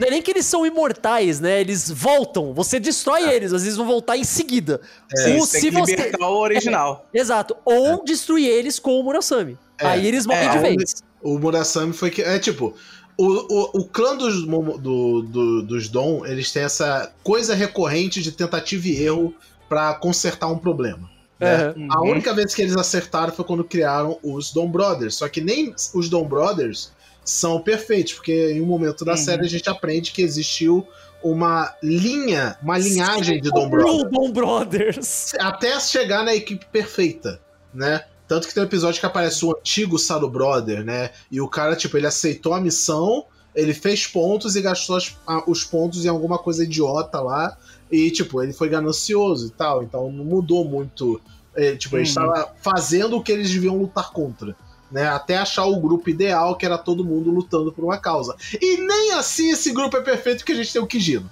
Não é nem que eles são imortais, né? Eles voltam, você destrói é. eles, às vezes vão voltar em seguida. É, o, se você o original. É, exato. Ou é. destruir eles com o Murasami. É. Aí eles morrem de vez. O Murasami foi que. É tipo, o, o, o clã dos, do, do, dos Dom, eles têm essa coisa recorrente de tentativa e erro para consertar um problema. Né? Uhum. A única vez que eles acertaram foi quando criaram os Dom Brothers. Só que nem os Dom Brothers são perfeitos, porque em um momento da uhum. série a gente aprende que existiu uma linha, uma linhagem Sim, de Dom Brothers. Dom Brothers. Até chegar na equipe perfeita, né? Tanto que tem um episódio que aparece o antigo Saru Brother, né? E o cara, tipo, ele aceitou a missão, ele fez pontos e gastou as, a, os pontos em alguma coisa idiota lá. E, tipo, ele foi ganancioso e tal. Então não mudou muito. É, tipo, ele uhum. estava fazendo o que eles deviam lutar contra né? Até achar o grupo ideal, que era todo mundo lutando por uma causa. E nem assim esse grupo é perfeito, porque a gente tem o Kijino.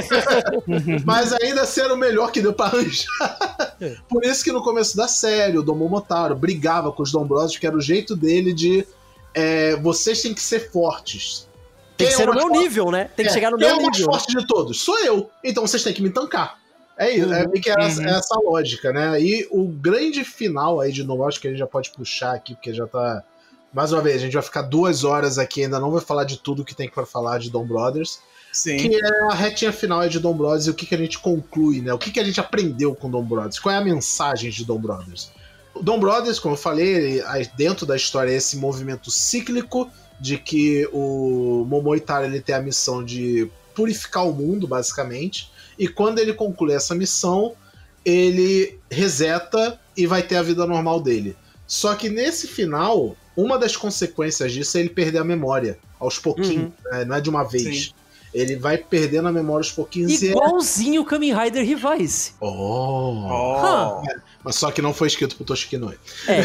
Mas ainda assim era o melhor que deu pra arranjar. É. Por isso que no começo da série, o Dom Momotaro brigava com os Dombrosos, que era o jeito dele de. É, vocês têm que ser fortes. Tem que ser no meu forte? nível, né? Tem que é, chegar no meu nível. Quem é o mais forte de todos? Sou eu. Então vocês têm que me tancar. É isso, uhum, é que é essa, uhum. essa, lógica, né? E o grande final aí de novo, acho que a gente já pode puxar aqui, porque já tá. Mais uma vez, a gente vai ficar duas horas aqui, ainda não vai falar de tudo que tem para falar de Dom Brothers. Sim. Que é a retinha final aí de Dom Brothers e o que, que a gente conclui, né? O que, que a gente aprendeu com Dom Brothers? Qual é a mensagem de Dom Brothers? O Dom Brothers, como eu falei, dentro da história é esse movimento cíclico de que o Momoitaro ele tem a missão de purificar o mundo, basicamente e quando ele concluir essa missão, ele reseta e vai ter a vida normal dele. Só que nesse final, uma das consequências disso é ele perder a memória aos pouquinhos, uhum. né? não é de uma vez. Sim. Ele vai perdendo a memória aos pouquinhos. É Igualzinho o é... Kamen Rider Revise. Oh! oh. É, mas só que não foi escrito pro Toshiki Noi. É.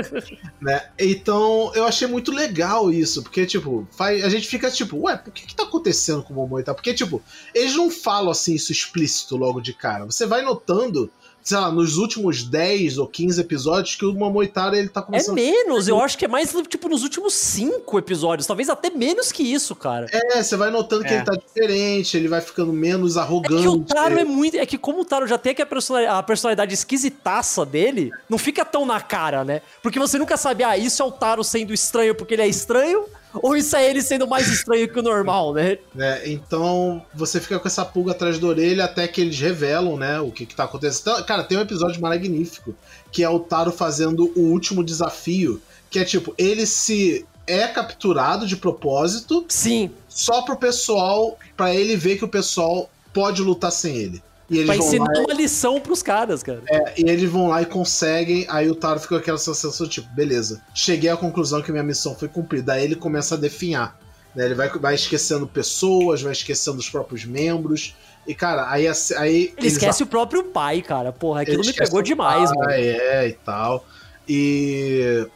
né? Então, eu achei muito legal isso, porque, tipo, faz, a gente fica tipo, ué, por que que tá acontecendo com o Momoi e tal? Porque, tipo, eles não falam assim isso explícito logo de cara. Você vai notando sei lá, nos últimos 10 ou 15 episódios que o Momoitaro ele tá começando. É menos, eu acho que é mais tipo nos últimos 5 episódios, talvez até menos que isso, cara. É, você vai notando é. que ele tá diferente, ele vai ficando menos arrogante. É que o Taro é muito. É que como o Taro já tem a personalidade, a personalidade esquisitaça dele, não fica tão na cara, né? Porque você nunca sabe, ah, isso é o Taro sendo estranho porque ele é estranho, ou isso é ele sendo mais estranho que o normal, né? É, então você fica com essa pulga atrás da orelha até que eles revelam, né, o que, que tá acontecendo. Então, cara, tem um episódio magnífico que é o Taro fazendo o último desafio, que é tipo, ele se é capturado de propósito. Sim. Só pro pessoal, para ele ver que o pessoal pode lutar sem ele. E eles pra ensinar lá, uma lição pros caras, cara. É, e eles vão lá e conseguem. Aí o Taro fica com aquela sensação, tipo, beleza, cheguei à conclusão que minha missão foi cumprida. Aí ele começa a definhar. Né? Ele vai, vai esquecendo pessoas, vai esquecendo os próprios membros. E, cara, aí. aí ele esquece o próprio pai, cara. Porra, aquilo me pegou demais, pai, mano. É, e tal. E.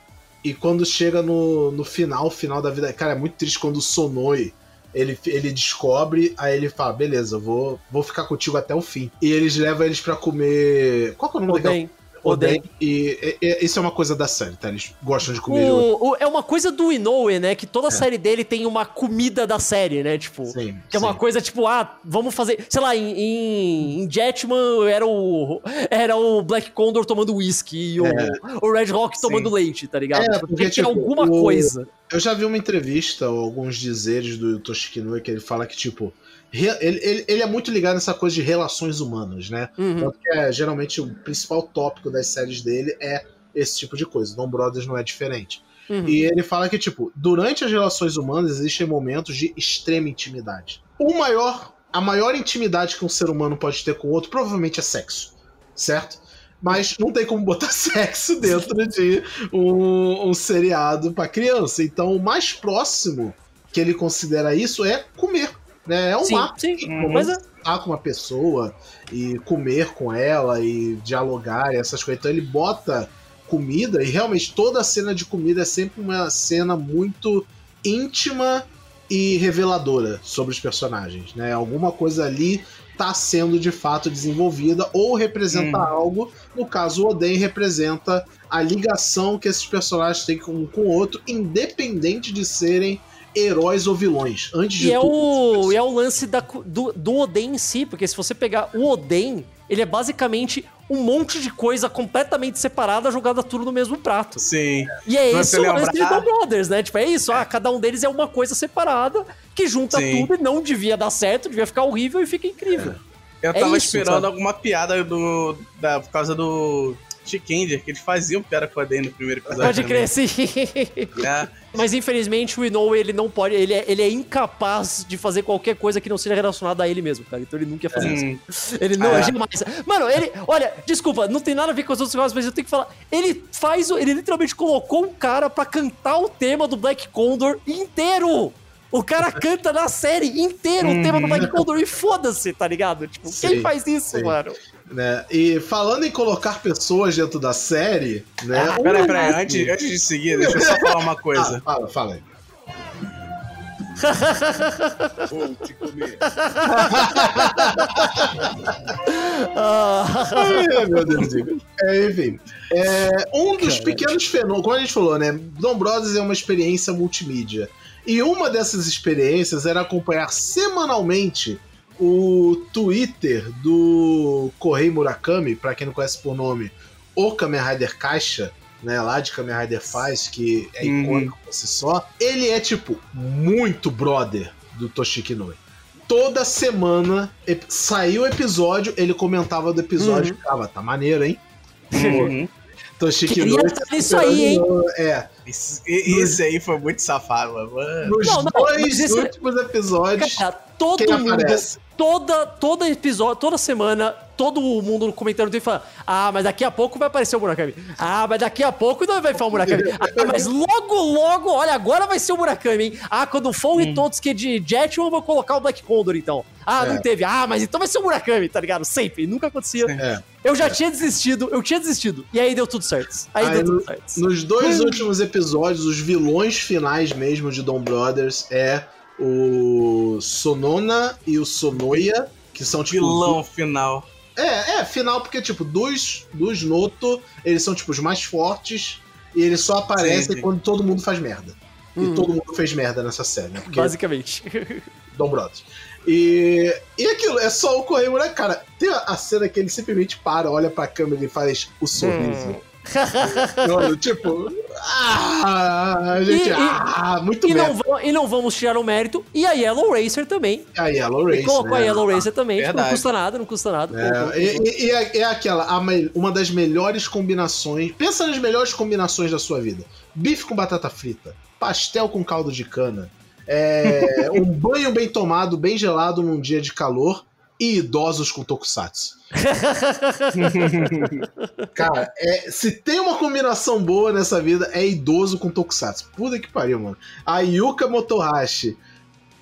E quando chega no, no final, final da vida. Cara, é muito triste quando o Sonoi ele, ele descobre, aí ele fala: beleza, vou, vou ficar contigo até o fim. E eles levam eles para comer. Qual que é o nome Oden. daquela? Oden. E, e, e, isso é uma coisa da série, tá? Eles gostam de comer. O, o, é uma coisa do Inoue, né? Que toda é. série dele tem uma comida da série, né? Tipo, sim, que é uma coisa tipo, ah, vamos fazer. Sei lá, em, em, em Jetman era o, era o Black Condor tomando whisky e o, é. o Red Rock sim. tomando leite, tá ligado? É, porque, tipo, alguma o, coisa. Eu já vi uma entrevista, alguns dizeres do Toshiki que ele fala que, tipo, ele, ele, ele, é muito ligado nessa coisa de relações humanas, né? Uhum. Tanto que é, geralmente o principal tópico das séries dele é esse tipo de coisa. Dom Brothers não é diferente. Uhum. E ele fala que, tipo, durante as relações humanas existem momentos de extrema intimidade. O maior, a maior intimidade que um ser humano pode ter com o outro provavelmente é sexo, certo? Mas não tem como botar sexo dentro de um, um seriado para criança. Então, o mais próximo que ele considera isso é comer né? É um sim, ato sim. Mas é... estar com uma pessoa e comer com ela e dialogar e essas coisas. Então ele bota comida e realmente toda a cena de comida é sempre uma cena muito íntima e reveladora sobre os personagens, né? Alguma coisa ali está sendo de fato desenvolvida ou representa hum. algo. No caso, o Oden representa a ligação que esses personagens têm com um com o outro, independente de serem heróis ou vilões. Antes de e é tudo. É o, e é o lance da, do, do Oden em si, porque se você pegar o Oden, ele é basicamente um monte de coisa completamente separada jogada tudo no mesmo prato. Sim. E é isso o lance de Brothers, né? Tipo, é isso, ah, cada um deles é uma coisa separada que junta Sim. tudo e não devia dar certo, devia ficar horrível e fica incrível. É. Eu tava é isso, esperando sabe? alguma piada do, da, por causa do Chickender, que eles faziam piada com a Day no primeiro episódio. Pode crer, sim. É. Mas infelizmente o Inoue, ele não pode, ele é, ele é incapaz de fazer qualquer coisa que não seja relacionada a ele mesmo, cara. Então ele nunca ia fazer hum. isso. Ele não, é. jamais. Mano, ele, olha, desculpa, não tem nada a ver com as outras coisas, mas eu tenho que falar. Ele faz, ele literalmente colocou um cara para cantar o tema do Black Condor inteiro. O cara canta na série inteira o tema do Black uhum. Condor e foda-se, tá ligado? Tipo, sim, quem faz isso, sim. mano? Né? E falando em colocar pessoas dentro da série, né? Ah, peraí, peraí, antes, antes de seguir, deixa eu só falar uma coisa. Ah, fala, fala aí. Vou te comer. Meu Deus, é, enfim. É, um dos Caramba. pequenos fenômenos, como a gente falou, né? Dom Brothers é uma experiência multimídia. E uma dessas experiências era acompanhar semanalmente o Twitter do Correio Murakami, para quem não conhece por nome, o Kamen Rider Caixa, né, lá de Kamen Rider Faz, que é uhum. icônico por si só, ele é, tipo, muito brother do Toshiki Noi. Toda semana saiu o episódio, ele comentava do episódio, uhum. ficava, tá maneiro, hein? Uhum. Toshiki Noi. Isso aí, hein? É. Isso, isso aí foi muito safado, mano. Nos não, não, dois últimos episódios. Cara, todo mundo. Aparece? Toda, toda episódio, toda semana, todo mundo comentando dele fala: Ah, mas daqui a pouco vai aparecer o Murakami. Ah, mas daqui a pouco não vai falar o Murakami. Ah, mas logo, logo, olha, agora vai ser o Murakami, hein? Ah, quando for o Hitotsuki de Jetman, eu vou colocar o Black Condor, então. Ah, é. não teve. Ah, mas então vai ser o Murakami, tá ligado? Sempre. Nunca acontecia. É. Eu já é. tinha desistido, eu tinha desistido. E aí deu tudo certo. Aí, aí deu tudo certo. Nos dois últimos episódios, os vilões finais mesmo de Dom Brothers é o Sonona e o Sonoya, que são tipo. Vilão final. É, é, final, porque, tipo, dos, dos Noto, eles são, tipo, os mais fortes e eles só aparecem sim, sim. quando todo mundo faz merda. E uhum. todo mundo fez merda nessa série, né? Porque... Basicamente. Dom Brothers. E, e aquilo, é só o Correio, né, cara? Tem a, cena que ele simplesmente para, olha pra câmera e faz o sorriso. Hum. Tipo, ah, gente, e, ah, muito e não, e não vamos tirar o mérito. E a Yellow Racer também. A Yellow Racer. E colocou né? a Yellow Racer também. Tipo, não custa nada, não custa nada. É, e, e é, é, aquela, uma das melhores combinações. Pensa nas melhores combinações da sua vida: bife com batata frita, pastel com caldo de cana, é, um banho bem tomado, bem gelado num dia de calor e idosos com tokusatsu. Cara, é, se tem uma combinação boa nessa vida, é idoso com tokusatsu. Puta que pariu, mano. A Yuka Motohashi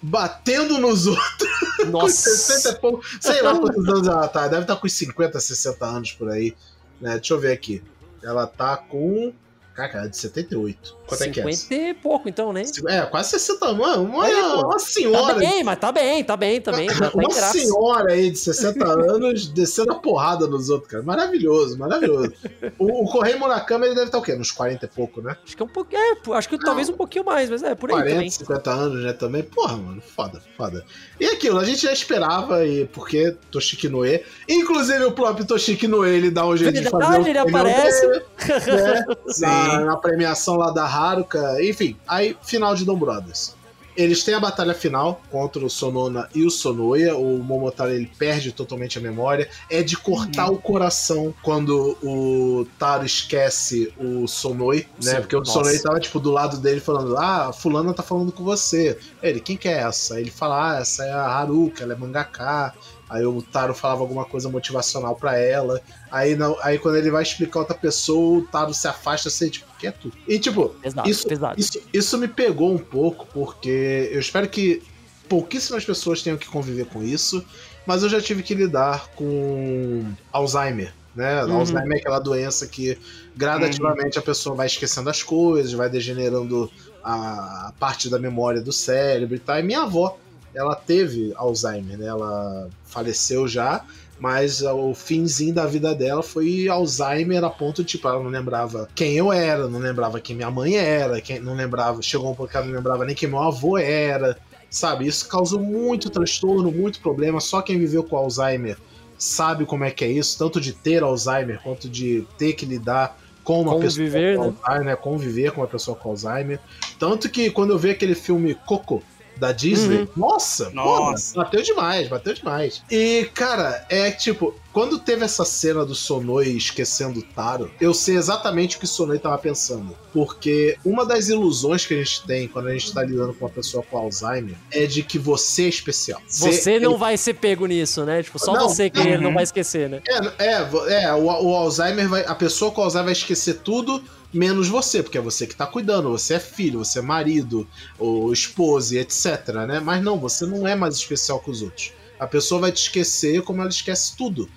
batendo nos outros. Nossa. 60 e pouco. Sei lá quantos anos ela tá. Deve estar tá com 50, 60 anos por aí. Né? Deixa eu ver aqui. Ela tá com Caraca, é de 78. Quanto 50 é que é? 50 e pouco, então, né? É, quase 60 anos. Uma, é, uma senhora. Tá bem, mas tá bem, tá bem também. Tá uma senhora aí de 60 anos descendo a porrada nos outros, cara. Maravilhoso, maravilhoso. o, o Correio Murakami, ele deve estar o quê? Nos 40 e pouco, né? Acho que é um pouco. É, acho que Não. talvez um pouquinho mais, mas é por aí 40, também. 50 anos, né? Também. Porra, mano, foda, foda. E aquilo, a gente já esperava, e porque Toshiki Noe. Inclusive o próprio Toshiki Noe, ele dá um jeito Verdade, de fazer. Ele aparece. Dele, né? na, na, premiação lá da Haruka. Enfim, aí, final de Dom Brothers. Eles têm a batalha final contra o Sonona e o Sonoya. O Momotaro ele perde totalmente a memória. É de cortar uhum. o coração quando o Taro esquece o Sonoi, né? Sim, Porque o Sonoi tava, tipo, do lado dele falando: Ah, fulano tá falando com você. Ele, quem que é essa? Ele fala: Ah, essa é a Haruka, ela é mangaka. Aí o Taro falava alguma coisa motivacional para ela. Aí, não, aí quando ele vai explicar outra pessoa, o Taro se afasta assim, tipo, quieto. E tipo, exato, isso, exato. Isso, isso me pegou um pouco, porque eu espero que pouquíssimas pessoas tenham que conviver com isso, mas eu já tive que lidar com Alzheimer. Né? Uhum. Alzheimer é aquela doença que gradativamente uhum. a pessoa vai esquecendo as coisas, vai degenerando a parte da memória do cérebro e tal. E minha avó ela teve Alzheimer, né? Ela faleceu já, mas o finzinho da vida dela foi Alzheimer a ponto de, tipo, ela não lembrava quem eu era, não lembrava quem minha mãe era, quem não lembrava, chegou um pouco que ela não lembrava nem quem meu avô era, sabe? Isso causou muito transtorno, muito problema. Só quem viveu com Alzheimer sabe como é que é isso, tanto de ter Alzheimer quanto de ter que lidar com uma conviver, pessoa com né? Alzheimer, conviver com uma pessoa com Alzheimer. Tanto que quando eu vi aquele filme Coco, da Disney. Uhum. Nossa, Nossa. Pô, bateu demais, bateu demais. E, cara, é tipo, quando teve essa cena do Sonoi esquecendo o Taro, eu sei exatamente o que o Sonoi tava pensando. Porque uma das ilusões que a gente tem quando a gente tá lidando com uma pessoa com Alzheimer é de que você é especial. Você, não vai ser pego nisso, né? Tipo, só não, você que uhum. não vai esquecer, né? É, é, é o, o Alzheimer vai. A pessoa com Alzheimer vai esquecer tudo menos você, porque é você que tá cuidando, você é filho, você é marido, ou esposa etc, né? Mas não, você não é mais especial que os outros. A pessoa vai te esquecer como ela esquece tudo,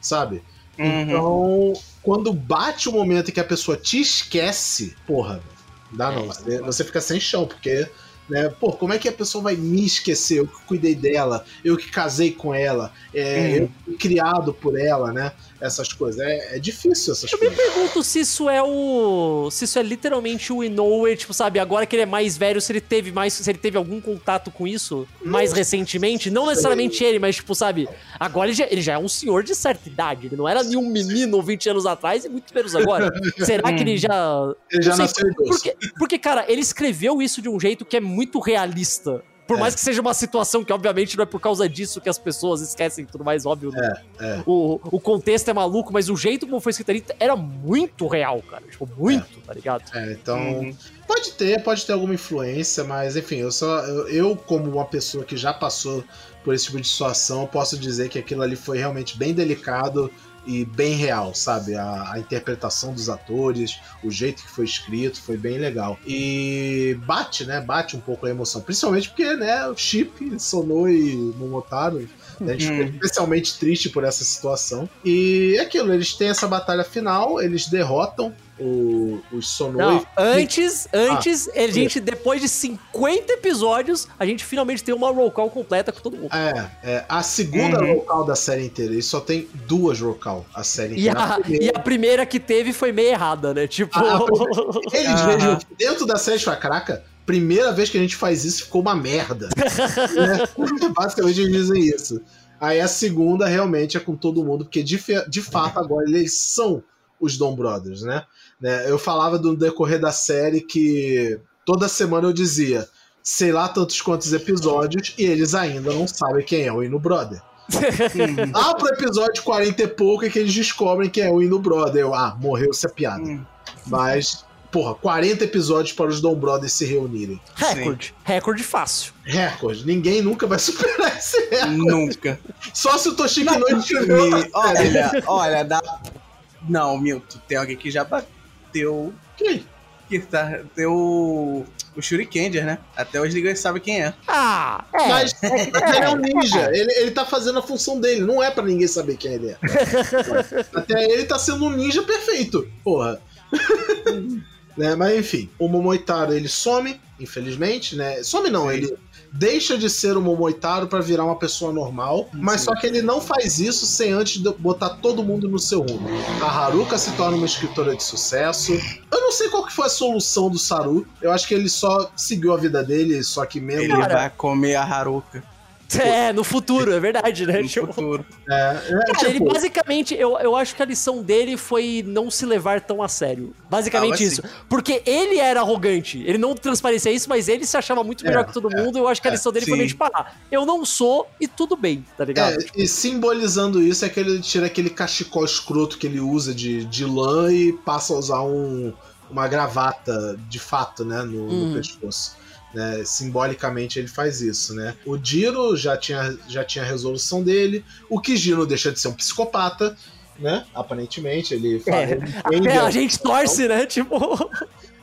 sabe? Uhum. Então, quando bate o momento em que a pessoa te esquece, porra, dá é, não. Você, você fica sem chão, porque né? Pô, como é que a pessoa vai me esquecer? Eu que cuidei dela, eu que casei com ela, é, uhum. eu fui criado por ela, né? Essas coisas. É, é difícil essas eu coisas. Eu me pergunto se isso é o. Se isso é literalmente o Inoue, tipo, sabe, agora que ele é mais velho, se ele teve mais. Se ele teve algum contato com isso mais recentemente. Não necessariamente ele, mas, tipo, sabe, agora ele já, ele já é um senhor de certa idade. Ele não era nenhum menino 20 anos atrás e muito menos agora. Será que ele já. Ele já nasceu. Porque, porque, cara, ele escreveu isso de um jeito que é muito realista. Por é. mais que seja uma situação que, obviamente, não é por causa disso que as pessoas esquecem tudo mais, óbvio. Né? É, é. O, o contexto é maluco, mas o jeito como foi escrito ali era muito real, cara. Tipo, muito, tá ligado? É, então. Uhum. Pode ter, pode ter alguma influência, mas enfim, eu só. Eu, eu, como uma pessoa que já passou por esse tipo de situação, posso dizer que aquilo ali foi realmente bem delicado e bem real, sabe? A, a, interpretação dos atores, o jeito que foi escrito, foi bem legal. E bate, né? Bate um pouco a emoção. Principalmente porque, né, o Chip, Sonou e Momotaro. Né, a gente ficou uhum. especialmente triste por essa situação. E é aquilo, eles têm essa batalha final, eles derrotam o, os Sonoi. Não, antes, antes, ah, a gente, depois de 50 episódios, a gente finalmente tem uma roll call completa com todo mundo. É, é a segunda uhum. roll call da série inteira, e só tem duas roll call a série inteira. E a, a e a primeira que teve foi meio errada, né? Tipo. A, a eles vejam dentro da série de caraca, primeira vez que a gente faz isso ficou uma merda. né? Basicamente eles dizem isso. Aí a segunda realmente é com todo mundo, porque de, de fato agora eles são os Dom Brothers, né? Né? Eu falava do decorrer da série que toda semana eu dizia, sei lá tantos quantos episódios, e eles ainda não sabem quem é o Ino Brother. Lá pro episódio 40 e pouco é que eles descobrem quem é o Ino Brother. Eu, ah, morreu-se a piada. Hum. Mas, porra, 40 episódios para os Dom Brothers se reunirem. Recorde. Recorde fácil. Recorde. Ninguém nunca vai superar esse recorde. Nunca. Só se o Toshiki não Olha, olha, dá não, Milton, tem alguém que já bateu. Quem? Que tá. Deu o Shurikenger, né? Até hoje ninguém sabe quem é. Ah, é. Mas ele é um ninja. Ele, ele tá fazendo a função dele. Não é para ninguém saber quem ele é. Até ele tá sendo um ninja perfeito. Porra. né? Mas enfim, o Momoitaro ele some, infelizmente, né? Some não, Sim. ele deixa de ser o Momoitaro para virar uma pessoa normal, mas Sim. só que ele não faz isso sem antes botar todo mundo no seu rumo. A Haruka se torna uma escritora de sucesso. Eu não sei qual que foi a solução do Saru. Eu acho que ele só seguiu a vida dele, só que mesmo. Ele vai comer a Haruka. É, no futuro, é verdade, né? No tipo, futuro. É, é, Cara, tipo... ele basicamente, eu, eu acho que a lição dele foi não se levar tão a sério. Basicamente ah, isso. Porque ele era arrogante, ele não transparecia isso, mas ele se achava muito melhor é, que todo é, mundo. Eu acho que a é, lição dele sim. foi meio de parar. Eu não sou e tudo bem, tá ligado? É, e simbolizando isso é que ele tira aquele cachecol escroto que ele usa de, de lã e passa a usar um, uma gravata de fato, né, no, hum. no pescoço. Né, simbolicamente ele faz isso, né? O Diro já tinha, já tinha a resolução dele, o Kijino deixa de ser um psicopata, né? Aparentemente, ele fala. É, ele a, a gente torce, né? Tipo.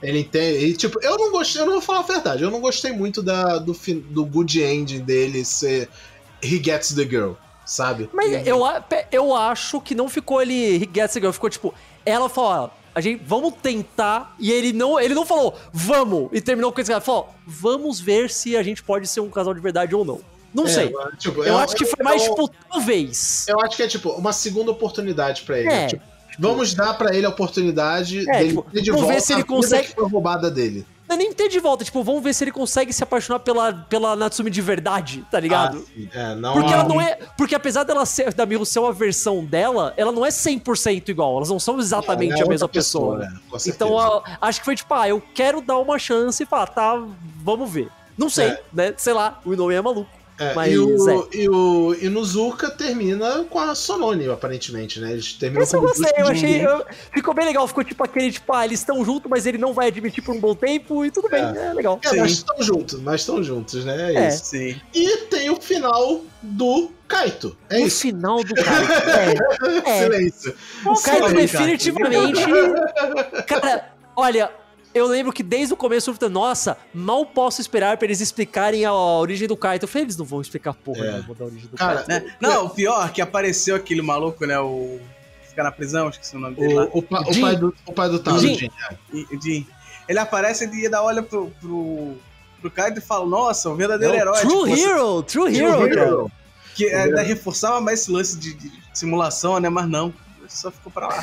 Ele entende. E, tipo, eu não gostei, eu não vou falar a verdade, eu não gostei muito da, do, do good ending dele ser He Gets the Girl, sabe? Mas eu, eu acho que não ficou ele He Gets the Girl, ficou tipo, ela fala, a gente vamos tentar. E ele não, ele não falou, vamos, e terminou com esse cara. Falou, vamos ver se a gente pode ser um casal de verdade ou não. Não é, sei. Tipo, eu, eu, acho que foi mais, eu, tipo, talvez. Eu acho que é, tipo, uma segunda oportunidade para ele. É. Tipo, vamos dar para ele a oportunidade é, dele tipo, de volta ver se ele consegue... que foi roubada dele. Não é nem ter de volta, tipo, vamos ver se ele consegue se apaixonar pela, pela Natsumi de verdade, tá ligado? Ah, é, não, porque ela não é. Porque apesar dela ser da Miho ser uma versão dela, ela não é 100% igual. Elas não são exatamente é, é a mesma pessoa. pessoa né? Então, acho que foi tipo, ah, eu quero dar uma chance e falar, tá, vamos ver. Não sei, é. né? Sei lá, o Inoue é maluco. É, Mas, e, o, é. e o Inuzuka termina com a Sononi, aparentemente, né? Eles terminam Esse com eu gostei, eu achei. Eu, ficou bem legal, ficou tipo aquele, tipo, ah, eles estão juntos, mas ele não vai admitir por um bom tempo e tudo bem, é, é legal. É, mas estão juntos, mas estão juntos, né? É, isso. Sim. E tem o final do Kaito. É o isso. final do Kaito. É. é. Silêncio. O Kaito definitivamente. Cara, olha, eu lembro que desde o começo eu falei, nossa, mal posso esperar pra eles explicarem a origem do Kaito. Eu falei, eles não vão explicar porra, é. não, vou dar a origem do Cara, Kaito. Né? Não, o pior é que apareceu aquele maluco, né, o... Fica na prisão, esqueci o nome dele o, lá. O, pa, o pai do, o pai do Taro, Jin. Jin. Ele aparece e dá olha pro, pro, pro Kaito e fala, nossa, o verdadeiro é herói. True tipo, Hero, True Hero, True Hero. Que é, reforçava mais esse lance de, de simulação, né, mas não só ficou pra lá.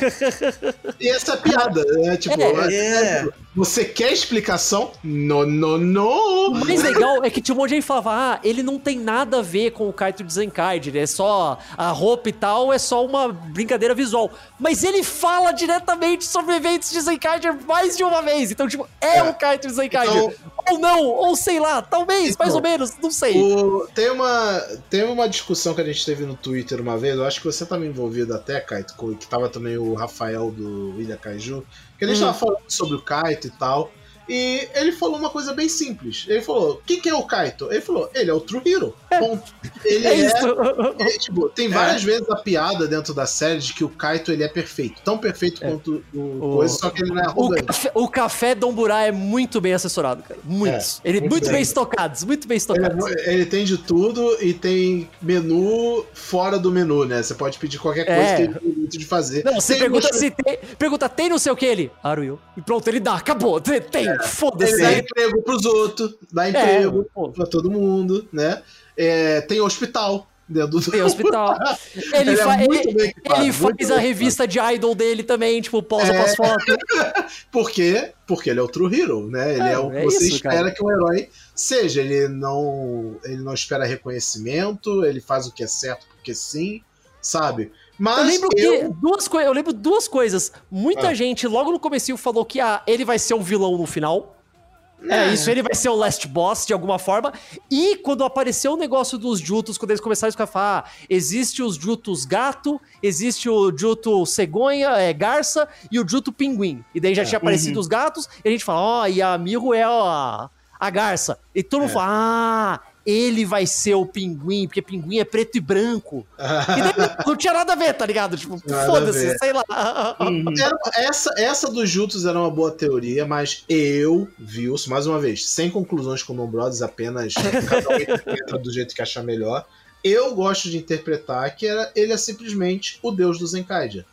e essa é piada, né? Tipo, é, é. Você quer explicação? No, no, no. O mais legal é que tinha um monte de gente falava: ah, ele não tem nada a ver com o Kaito de Zenkaid, é só a roupa e tal, é só uma brincadeira visual. Mas ele fala diretamente sobre eventos de Zenkaid mais de uma vez. Então, tipo, é, é. o Kaito de Zenkaid. Então, ou não, ou sei lá, talvez, então, mais ou menos, não sei. O, tem, uma, tem uma discussão que a gente teve no Twitter uma vez, eu acho que você estava envolvido até, Kaito, que tava também o Rafael do Ilha Kaiju, que a gente hum. tava falando sobre o Kaito e tal. E ele falou uma coisa bem simples. Ele falou: o que, que, é o Kaito? Ele falou: ele é o True Hero. É. Ponto. Ele é. é tipo, tem várias é. vezes a piada dentro da série de que o Kaito ele é perfeito. Tão perfeito é. quanto o, o, coisa, só que ele não é arrogante. O café, o café Domburá é muito bem assessorado, cara. Muitos. É, ele muito, muito bem. bem estocados, muito bem estocados. Ele, ele, tem de tudo e tem menu fora do menu, né? Você pode pedir qualquer coisa que ele tem muito de fazer. Não, você pergunta se tem. Pergunta, tem não sei o que ele? Aruil. E pronto, ele dá, acabou. Tem, tem Foda-se. Ele dá emprego pros outros, dá é, emprego é, pra todo mundo, né? É, tem hospital. Dentro do... Tem hospital. Ele, ele, fa é ele, ele faz a revista de idol dele também, tipo, posa é... com as fotos. Por quê? Porque ele é o true hero, né? Ele é, é o que você isso, espera cara. que um herói seja. Ele não, ele não espera reconhecimento, ele faz o que é certo porque sim, sabe? Mas eu lembro eu... que duas coisas, eu lembro duas coisas. Muita ah. gente logo no começo falou que ah, ele vai ser o vilão no final. É, isso, ele vai ser o last boss de alguma forma. E quando apareceu o negócio dos Jutos, quando eles começaram a falar, ah, existe os Jutos gato, existe o Juto cegonha, é, garça e o Juto pinguim. E daí já é. tinha aparecido uhum. os gatos, e a gente fala, ó, oh, e a Miho é a, a garça. E todo mundo é. fala, ah, ele vai ser o pinguim, porque pinguim é preto e branco. e daí, não tinha nada a ver, tá ligado? Tipo, foda-se, sei lá. Uhum. Era, essa, essa dos Jutos era uma boa teoria, mas eu, Wilson, mais uma vez, sem conclusões com o Brothers, apenas cada um interpreta do jeito que achar melhor. Eu gosto de interpretar que era, ele é simplesmente o deus do Zenkaidia.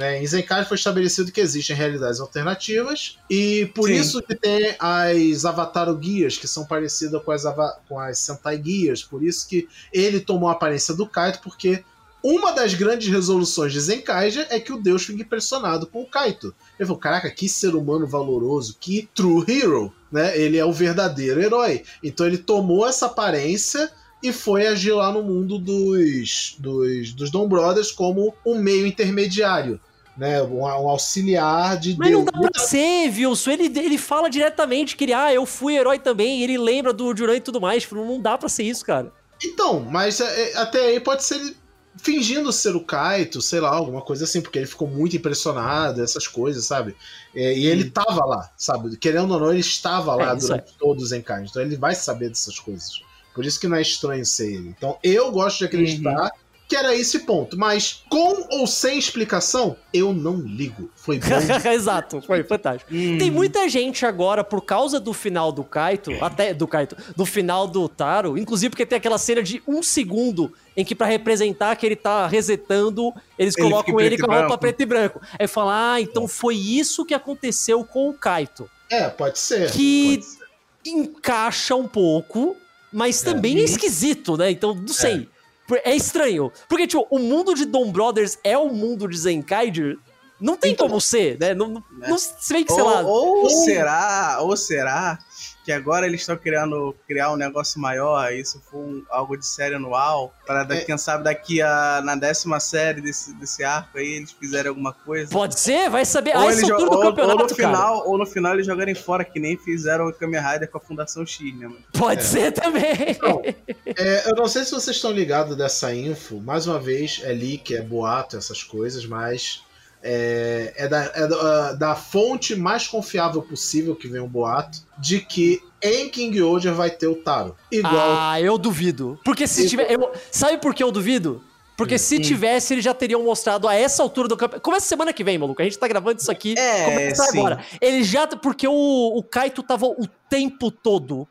Né? Em Zenkai foi estabelecido que existem realidades alternativas e por Sim. isso que tem as Avatar Guias, que são parecidas com as, com as Sentai Guias. Por isso que ele tomou a aparência do Kaito, porque uma das grandes resoluções de Zenkaija é que o deus fique impressionado com o Kaito. Ele falou: caraca, que ser humano valoroso, que true hero, né? Ele é o verdadeiro herói. Então ele tomou essa aparência e foi agir lá no mundo dos, dos, dos Dom Brothers como um meio intermediário. Né, um, um auxiliar de Mas Deus. não dá pra ser, Wilson. Ele, ele fala diretamente que ele, ah, eu fui herói também, ele lembra do Duran e tudo mais. Tipo, não dá pra ser isso, cara. Então, mas é, é, até aí pode ser fingindo ser o Kaito, sei lá, alguma coisa assim, porque ele ficou muito impressionado, essas coisas, sabe? É, e ele tava lá, sabe? Querendo ou não, ele estava lá é, durante todos os encarnes, então ele vai saber dessas coisas. Por isso que não é estranho ser ele. Então eu gosto de acreditar uhum. Que era esse ponto. Mas com ou sem explicação, eu não ligo. Foi bom. Exato, foi fantástico. Uhum. Tem muita gente agora, por causa do final do Kaito, até do Kaito, do final do Taro, inclusive porque tem aquela cena de um segundo em que para representar que ele tá resetando, eles ele colocam ele com a roupa preto e branco. Aí fala, ah, então foi isso que aconteceu com o Kaito. É, pode ser. Que pode ser. encaixa um pouco mas é. também é, é esquisito, né? Então, não sei. É. é estranho. Porque, tipo, o mundo de Dom Brothers é o mundo de Zenkaiger. Não tem então, como ser, né? Não, né? não se vê que, sei ou, lá. Ou será, ou será que agora eles estão querendo criar um negócio maior, isso foi um, algo de série anual, para é. quem sabe daqui a na décima série desse, desse arco aí eles fizerem alguma coisa. Pode ser, vai saber. Ou, ah, eles, ou, ou, no final, ou no final eles jogarem fora, que nem fizeram o Kamen Rider com a Fundação X, né? Mano? Pode é. ser também. Então, é, eu não sei se vocês estão ligados dessa info, mais uma vez, é leak, é boato, essas coisas, mas é, é, da, é da, da, fonte mais confiável possível que vem um boato de que em King Oja vai ter o Taro. Igual. Ah, eu duvido. Porque se tiver. Eu, sabe por que eu duvido? Porque se hum. tivesse, eles já teriam mostrado a essa altura do campeonato. Começa semana que vem, maluco. A gente tá gravando isso aqui. É, começa agora. Ele já. Porque o, o Kaito tava o tempo todo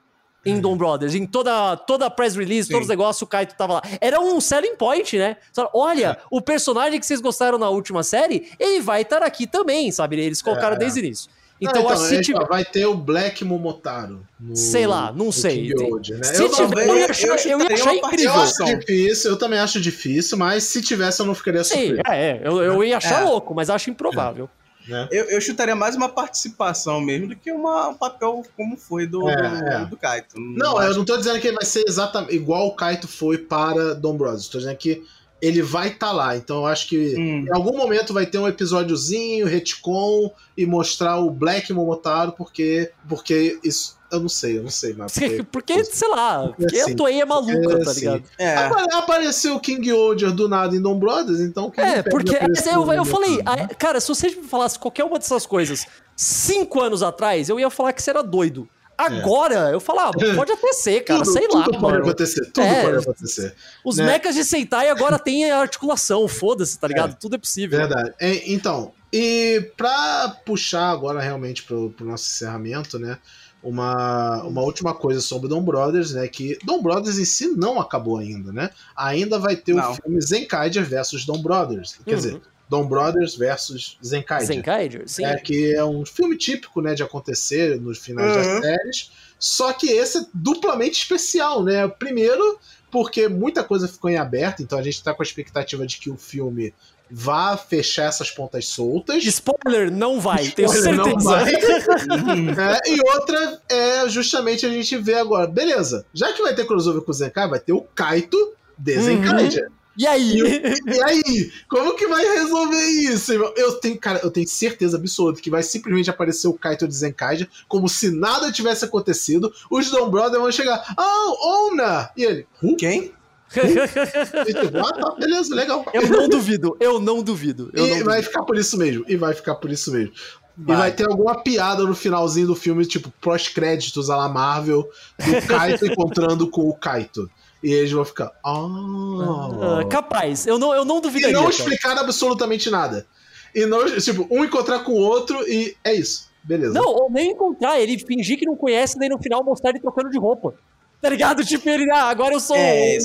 em. Dom Brothers. Em toda, toda a press release, Sim. todos os negócios, o Kaito tava lá. Era um selling point, né? Olha, o personagem que vocês gostaram na última série, ele vai estar aqui também, sabe? Eles colocaram é. desde o início. Então, então se tiver... vai ter o Black Momotaro. No, sei lá, não sei. Né? Se eu tiver, eu, ia achar, eu, ia achar incrível. Eu acho difícil, eu também acho difícil, mas se tivesse eu não ficaria surpreso. É, é eu, eu ia achar é. louco, mas acho improvável. Né? Eu, eu, chutaria mais uma participação mesmo do que uma, um papel como foi do, é, do, é. do, Kaito. Não, não eu não tô dizendo que ele vai ser exatamente igual o Kaito foi para Dom Bros. Tô dizendo que ele vai estar tá lá. Então eu acho que hum. em algum momento vai ter um episódiozinho, retcon e mostrar o Black Momotaro, porque, porque isso. Eu não sei, eu não sei, mas. Porque, porque sei lá, porque, porque assim, a Toei é maluca, porque, tá assim, ligado? Assim, é. Apareceu o King Older do nada em Dom Brothers, então. É, porque eu, eu falei, a, cara, se você me falasse qualquer uma dessas coisas cinco anos atrás, eu ia falar que você era doido. Agora, é. eu falo, ah, pode até ser, cara, tudo, sei tudo lá. Tudo pode acontecer, tudo é, pode acontecer. Os né? mechas de Sentai agora têm articulação, foda-se, tá ligado? É, tudo é possível. Verdade. É, então, e pra puxar agora realmente pro, pro nosso encerramento, né? Uma, uma última coisa sobre Dom Brothers, né? Que Dom Brothers em si não acabou ainda, né? Ainda vai ter não. o filme Zenkaiger versus Dom Brothers. Quer uhum. dizer, Dom Brothers versus Zenkaiger. Zenkaiger, sim. É, que é um filme típico, né, de acontecer nos finais uhum. das séries. Só que esse é duplamente especial, né? Primeiro, porque muita coisa ficou em aberto, então a gente tá com a expectativa de que o filme vá fechar essas pontas soltas. Spoiler, não vai, Spoiler, tenho certeza. Não vai. é, e outra é justamente a gente ver agora, beleza, já que vai ter crossover com o Zenkai, vai ter o Kaito de. Uhum. E aí? E, e, aí? Como que vai resolver isso, irmão? Eu tenho, cara, eu tenho certeza absoluta que vai simplesmente aparecer o Kaito de Zenkaija, como se nada tivesse acontecido. Os Dom Brothers vão chegar, oh, Ona! E ele, Who? quem? Ah, tá, beleza, legal. Eu não duvido, eu não duvido. Eu e não vai duvido. ficar por isso mesmo, e vai ficar por isso mesmo. Vai. E vai ter alguma piada no finalzinho do filme, tipo, pós-créditos à la Marvel, do Kaito encontrando com o Kaito. E eles vão ficar. Oh. capaz, eu não, eu não duvidaria. E não explicar absolutamente nada. E não, tipo, um encontrar com o outro e é isso. Beleza. Não, ou nem encontrar, ele fingir que não conhece, daí no final mostrar ele trocando de roupa. Tá ligado? Tipo, ele, ah, agora eu sou. É,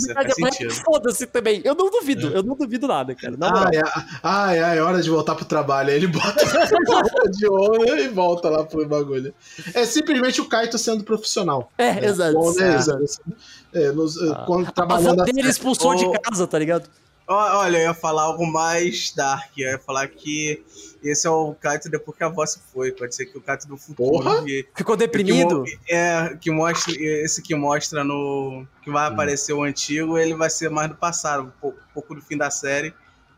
Foda-se também. Eu não duvido, é. eu não duvido nada, cara. ai, ai, ai, é hora de voltar pro trabalho. Aí ele bota de olho e volta lá pro bagulho. É simplesmente o Kaito sendo profissional. É, é exato. Bom, né? exato. É, nos, ah, quando trabalhando. A dele expulsou de casa, tá ligado? Olha, eu ia falar algo mais dark. Eu ia falar que esse é o Kaito depois que a voz foi. Pode ser que o Kaito do futuro. Porra? Que, Ficou deprimido? Que, é, que mostra. Esse que mostra no. Que vai hum. aparecer o antigo, ele vai ser mais do passado, um pouco, pouco do fim da série.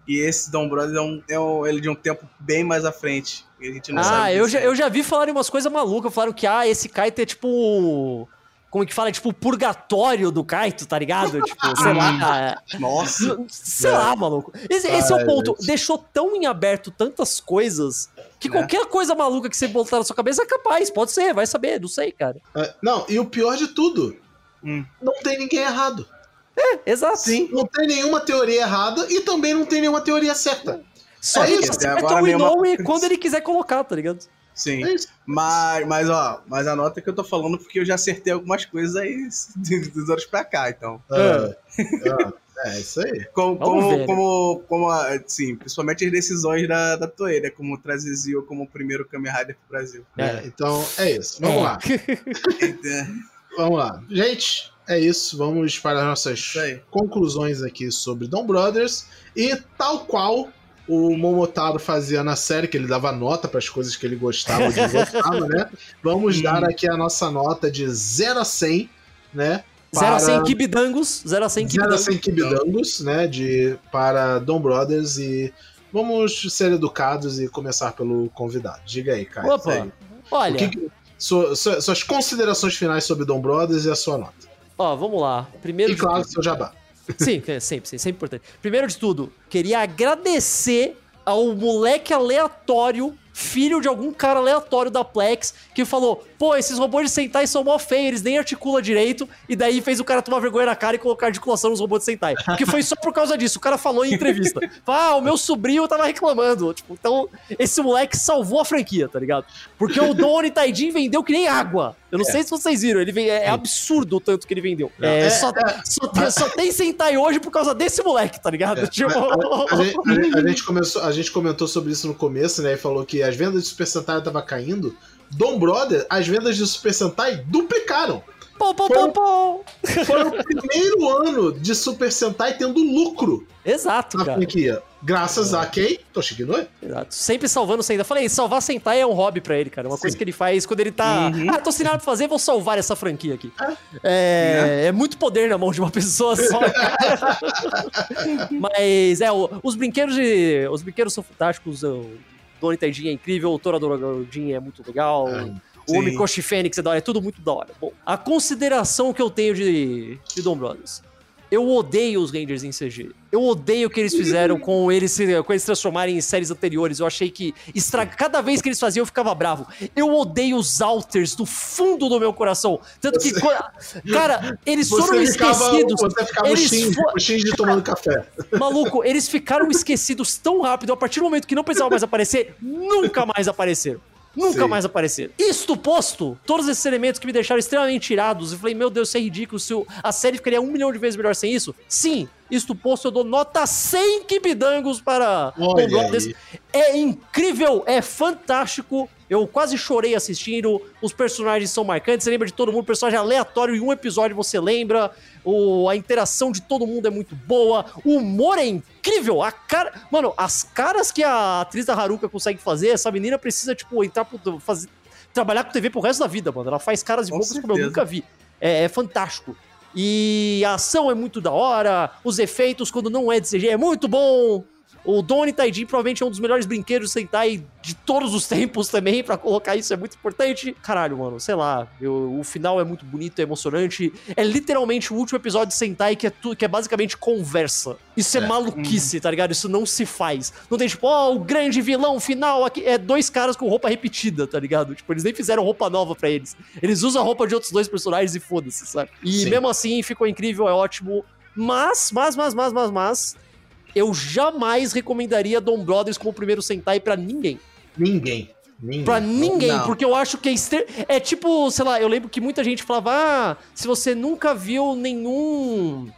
E esse Dom Brothers é, um, é um, ele de um tempo bem mais à frente. ah, eu já, eu já vi falarem umas coisas malucas. Falaram que, ah, esse Kaito é tipo como que fala, tipo, o purgatório do Kaito, tá ligado? Tipo, sei lá. Nossa. Sei é. lá, maluco. Esse, esse é o ponto. Deixou tão em aberto tantas coisas que é. qualquer coisa maluca que você botar na sua cabeça é capaz. Pode ser, vai saber, não sei, cara. É, não, e o pior de tudo, hum. não tem ninguém errado. É, exato. Sim, não tem nenhuma teoria errada e também não tem nenhuma teoria certa. Só é isso. Acerta o Inoue quando ele quiser colocar, tá ligado? Sim. É mas, mas, ó, mas anota que eu tô falando porque eu já acertei algumas coisas aí dos anos pra cá, então. É, é, é isso aí. Como, como, ver, como, né? como, assim, principalmente as decisões da, da Toei, né? Como trazer Zio como o primeiro Kamen Rider pro Brasil. É, então é isso. Vamos lá. Vamos lá. Gente, é isso. Vamos para as nossas conclusões aqui sobre Dom Brothers. E tal qual o Momotaro fazia na série, que ele dava nota para as coisas que ele gostava de gostava, né? Vamos dar hum. aqui a nossa nota de 0 a 100, né? 0 a 100 kibidangos, 0 a 100 kibidangos. 0 a 100 kibidangos, né, de, para Dom Brothers e vamos ser educados e começar pelo convidado. Diga aí, Caio. Opa, aí. olha... Que, suas considerações finais sobre Dom Brothers e a sua nota. Ó, vamos lá. Primeiro e claro, seu jabá. Sim, é sempre, sempre importante. Primeiro de tudo, queria agradecer ao moleque aleatório filho de algum cara aleatório da Plex que falou: pô, esses robôs de Sentai são mó feios, eles nem articulam direito, e daí fez o cara tomar vergonha na cara e colocar articulação nos robôs de Sentai. Que foi só por causa disso. O cara falou em entrevista: ah, o meu sobrinho tava reclamando. Tipo, então, esse moleque salvou a franquia, tá ligado? Porque o Doni Taidin vendeu que nem água. Eu não é. sei se vocês viram, ele vem, é, é, absurdo o tanto que ele vendeu. É, é, só, é. só, tem, só, tem Sentai hoje por causa desse moleque, tá ligado? É. Tipo... A, a, gente, a, gente começou, a gente comentou sobre isso no começo, né? E falou que as vendas de Super Sentai estavam caindo. Dom Brother, as vendas de Super Sentai duplicaram. Pô, pô, pô, pô. Foi o primeiro ano de Super Sentai tendo lucro. Exato, cara. Franquia. Graças é. a quem? Toshiki Noi. Exato. Sempre salvando Sentai. Falei, salvar Sentai é um hobby pra ele, cara. Uma Sim. coisa que ele faz quando ele tá. Uhum. Ah, tô sem nada pra fazer, vou salvar essa franquia aqui. É, é, é muito poder na mão de uma pessoa só. Mas, é, os brinquedos de. Os brinquedos são fantásticos. O Donnie Tedinho é incrível, o Torador Gordinho é muito legal. É. O Mikoshi Fênix é da hora, é tudo muito da hora. Bom, a consideração que eu tenho de, de Dom Brothers. Eu odeio os Rangers em CG. Eu odeio o que eles fizeram com eles, com eles transformarem em séries anteriores. Eu achei que cada vez que eles faziam eu ficava bravo. Eu odeio os Alters do fundo do meu coração. Tanto que, cara, eles você foram ficava, esquecidos. Você ficava eles o Shinji, fo... tomando café. Maluco, eles ficaram esquecidos tão rápido. A partir do momento que não precisava mais aparecer, nunca mais apareceram. Nunca Sim. mais apareceram. Isto posto, todos esses elementos que me deixaram extremamente tirados, eu falei, meu Deus, isso é ridículo. Se a série ficaria um milhão de vezes melhor sem isso? Sim, isto posto, eu dou nota 100 kibidangos para Olha Brothers. É incrível, é fantástico. Eu quase chorei assistindo. Os personagens são marcantes. Você lembra de todo mundo, personagem aleatório. Em um episódio você lembra. O, a interação de todo mundo é muito boa. O humor é incrível. A cara. Mano, as caras que a atriz da Haruka consegue fazer, essa menina precisa, tipo, entrar pro. Fazer, trabalhar com TV pro resto da vida, mano. Ela faz caras de bocas como eu nunca vi. É, é fantástico. E a ação é muito da hora, os efeitos quando não é de CG é muito bom. O Donnie Taijin provavelmente é um dos melhores brinquedos Sentai de todos os tempos também, para colocar isso é muito importante. Caralho, mano, sei lá, eu, o final é muito bonito, é emocionante. É literalmente o último episódio de Sentai que é, tu, que é basicamente conversa. Isso é, é. maluquice, tá ligado? Isso não se faz. Não tem tipo, ó, oh, o grande vilão final aqui. É dois caras com roupa repetida, tá ligado? Tipo, eles nem fizeram roupa nova para eles. Eles usam a roupa de outros dois personagens e foda-se, sabe? E Sim. mesmo assim ficou incrível, é ótimo. Mas, mas, mas, mas, mas, mas, eu jamais recomendaria Dom Brothers como primeiro Sentai para ninguém. Ninguém. Ninguém. Pra ninguém, não. porque eu acho que é extre... É tipo, sei lá, eu lembro que muita gente falava: ah, se você nunca viu nenhum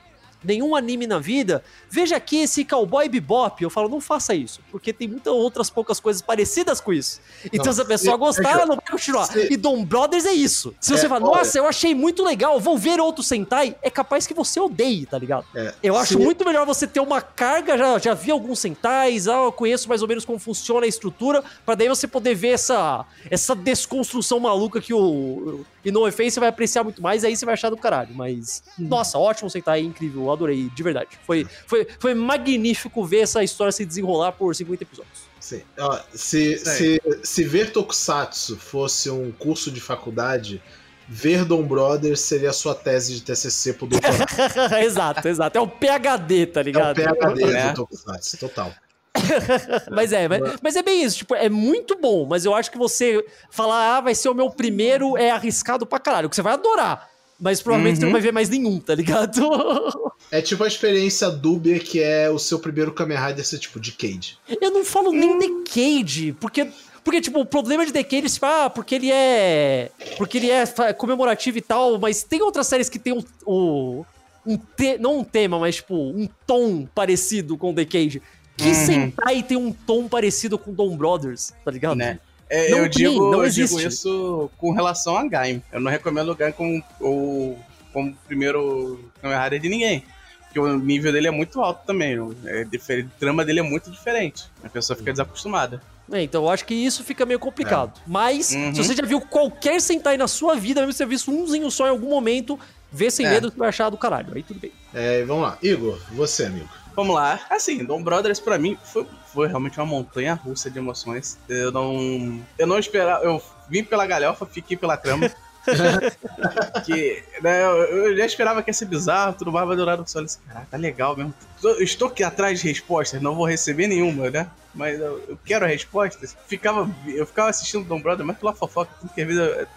nenhum anime na vida, veja aqui esse Cowboy Bebop. Eu falo, não faça isso, porque tem muitas outras poucas coisas parecidas com isso. Então, não, se a pessoa se, gostar, é ela não vai continuar. Se, e Dom Brothers é isso. Se você é, fala, nossa, eu achei muito legal, vou ver outro Sentai, é capaz que você odeie, tá ligado? É, eu acho se... muito melhor você ter uma carga, já, já vi alguns Sentais, ah, eu conheço mais ou menos como funciona a estrutura, para daí você poder ver essa, essa desconstrução maluca que o e no Offense você vai apreciar muito mais, aí você vai achar do caralho. Mas, hum. nossa, ótimo Sentai, incrível, adorei, de verdade. Foi, foi, foi magnífico ver essa história se desenrolar por 50 episódios. Sim. Ó, se, se, se ver Tokusatsu fosse um curso de faculdade, ver Dom Brothers seria a sua tese de TCC pro doutorado. exato, exato. É o PHD, tá ligado? É o PHD é. do Tokusatsu, total. mas é, mas, mas, é bem isso, tipo, é muito bom, mas eu acho que você falar, ah, vai ser o meu primeiro, é arriscado pra caralho, que você vai adorar. Mas provavelmente uhum. você não uhum. vai ver mais nenhum, tá ligado? É tipo a experiência Dubia, que é o seu primeiro Kamen Rider ser tipo de Cage. Eu não falo nem de Cage, porque porque, tipo, o problema de Decade, tipo, ah, porque ele é. Porque ele é comemorativo e tal, mas tem outras séries que tem um. um, um te, não um tema, mas, tipo, um tom parecido com Decade. Que uhum. Sentai tem um tom parecido com Dom Brothers, tá ligado? Né? É, eu, tem, digo, não eu digo isso com relação a Gaim. Eu não recomendo o Gaim como, ou, como primeiro Kamen Rider de ninguém. Porque o nível dele é muito alto também. É diferente, o drama dele é muito diferente. A pessoa fica desacostumada. É, então eu acho que isso fica meio complicado. É. Mas, uhum. se você já viu qualquer Sentai na sua vida, mesmo se você visto umzinho só em algum momento, vê sem é. medo que vai achar do caralho. Aí tudo bem. É, vamos lá. Igor, você, amigo. Vamos lá. Assim, Dom Brothers para mim foi, foi realmente uma montanha russa de emoções. Eu não. Eu não esperava. Eu vim pela galhofa, fiquei pela trama. que né, eu já esperava que ia ser bizarro, tudo mais, vai durar no sol. Caraca, tá legal mesmo. Estou aqui atrás de respostas, não vou receber nenhuma, né? Mas eu, eu quero respostas. Ficava, eu ficava assistindo Dom Brother, mas pela fofoca, tudo que a vida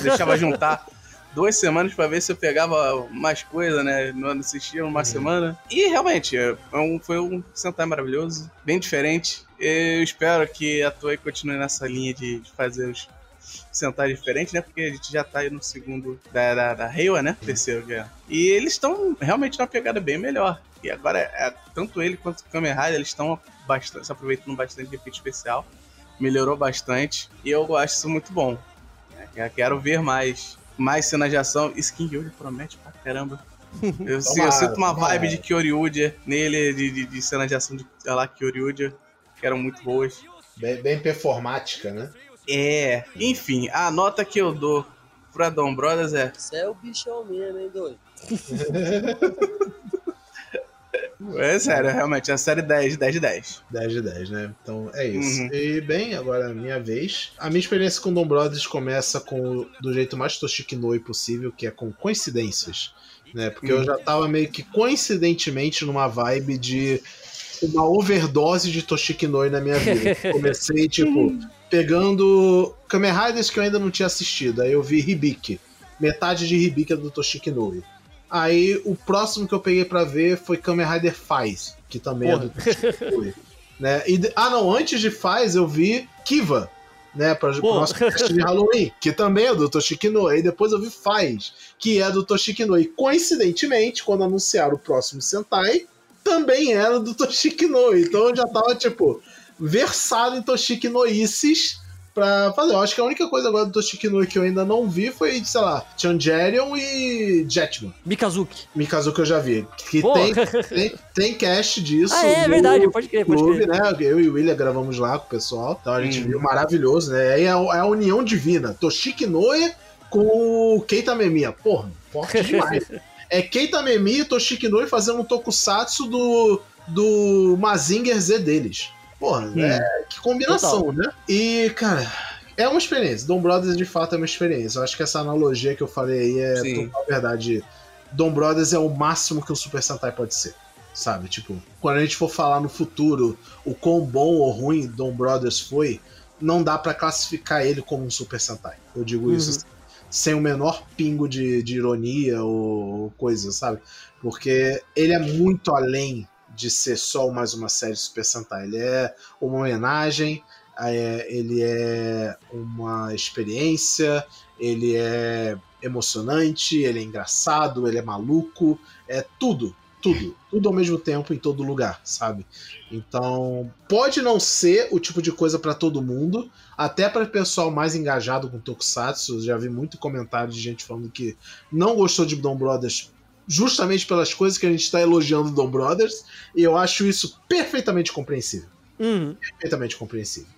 deixava juntar duas semanas para ver se eu pegava mais coisa, né? Não assistia uma uhum. semana. E realmente, é um, foi um Sentai maravilhoso, bem diferente. Eu espero que a Toei continue nessa linha de, de fazer os Sentai diferentes, né? Porque a gente já tá aí no segundo da, da, da Reiwa, né? Uhum. Terceiro já. É. E eles estão realmente numa pegada bem melhor. E agora, é, tanto ele quanto o Kamen Rider, eles estão bastante, se aproveitando bastante de efeito especial. Melhorou bastante. E eu acho isso muito bom. É, quero ver mais mais cenas de ação. Skin Yuji promete pra caramba. Eu, tomara, eu sinto uma tomara. vibe de Kyoryuja nele, de, de, de cenas de ação de lá, Kyoryuja, que eram muito boas. Bem, bem performática, né? É, enfim, a nota que eu dou pra Dom Brothers é. Você é o bichão mesmo, hein, doido? É sério, realmente, é a série 10, 10 de 10. 10 de 10, né? Então é isso. Uhum. E bem, agora é a minha vez. A minha experiência com Dom Brothers começa com do jeito mais Toshikinoi possível, que é com coincidências. Né? Porque uhum. eu já tava meio que coincidentemente numa vibe de uma overdose de Toshikinoi na minha vida. Comecei, tipo, pegando Kamen Riders que eu ainda não tinha assistido. Aí eu vi Hibiki. Metade de Hibiki é do Toshikinoi. Aí o próximo que eu peguei para ver foi Kamen Rider Faz, que também Porra. é do né? E, ah, não, antes de Faz eu vi Kiva, né, para o nosso teste de Halloween, que também é do Toshikinoi. E depois eu vi Faz, que é do Toshikinoi. Coincidentemente, quando anunciaram o próximo Sentai, também era do Toshikinoi. Então eu já tava, tipo, versado em Toshikinoices pra fazer. Eu acho que a única coisa agora do Toshikinoi que eu ainda não vi foi, sei lá, Changerion e Jetman. Mikazuki. Mikazuki eu já vi. Que tem, tem, tem cast disso. Ah, é, é verdade, pode crer, pode clube, crer. Né? Eu e o William gravamos lá com o pessoal. Então a gente hum. viu maravilhoso, né? Aí é, é a união divina. Toshikinoi com o Keita Memiya. Porra, forte demais. é Keita Memiya e Toshikinoi fazendo um tokusatsu do, do Mazinger Z deles. Porra, hum. é, que combinação, Total. né? E, cara, é uma experiência. Dom Brothers, de fato, é uma experiência. Eu acho que essa analogia que eu falei aí é Sim. total verdade. Dom Brothers é o máximo que um Super Sentai pode ser. Sabe? Tipo, quando a gente for falar no futuro o quão bom ou ruim Dom Brothers foi, não dá para classificar ele como um Super Sentai. Eu digo uhum. isso sem o menor pingo de, de ironia ou coisa, sabe? Porque ele é muito além de ser só mais uma série Super Sentai. Ele é uma homenagem, é, ele é uma experiência, ele é emocionante, ele é engraçado, ele é maluco, é tudo, tudo, tudo ao mesmo tempo em todo lugar, sabe? Então, pode não ser o tipo de coisa para todo mundo, até para o pessoal mais engajado com Tokusatsu, já vi muito comentário de gente falando que não gostou de Dom Brothers justamente pelas coisas que a gente está elogiando Dom Brothers, e eu acho isso perfeitamente compreensível. Uhum. Perfeitamente compreensível.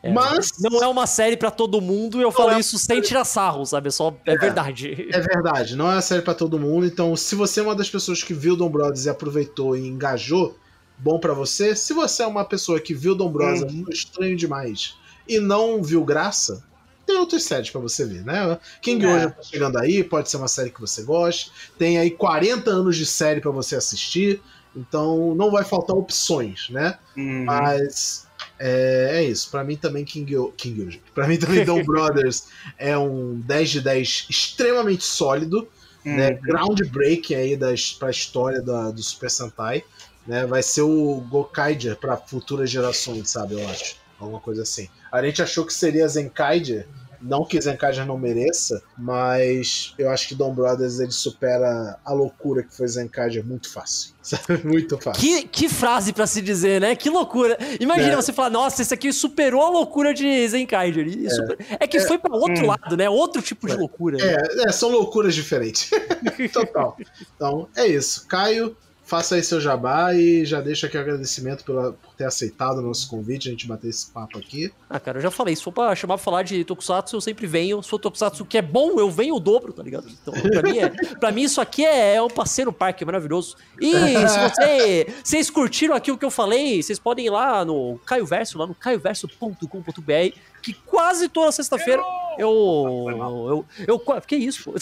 É, mas não é uma série para todo mundo e eu falo é isso sem tirar sarro, sabe? É só é, é, verdade. É verdade, não é uma série para todo mundo. Então, se você é uma das pessoas que viu Dom Brothers e aproveitou e engajou, bom para você. Se você é uma pessoa que viu Dom Brothers, uhum. estranho demais e não viu graça, tem outras séries para você ver, né? King é. tá chegando aí, pode ser uma série que você goste. Tem aí 40 anos de série para você assistir, então não vai faltar opções, né? Uhum. Mas é, é, isso. Para mim também King, King Para mim também Dom Brothers é um 10 de 10 extremamente sólido, né? uhum. né? Groundbreaking aí das, pra história da, do Super Sentai. Né? Vai ser o Gokaiger para futuras gerações, sabe? Eu acho. Alguma coisa assim. A gente achou que seria Zenkaiger, não que Zenkaiger não mereça, mas eu acho que Dom Brothers ele supera a loucura que foi Zenkaiger muito fácil. Sabe? Muito fácil. Que, que frase para se dizer, né? Que loucura. Imagina é. você falar, nossa, esse aqui superou a loucura de Zenkaiger. É, super... é que é. foi para outro hum. lado, né? Outro tipo de é. loucura. É, é, são loucuras diferentes. Total. Então, é isso. Caio, faça aí seu jabá e já deixa aqui o agradecimento pela, por ter aceitado o nosso convite, a gente bater esse papo aqui. Ah, cara, eu já falei, se for pra chamar pra falar de Tokusatsu, eu sempre venho. Se for Tokusatsu que é bom, eu venho o dobro, tá ligado? Então, pra mim, é, pra mim isso aqui é, é um passeio no parque, é maravilhoso. E se você, vocês curtiram aqui o que eu falei, vocês podem ir lá no Caio Verso, lá no caioverso.com.br que quase toda sexta-feira eu, eu, eu, eu. Que isso?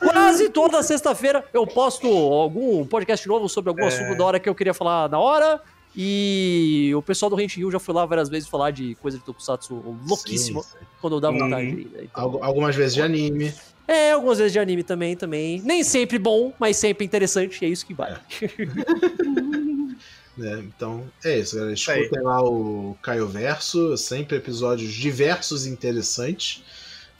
quase toda sexta-feira eu posto algum podcast novo sobre algum é. assunto da hora que eu queria falar na hora. E o pessoal do Rente Rio já foi lá várias vezes falar de coisa de Tokusatsu louquíssimo sim, sim. quando eu dava uhum. vontade. Então, algumas vezes de anime. É, algumas vezes de anime também, também. Nem sempre bom, mas sempre interessante, e é isso que vale. É. Né? Então é isso, galera. Escutem lá o Caio Verso, sempre episódios diversos e interessantes.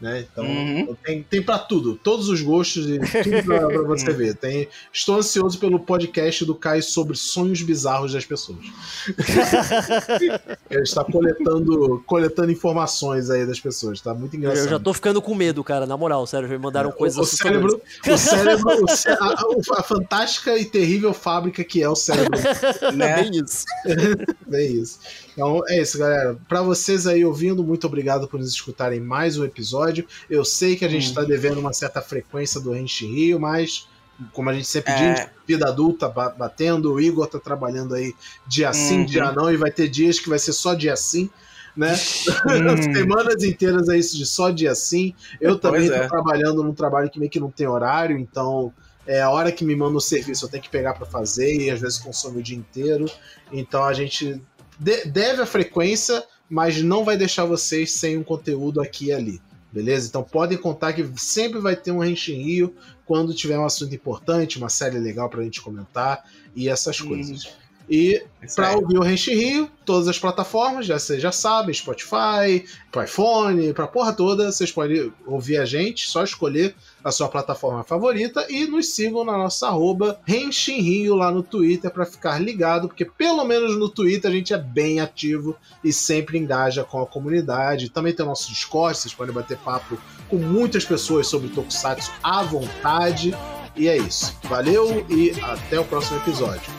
Né? Então uhum. tem, tem para tudo, todos os gostos e tudo pra, pra você ver. Tem, estou ansioso pelo podcast do Kai sobre sonhos bizarros das pessoas. Ele está coletando, coletando informações aí das pessoas, tá muito engraçado. Eu já tô ficando com medo, cara, na moral, sério, me mandaram é, coisas o, cérebro, o cérebro, o a, a, fantástica e terrível fábrica que é o cérebro. né? Bem isso. Bem isso. Então é isso, galera. Para vocês aí ouvindo, muito obrigado por nos escutarem mais um episódio. Eu sei que a gente está hum. devendo uma certa frequência do Rente Rio, mas como a gente sempre é. diz, vida adulta batendo, o Igor tá trabalhando aí dia sim, uhum. dia não, e vai ter dias que vai ser só dia sim, né? Hum. Semanas inteiras é isso de só dia sim. Eu também pois tô é. trabalhando num trabalho que meio que não tem horário, então é a hora que me manda o serviço eu tenho que pegar para fazer e às vezes consome o dia inteiro. Então a gente de deve a frequência, mas não vai deixar vocês sem um conteúdo aqui e ali. Beleza? Então podem contar que sempre vai ter um Renshin Rio quando tiver um assunto importante, uma série legal pra gente comentar e essas hum. E para ouvir o Renshin Rio, todas as plataformas, já vocês já sabem, Spotify, para iPhone, para porra toda, vocês podem ouvir a gente, só escolher a sua plataforma favorita e nos sigam na nossa arroba Renshin Rio lá no Twitter para ficar ligado, porque pelo menos no Twitter a gente é bem ativo e sempre engaja com a comunidade. Também tem o nosso Discord, vocês podem bater papo com muitas pessoas sobre Tokusatsu à vontade. E é isso. Valeu e até o próximo episódio.